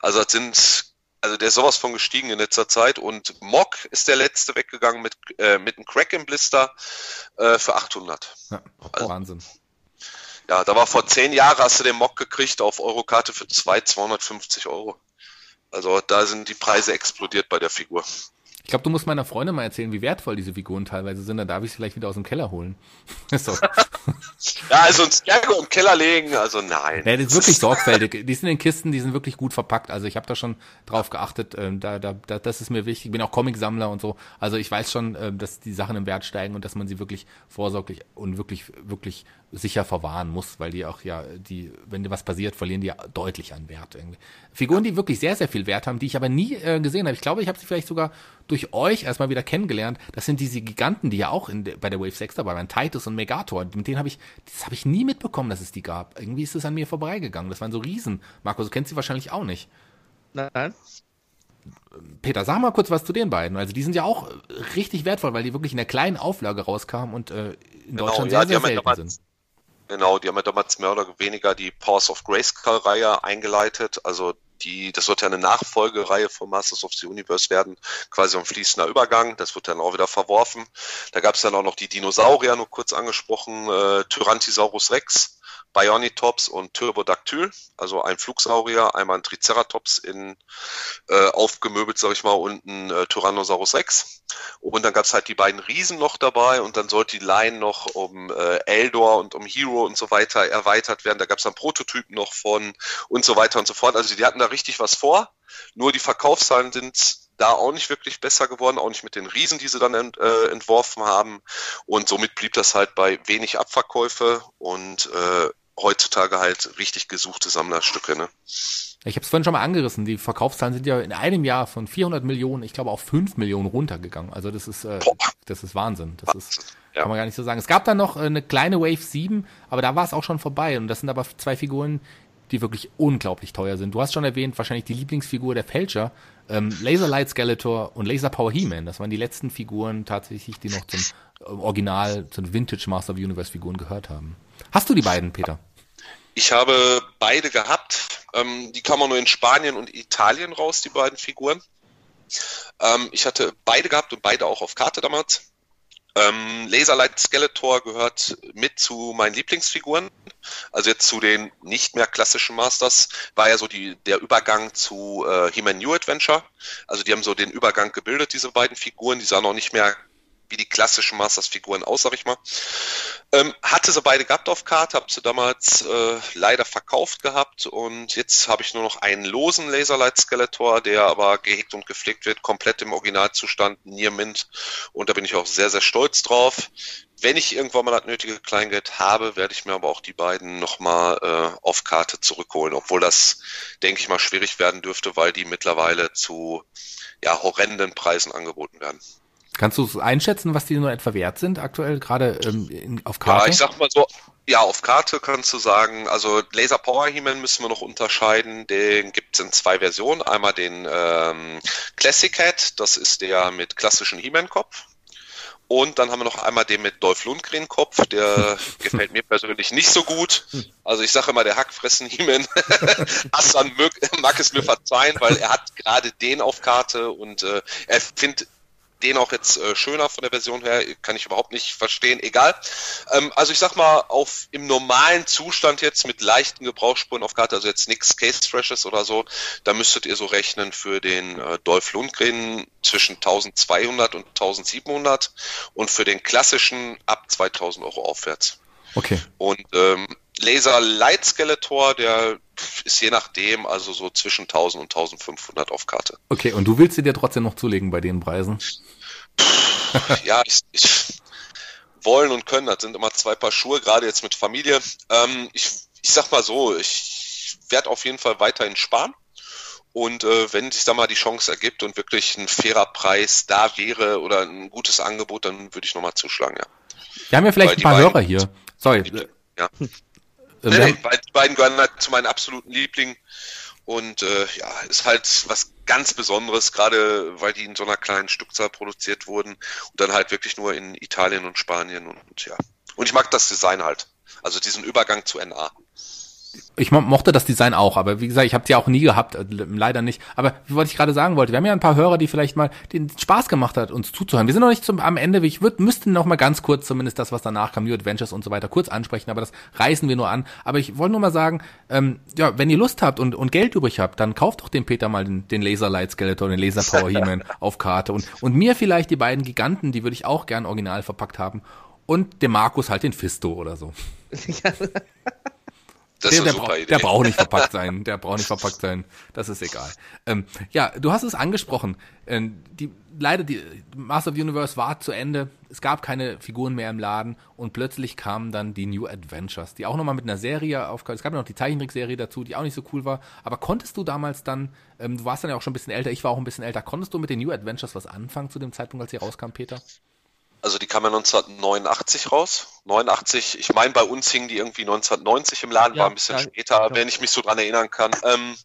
[SPEAKER 3] Also das sind, also der ist sowas von gestiegen in letzter Zeit. Und Mock ist der letzte weggegangen mit, äh, mit einem Crack im Blister äh, für 800. Ja, also, Wahnsinn. Ja, da war vor zehn Jahren, hast du den Mock gekriegt auf Eurokarte für 2, 250 Euro. Also da sind die Preise explodiert bei der Figur.
[SPEAKER 2] Ich glaube, du musst meiner Freundin mal erzählen, wie wertvoll diese Figuren teilweise sind. Dann darf ich sie vielleicht wieder aus dem Keller holen. <laughs> <laughs>
[SPEAKER 3] ja, also ein Skergo im Keller legen, also nein.
[SPEAKER 2] Ja, das ist wirklich sorgfältig. Die sind in Kisten, die sind wirklich gut verpackt. Also ich habe da schon drauf geachtet. Ähm, da, da, da, das ist mir wichtig. Ich bin auch Comicsammler und so. Also ich weiß schon, äh, dass die Sachen im Wert steigen und dass man sie wirklich vorsorglich und wirklich, wirklich sicher verwahren muss, weil die auch ja, die, wenn dir was passiert, verlieren die ja deutlich an Wert irgendwie. Figuren, die wirklich sehr, sehr viel Wert haben, die ich aber nie äh, gesehen habe. Ich glaube, ich habe sie vielleicht sogar durch euch erstmal wieder kennengelernt. Das sind diese Giganten, die ja auch in, bei der Wave 6 dabei waren, Titus und Megator. Mit denen habe ich, das habe ich nie mitbekommen, dass es die gab. Irgendwie ist es an mir vorbeigegangen. Das waren so Riesen. Markus, du kennst sie wahrscheinlich auch nicht. Nein. Peter, sag mal kurz was zu den beiden. Also die sind ja auch richtig wertvoll, weil die wirklich in der kleinen Auflage rauskamen und äh, in genau, Deutschland ja, sehr, sehr selten sind.
[SPEAKER 3] Genau, die haben ja damals mehr oder weniger die Powers of Grayskull-Reihe eingeleitet. Also die, das wird ja eine Nachfolgereihe von Masters of the Universe werden, quasi ein fließender Übergang. Das wird dann auch wieder verworfen. Da gab es dann auch noch die Dinosaurier, nur kurz angesprochen, äh, Tyrannosaurus Rex Bionitops und Turbodactyl, also ein Flugsaurier, einmal ein Triceratops in äh, aufgemöbelt, sag ich mal, und ein äh, Tyrannosaurus Rex. Und dann gab's halt die beiden Riesen noch dabei und dann sollte die Line noch um äh, Eldor und um Hero und so weiter erweitert werden. Da gab's dann Prototypen noch von und so weiter und so fort. Also die hatten da richtig was vor. Nur die Verkaufszahlen sind da auch nicht wirklich besser geworden, auch nicht mit den Riesen, die sie dann ent, äh, entworfen haben. Und somit blieb das halt bei wenig Abverkäufe und äh, heutzutage halt richtig gesuchte Sammlerstücke. Ne?
[SPEAKER 2] Ich habe es vorhin schon mal angerissen. Die Verkaufszahlen sind ja in einem Jahr von 400 Millionen, ich glaube, auf 5 Millionen runtergegangen. Also das ist, äh, das ist Wahnsinn. Das ist, ja. kann man gar nicht so sagen. Es gab dann noch äh, eine kleine Wave 7, aber da war es auch schon vorbei. Und das sind aber zwei Figuren, die wirklich unglaublich teuer sind. Du hast schon erwähnt, wahrscheinlich die Lieblingsfigur der Fälscher, ähm, Laser Light Skeletor und Laser Power He-Man. Das waren die letzten Figuren tatsächlich, die noch zum äh, Original, zu den Vintage Master of Universe Figuren gehört haben. Hast du die beiden, Peter?
[SPEAKER 3] Ich habe beide gehabt. Ähm, die kamen nur in Spanien und Italien raus, die beiden Figuren. Ähm, ich hatte beide gehabt und beide auch auf Karte damals. Ähm, Laserlight Skeletor gehört mit zu meinen Lieblingsfiguren. Also jetzt zu den nicht mehr klassischen Masters war ja so die, der Übergang zu äh, He-Man New Adventure. Also die haben so den Übergang gebildet, diese beiden Figuren. Die sahen auch nicht mehr wie die klassischen Masters-Figuren aus, sag ich mal. Ähm, hatte sie beide gehabt auf Karte, habe sie damals äh, leider verkauft gehabt und jetzt habe ich nur noch einen losen Laserlight Skeletor, der aber gehegt und gepflegt wird, komplett im Originalzustand, Near Mint und da bin ich auch sehr, sehr stolz drauf. Wenn ich irgendwann mal das nötige Kleingeld habe, werde ich mir aber auch die beiden nochmal äh, auf Karte zurückholen, obwohl das, denke ich mal, schwierig werden dürfte, weil die mittlerweile zu ja, horrenden Preisen angeboten werden.
[SPEAKER 2] Kannst du einschätzen, was die nur etwa wert sind aktuell, gerade ähm, auf Karte?
[SPEAKER 3] Ja, ich sag mal so, ja, auf Karte kannst du sagen, also Laser Power He-Man müssen wir noch unterscheiden. Den gibt es in zwei Versionen. Einmal den ähm, Classic Head, das ist der mit klassischen He-Man-Kopf. Und dann haben wir noch einmal den mit Dolph Lundgren-Kopf, der <laughs> gefällt mir persönlich nicht so gut. Also ich sage immer, der Hackfressen He-Man. <laughs> Hassan mag es mir verzeihen, weil er hat gerade den auf Karte und äh, er findet den auch jetzt äh, schöner von der Version her, kann ich überhaupt nicht verstehen, egal. Ähm, also ich sag mal, auf im normalen Zustand jetzt mit leichten Gebrauchsspuren auf Karte, also jetzt nichts Case Freshes oder so, da müsstet ihr so rechnen für den äh, Dolph Lundgren zwischen 1200 und 1700 und für den klassischen ab 2000 Euro aufwärts.
[SPEAKER 2] Okay.
[SPEAKER 3] Und ähm, Laser Light Skeletor, der ist je nachdem, also so zwischen 1000 und 1500 auf Karte.
[SPEAKER 2] Okay, und du willst sie dir trotzdem noch zulegen bei den Preisen?
[SPEAKER 3] ja, ich, ich, wollen und können, das sind immer zwei Paar Schuhe, gerade jetzt mit Familie. Ähm, ich, ich sag mal so, ich werde auf jeden Fall weiterhin sparen. Und äh, wenn sich da mal die Chance ergibt und wirklich ein fairer Preis da wäre oder ein gutes Angebot, dann würde ich nochmal zuschlagen, ja.
[SPEAKER 2] Wir haben ja vielleicht Weil ein paar Hörer hier. Sorry.
[SPEAKER 3] Ja. Nee, weil die beiden gehören halt zu meinen absoluten Lieblingen. Und äh, ja, ist halt was ganz Besonderes, gerade weil die in so einer kleinen Stückzahl produziert wurden und dann halt wirklich nur in Italien und Spanien und, und ja. Und ich mag das Design halt. Also diesen Übergang zu NA
[SPEAKER 2] ich mochte das Design auch, aber wie gesagt, ich habe es ja auch nie gehabt, äh, leider nicht. Aber wie wollte ich gerade sagen wollte, wir haben ja ein paar Hörer, die vielleicht mal den Spaß gemacht hat, uns zuzuhören. Wir sind noch nicht zum, am Ende, ich würd, müsste noch mal ganz kurz zumindest das, was danach kam, New Adventures und so weiter, kurz ansprechen, aber das reißen wir nur an. Aber ich wollte nur mal sagen, ähm, ja, wenn ihr Lust habt und, und Geld übrig habt, dann kauft doch dem Peter mal den, den Laser Light Skeletor, den Laser Power <laughs> He-Man auf Karte und, und mir vielleicht die beiden Giganten, die würde ich auch gern original verpackt haben und dem Markus halt den Fisto oder so. <laughs> <laughs> Das der, ist eine der, super Idee. der braucht nicht verpackt <laughs> sein. Der braucht nicht verpackt sein. Das ist egal. Ähm, ja, du hast es angesprochen. Ähm, die, leider, die Master of the Universe war zu Ende. Es gab keine Figuren mehr im Laden und plötzlich kamen dann die New Adventures, die auch nochmal mit einer Serie aufkamen. Es gab ja noch die Zeichentrickserie dazu, die auch nicht so cool war. Aber konntest du damals dann, ähm, du warst dann ja auch schon ein bisschen älter, ich war auch ein bisschen älter, konntest du mit den New Adventures was anfangen zu dem Zeitpunkt, als sie rauskam, Peter?
[SPEAKER 3] Also die kam ja 1989 raus. 89, ich meine, bei uns hingen die irgendwie 1990 im Laden, ja, war ein bisschen ja, später, ja. wenn ich mich so dran erinnern kann. Ähm,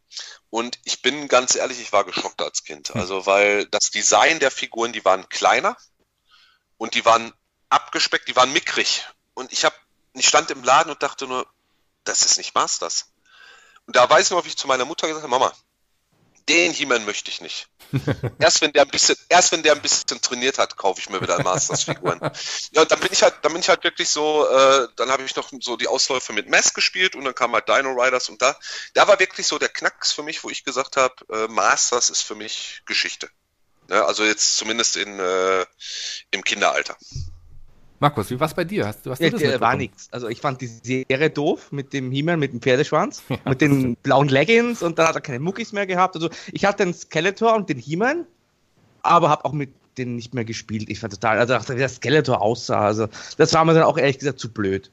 [SPEAKER 3] und ich bin ganz ehrlich, ich war geschockt als Kind. Hm. Also, weil das Design der Figuren, die waren kleiner und die waren abgespeckt, die waren mickrig. Und ich habe, ich stand im Laden und dachte nur, das ist nicht Masters. Und da weiß ich noch, wie ich zu meiner Mutter gesagt habe, Mama, den He-Man möchte ich nicht. <laughs> erst wenn der ein bisschen, erst wenn der ein bisschen trainiert hat, kaufe ich mir wieder Masters-Figuren. <laughs> ja, und dann bin ich halt, dann bin ich halt wirklich so, äh, dann habe ich noch so die Ausläufe mit Mess gespielt und dann kam halt Dino Riders und da, da war wirklich so der Knacks für mich, wo ich gesagt habe, äh, Masters ist für mich Geschichte. Ja, also jetzt zumindest in, äh, im Kinderalter.
[SPEAKER 2] Markus, wie war es bei dir? Hast, du hast
[SPEAKER 1] ja, das war nichts. Also ich fand die Serie doof mit dem He-Man, mit dem Pferdeschwanz, <laughs> ja, mit den blauen Leggings und dann hat er keine Muckis mehr gehabt. Also ich hatte den Skeletor und den He-Man, aber habe auch mit denen nicht mehr gespielt. Ich fand total, also wie der Skeletor aussah. Also das war mir dann auch ehrlich gesagt zu blöd.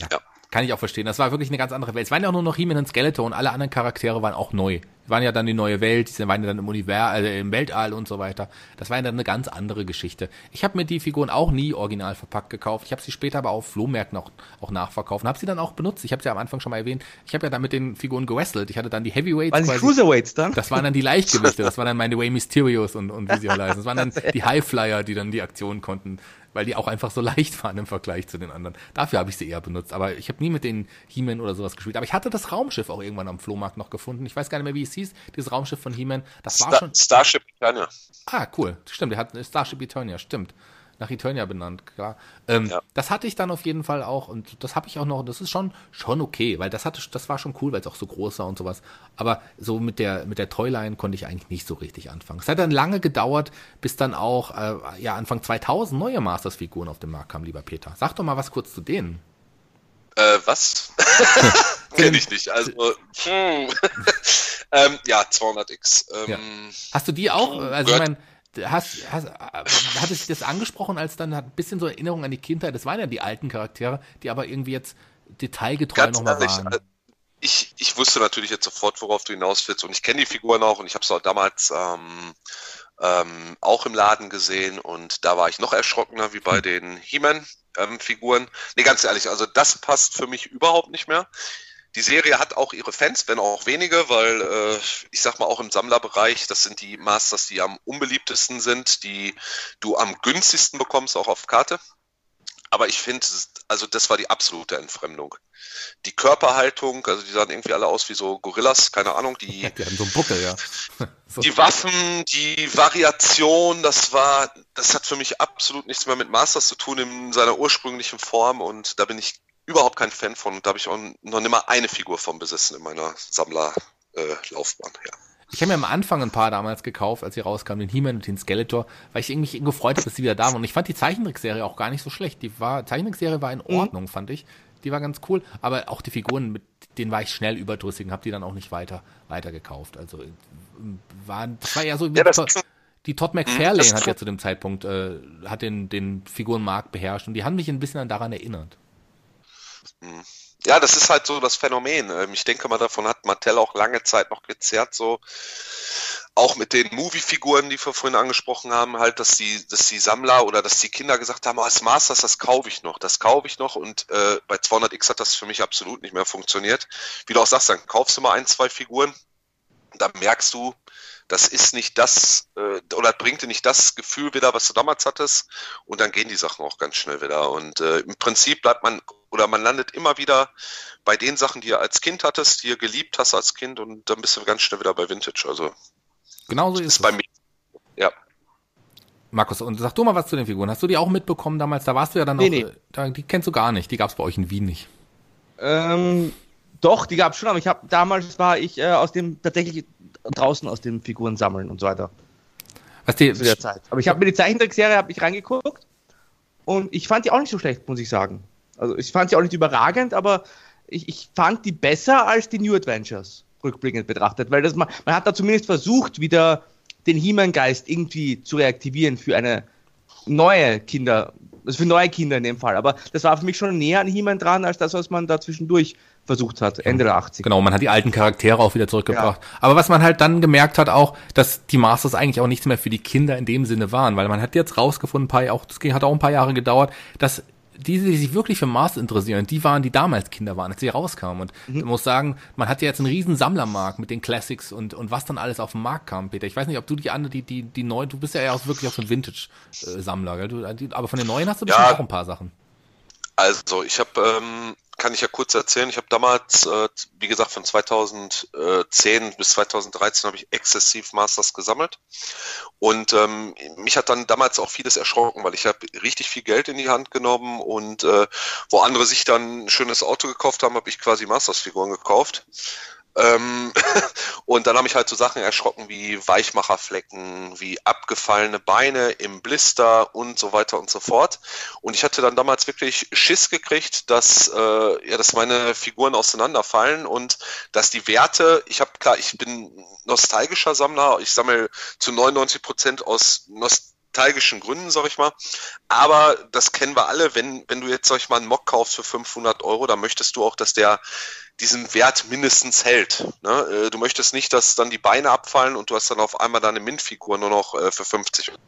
[SPEAKER 2] Ja. ja. Kann ich auch verstehen. Das war wirklich eine ganz andere Welt. Es waren ja auch nur noch He-Man und Skeletor und alle anderen Charaktere waren auch neu waren ja dann die neue Welt, die waren ja dann im Univers, also im Weltall und so weiter. Das war ja dann eine ganz andere Geschichte. Ich habe mir die Figuren auch nie original verpackt gekauft. Ich habe sie später aber auf Flohmärkten auch, auch nachverkauft und habe sie dann auch benutzt. Ich habe sie am Anfang schon mal erwähnt. Ich habe ja dann mit den Figuren gewrestelt. Ich hatte dann die Heavyweights.
[SPEAKER 1] Waren die Cruiserweights dann?
[SPEAKER 2] Das waren dann die Leichtgewichte. <laughs> Das waren dann meine Way Mysterios und, und wie sie alle heißen. Das waren dann die Highflyer, die dann die Aktionen konnten weil die auch einfach so <laughs> leicht waren im Vergleich zu den anderen. Dafür habe ich sie eher benutzt. Aber ich habe nie mit den He-Man oder sowas gespielt. Aber ich hatte das Raumschiff auch irgendwann am Flohmarkt noch gefunden. Ich weiß gar nicht mehr, wie es hieß, dieses Raumschiff von He-Man. Das war Star schon.
[SPEAKER 3] Starship Eternia.
[SPEAKER 2] Ah, cool. Stimmt, der hat Starship Eternia, stimmt nach Eternia benannt, klar. Ähm, ja. Das hatte ich dann auf jeden Fall auch und das habe ich auch noch, das ist schon, schon okay, weil das hatte, das war schon cool, weil es auch so groß war und sowas. Aber so mit der, mit der Toyline konnte ich eigentlich nicht so richtig anfangen. Es hat dann lange gedauert, bis dann auch, äh, ja, Anfang 2000 neue Masters-Figuren auf den Markt kamen, lieber Peter. Sag doch mal was kurz zu denen.
[SPEAKER 3] Äh, was? <laughs> Kenne ich nicht. Also, hm. <laughs> ähm, ja, 200x. Ähm, ja.
[SPEAKER 2] Hast du die auch? Also, ich meine, hast, hast, hat es das angesprochen, als dann ein bisschen so Erinnerung an die Kindheit? Das waren ja die alten Charaktere, die aber irgendwie jetzt detailgetreu nochmal waren. Äh,
[SPEAKER 3] ich, ich wusste natürlich jetzt sofort, worauf du hinaus willst und ich kenne die Figuren auch und ich habe es auch damals ähm, ähm, auch im Laden gesehen und da war ich noch erschrockener wie bei hm. den He-Man-Figuren. Ähm, nee, ganz ehrlich, also das passt für mich überhaupt nicht mehr. Die Serie hat auch ihre Fans, wenn auch wenige, weil äh, ich sag mal auch im Sammlerbereich, das sind die Masters, die am unbeliebtesten sind, die du am günstigsten bekommst, auch auf Karte. Aber ich finde, also das war die absolute Entfremdung. Die Körperhaltung, also die sahen irgendwie alle aus wie so Gorillas, keine Ahnung, die, <laughs>
[SPEAKER 2] die hatten so einen Buckel, ja.
[SPEAKER 3] so. <laughs> Die Waffen, die Variation, das war, das hat für mich absolut nichts mehr mit Masters zu tun in seiner ursprünglichen Form und da bin ich überhaupt kein Fan von. Da habe ich auch noch nicht mal eine Figur von besessen in meiner Sammlerlaufbahn. Äh, ja.
[SPEAKER 2] Ich habe mir am Anfang ein paar damals gekauft, als sie rauskamen, den He-Man und den Skeletor, weil ich irgendwie gefreut habe, dass sie wieder da waren. Und ich fand die Zeichentrickserie auch gar nicht so schlecht. Die war, Zeichentrickserie war in mhm. Ordnung, mhm. fand ich. Die war ganz cool, aber auch die Figuren, mit denen war ich schnell überdrüssig und habe die dann auch nicht weiter, weiter gekauft. Also waren, das war eher so wie ja, die Todd McFarlane hat ja zu dem Zeitpunkt, äh, hat den, den Figurenmarkt beherrscht und die haben mich ein bisschen daran erinnert.
[SPEAKER 3] Hm. Ja, das ist halt so das Phänomen. Ähm, ich denke mal, davon hat Mattel auch lange Zeit noch gezerrt, so auch mit den Movie-Figuren, die wir vorhin angesprochen haben, halt, dass die, dass die Sammler oder dass die Kinder gesagt haben, oh, das Masters, das kaufe ich noch, das kaufe ich noch und äh, bei 200X hat das für mich absolut nicht mehr funktioniert. Wie du auch sagst, dann kaufst du mal ein, zwei Figuren, dann merkst du, das ist nicht das, äh, oder bringt dir nicht das Gefühl wieder, was du damals hattest und dann gehen die Sachen auch ganz schnell wieder und äh, im Prinzip bleibt man oder man landet immer wieder bei den Sachen, die ihr als Kind hattest, die ihr geliebt hast als Kind und dann bist du ganz schnell wieder bei Vintage. Also
[SPEAKER 2] genauso ist, ist es. bei mir.
[SPEAKER 3] Ja.
[SPEAKER 2] Markus, und sag du mal was zu den Figuren. Hast du die auch mitbekommen damals? Da warst du ja dann nee, noch. Nee. Da, die kennst du gar nicht. Die gab es bei euch in Wien nicht.
[SPEAKER 1] Ähm, doch, die gab es schon, aber ich habe damals war ich äh, aus dem tatsächlich draußen aus den Figuren sammeln und so weiter.
[SPEAKER 2] Was die,
[SPEAKER 1] zu der Zeit. Aber ich habe mir die Zeichentrickserie habe ich reingeguckt und ich fand die auch nicht so schlecht, muss ich sagen. Also ich fand sie auch nicht überragend, aber ich, ich fand die besser als die New Adventures, rückblickend betrachtet, weil das man, man hat da zumindest versucht, wieder den He-Man-Geist irgendwie zu reaktivieren für eine neue Kinder, also für neue Kinder in dem Fall. Aber das war für mich schon näher an He-Man dran, als das, was man da zwischendurch versucht hat, Ende der 80
[SPEAKER 2] Genau, man hat die alten Charaktere auch wieder zurückgebracht. Ja. Aber was man halt dann gemerkt hat auch, dass die Masters eigentlich auch nichts mehr für die Kinder in dem Sinne waren, weil man hat jetzt rausgefunden, paar, auch, das hat auch ein paar Jahre gedauert, dass die, die sich wirklich für Mars interessieren, die waren, die damals Kinder waren, als sie rauskamen. Und mhm. ich muss sagen, man hat ja jetzt einen riesen Sammlermarkt mit den Classics und, und was dann alles auf den Markt kam, Peter. Ich weiß nicht, ob du die andere, die, die, die neuen, du bist ja auch wirklich auch so ein Vintage-Sammler, gell? aber von den neuen hast du bestimmt ja, auch ein paar Sachen.
[SPEAKER 3] Also, ich habe ähm, kann ich ja kurz erzählen. Ich habe damals, äh, wie gesagt, von 2010 bis 2013 habe ich exzessiv Masters gesammelt. Und ähm, mich hat dann damals auch vieles erschrocken, weil ich habe richtig viel Geld in die Hand genommen und äh, wo andere sich dann ein schönes Auto gekauft haben, habe ich quasi Masters-Figuren gekauft. Ähm, <laughs> und dann habe ich halt so Sachen erschrocken wie Weichmacherflecken, wie abgefallene Beine im Blister und so weiter und so fort. Und ich hatte dann damals wirklich Schiss gekriegt, dass, äh, ja, dass meine Figuren auseinanderfallen und dass die Werte, ich habe klar, ich bin nostalgischer Sammler, ich sammle zu 99 Prozent aus Nostalgie nostalgischen Gründen, sag ich mal. Aber das kennen wir alle, wenn, wenn du jetzt, sag ich mal, einen Mock kaufst für 500 Euro, dann möchtest du auch, dass der diesen Wert mindestens hält. Ne? Äh, du möchtest nicht, dass dann die Beine abfallen und du hast dann auf einmal deine Mint-Figur nur noch äh, für 50 Euro.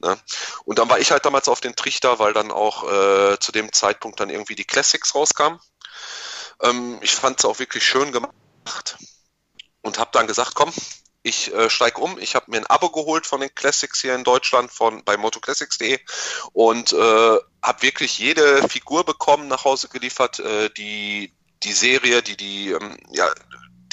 [SPEAKER 3] Ne? Und dann war ich halt damals auf den Trichter, weil dann auch äh, zu dem Zeitpunkt dann irgendwie die Classics rauskamen. Ähm, ich fand es auch wirklich schön gemacht und habe dann gesagt, komm, ich äh, steige um. Ich habe mir ein Abo geholt von den Classics hier in Deutschland von bei motoclassics.de und äh, habe wirklich jede Figur bekommen nach Hause geliefert, äh, die die Serie, die die ähm, ja,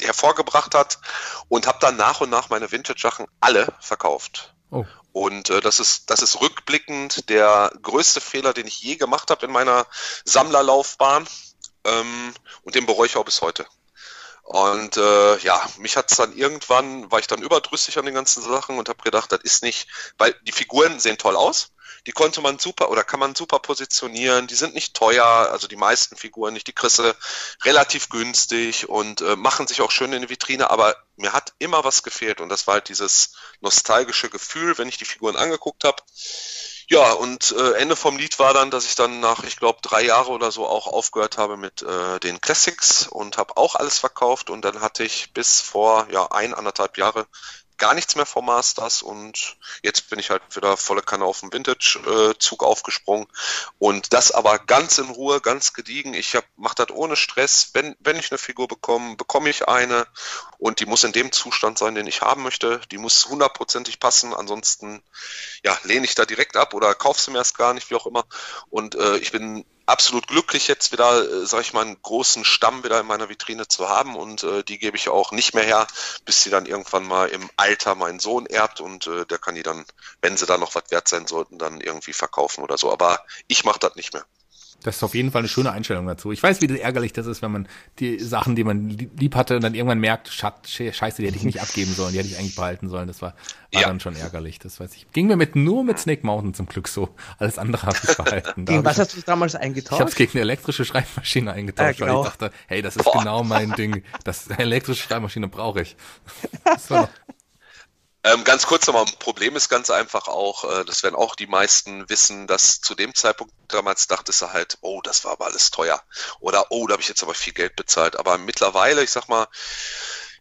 [SPEAKER 3] hervorgebracht hat und habe dann nach und nach meine Vintage-Sachen alle verkauft. Oh. Und äh, das ist das ist rückblickend der größte Fehler, den ich je gemacht habe in meiner Sammlerlaufbahn ähm, und den bereue ich auch bis heute. Und äh, ja, mich hat es dann irgendwann, war ich dann überdrüssig an den ganzen Sachen und habe gedacht, das ist nicht, weil die Figuren sehen toll aus, die konnte man super oder kann man super positionieren, die sind nicht teuer, also die meisten Figuren nicht, die Krisse relativ günstig und äh, machen sich auch schön in die Vitrine, aber mir hat immer was gefehlt und das war halt dieses nostalgische Gefühl, wenn ich die Figuren angeguckt habe. Ja, und äh, Ende vom Lied war dann, dass ich dann nach, ich glaube, drei Jahre oder so auch aufgehört habe mit äh, den Classics und habe auch alles verkauft. Und dann hatte ich bis vor ja ein, anderthalb Jahre gar nichts mehr vom Masters und jetzt bin ich halt wieder volle Kanne auf den Vintage-Zug aufgesprungen und das aber ganz in Ruhe, ganz gediegen. Ich mache das ohne Stress. Wenn, wenn ich eine Figur bekomme, bekomme ich eine und die muss in dem Zustand sein, den ich haben möchte. Die muss hundertprozentig passen, ansonsten ja, lehne ich da direkt ab oder kaufe sie mir erst gar nicht, wie auch immer. Und äh, ich bin absolut glücklich, jetzt wieder, äh, sag ich mal, einen großen Stamm wieder in meiner Vitrine zu haben und äh, die gebe ich auch nicht mehr her, bis sie dann irgendwann mal im Alter meinen Sohn erbt und äh, der kann die dann, wenn sie da noch was wert sein sollten, dann irgendwie verkaufen oder so. Aber ich mache das nicht mehr.
[SPEAKER 2] Das ist auf jeden Fall eine schöne Einstellung dazu. Ich weiß, wie ärgerlich das ist, wenn man die Sachen, die man lieb hatte, dann irgendwann merkt, scheiße, die hätte ich nicht <laughs> abgeben sollen, die hätte ich eigentlich behalten sollen. Das war, war ja. dann schon ärgerlich, das weiß ich. Ging mir mit nur mit Snake Mountain zum Glück so. Alles andere habe ich behalten. <laughs>
[SPEAKER 1] gegen was hast du damals eingetauscht? Ich
[SPEAKER 2] habe es gegen eine elektrische Schreibmaschine eingetauscht, ja, genau. weil ich dachte, hey, das ist Boah. genau mein Ding. Das elektrische Schreibmaschine brauche ich. <laughs>
[SPEAKER 3] so. Ähm, ganz kurz nochmal, Problem ist ganz einfach auch, äh, das werden auch die meisten wissen, dass zu dem Zeitpunkt damals dachtest du halt, oh, das war aber alles teuer. Oder oh, da habe ich jetzt aber viel Geld bezahlt. Aber mittlerweile, ich sag mal,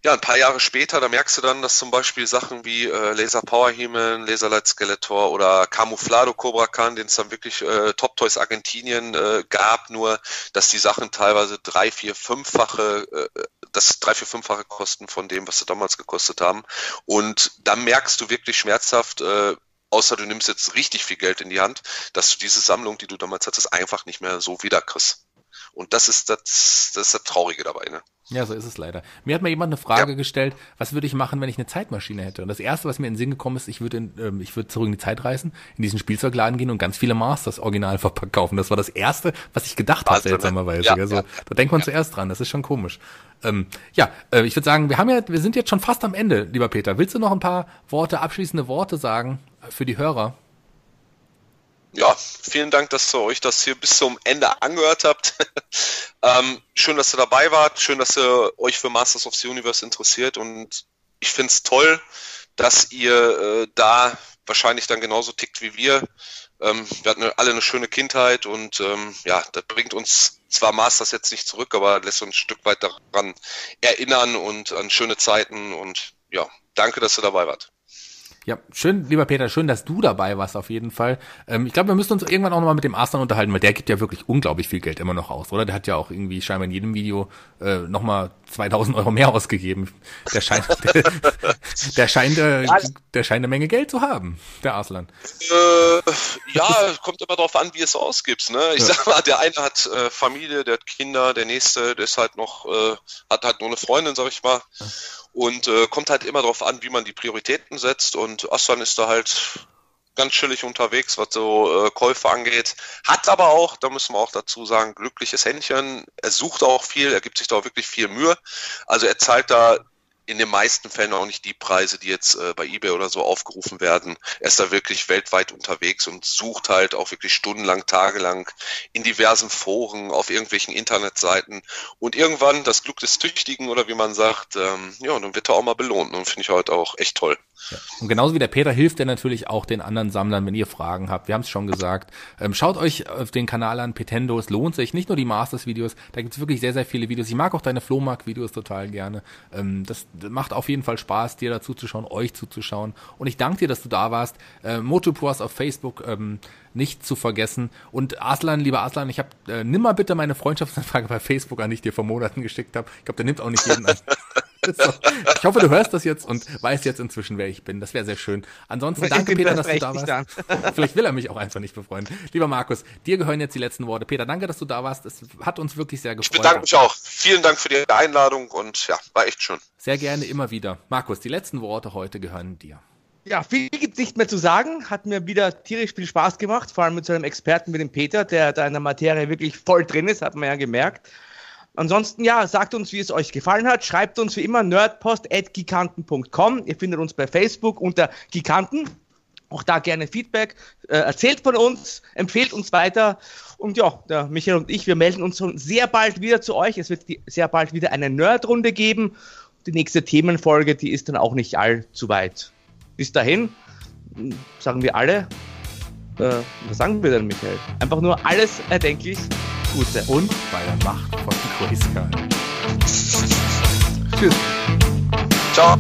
[SPEAKER 3] ja, ein paar Jahre später, da merkst du dann, dass zum Beispiel Sachen wie äh, Laser Power He-Man, Laserlight Skeletor oder Camuflado Cobra Khan, den es dann wirklich äh, Top Toys Argentinien äh, gab, nur dass die Sachen teilweise drei, vier, fünffache, äh, das drei, vier, fünffache kosten von dem, was sie damals gekostet haben. Und dann merkst du wirklich schmerzhaft, äh, außer du nimmst jetzt richtig viel Geld in die Hand, dass du diese Sammlung, die du damals hattest, einfach nicht mehr so wiederkriegst. Und das ist das, das ist das Traurige dabei. Ne?
[SPEAKER 2] Ja, so ist es leider. Mir hat mal jemand eine Frage ja. gestellt, was würde ich machen, wenn ich eine Zeitmaschine hätte? Und das erste, was mir in den Sinn gekommen ist, ich würde, in, ähm, ich würde zurück in die Zeit reisen, in diesen Spielzeugladen gehen und ganz viele Masters original <laughs> verkaufen. Das war das erste, was ich gedacht habe, ne? seltsamerweise. Ja, also, ja. Da denkt man zuerst dran. Das ist schon komisch. Ähm, ja, äh, ich würde sagen, wir haben ja, wir sind jetzt schon fast am Ende, lieber Peter. Willst du noch ein paar Worte, abschließende Worte sagen für die Hörer?
[SPEAKER 3] Ja, vielen Dank, dass ihr euch das hier bis zum Ende angehört habt. <laughs> ähm, schön, dass ihr dabei wart. Schön, dass ihr euch für Masters of the Universe interessiert. Und ich finde es toll, dass ihr äh, da wahrscheinlich dann genauso tickt wie wir. Ähm, wir hatten alle eine schöne Kindheit und ähm, ja, das bringt uns zwar Masters jetzt nicht zurück, aber lässt uns ein Stück weit daran erinnern und an schöne Zeiten. Und ja, danke, dass ihr dabei wart.
[SPEAKER 2] Ja, schön, lieber Peter, schön, dass du dabei warst auf jeden Fall. Ähm, ich glaube, wir müssen uns irgendwann auch nochmal mit dem Arslan unterhalten, weil der gibt ja wirklich unglaublich viel Geld immer noch aus, oder? Der hat ja auch irgendwie scheinbar in jedem Video äh, nochmal 2000 Euro mehr <laughs> ausgegeben. Der scheint, der, <laughs> der scheint, äh, der scheint eine Menge Geld zu haben, der Arslan.
[SPEAKER 3] Äh, ja, kommt immer darauf an, wie es ausgibst. Ne? Ich ja. sag mal, der eine hat äh, Familie, der hat Kinder, der nächste, der ist halt noch, äh, hat halt nur eine Freundin, sag ich mal. Ja. Und äh, kommt halt immer darauf an, wie man die Prioritäten setzt. Und Aslan ist da halt ganz chillig unterwegs, was so äh, Käufe angeht. Hat aber auch, da müssen wir auch dazu sagen, glückliches Händchen. Er sucht auch viel, er gibt sich da auch wirklich viel Mühe. Also er zahlt da in den meisten Fällen auch nicht die Preise, die jetzt äh, bei eBay oder so aufgerufen werden. Er ist da wirklich weltweit unterwegs und sucht halt auch wirklich stundenlang, tagelang in diversen Foren, auf irgendwelchen Internetseiten und irgendwann das Glück des Tüchtigen oder wie man sagt, ähm, ja, dann wird er auch mal belohnt und finde ich halt auch echt toll.
[SPEAKER 2] Ja. Und genauso wie der Peter hilft er natürlich auch den anderen Sammlern, wenn ihr Fragen habt. Wir haben es schon gesagt. Ähm, schaut euch auf den Kanal an, Petendo. Es lohnt sich. Nicht nur die Masters-Videos, da gibt es wirklich sehr, sehr viele Videos. Ich mag auch deine Flohmarkt-Videos total gerne. Ähm, das macht auf jeden Fall Spaß, dir dazu zu schauen, euch zuzuschauen. Und ich danke dir, dass du da warst. Äh, Motopurs auf Facebook ähm, nicht zu vergessen. Und Aslan, lieber Aslan, ich habe äh, nimm mal bitte meine Freundschaftsanfrage bei Facebook an, die ich dir vor Monaten <laughs> geschickt habe. Ich glaube, der nimmt auch nicht jeden an. <laughs> <laughs> so. Ich hoffe, du hörst das jetzt und weißt jetzt inzwischen, wer ich bin. Das wäre sehr schön. Ansonsten danke, Peter, dass du da warst. <laughs> Vielleicht will er mich auch einfach nicht befreuen. Lieber Markus, dir gehören jetzt die letzten Worte. Peter, danke, dass du da warst. Es hat uns wirklich sehr gefreut.
[SPEAKER 3] Ich bedanke mich auch. Vielen Dank für die Einladung und ja, war echt schön.
[SPEAKER 2] Sehr gerne immer wieder. Markus, die letzten Worte heute gehören dir.
[SPEAKER 1] Ja, viel gibt es nicht mehr zu sagen. Hat mir wieder tierisch viel Spaß gemacht, vor allem mit so einem Experten wie dem Peter, der da in der Materie wirklich voll drin ist, hat man ja gemerkt. Ansonsten, ja, sagt uns, wie es euch gefallen hat. Schreibt uns wie immer nerdpost.giganten.com. Ihr findet uns bei Facebook unter Giganten. Auch da gerne Feedback. Äh, erzählt von uns, empfehlt uns weiter. Und ja, der Michael und ich, wir melden uns schon sehr bald wieder zu euch. Es wird sehr bald wieder eine Nerdrunde geben. Die nächste Themenfolge, die ist dann auch nicht allzu weit. Bis dahin sagen wir alle, äh, was sagen wir denn, Michael? Einfach nur alles erdenklich Gute.
[SPEAKER 2] Und bei der Macht von Grayskull.
[SPEAKER 3] Tschüss. Ciao.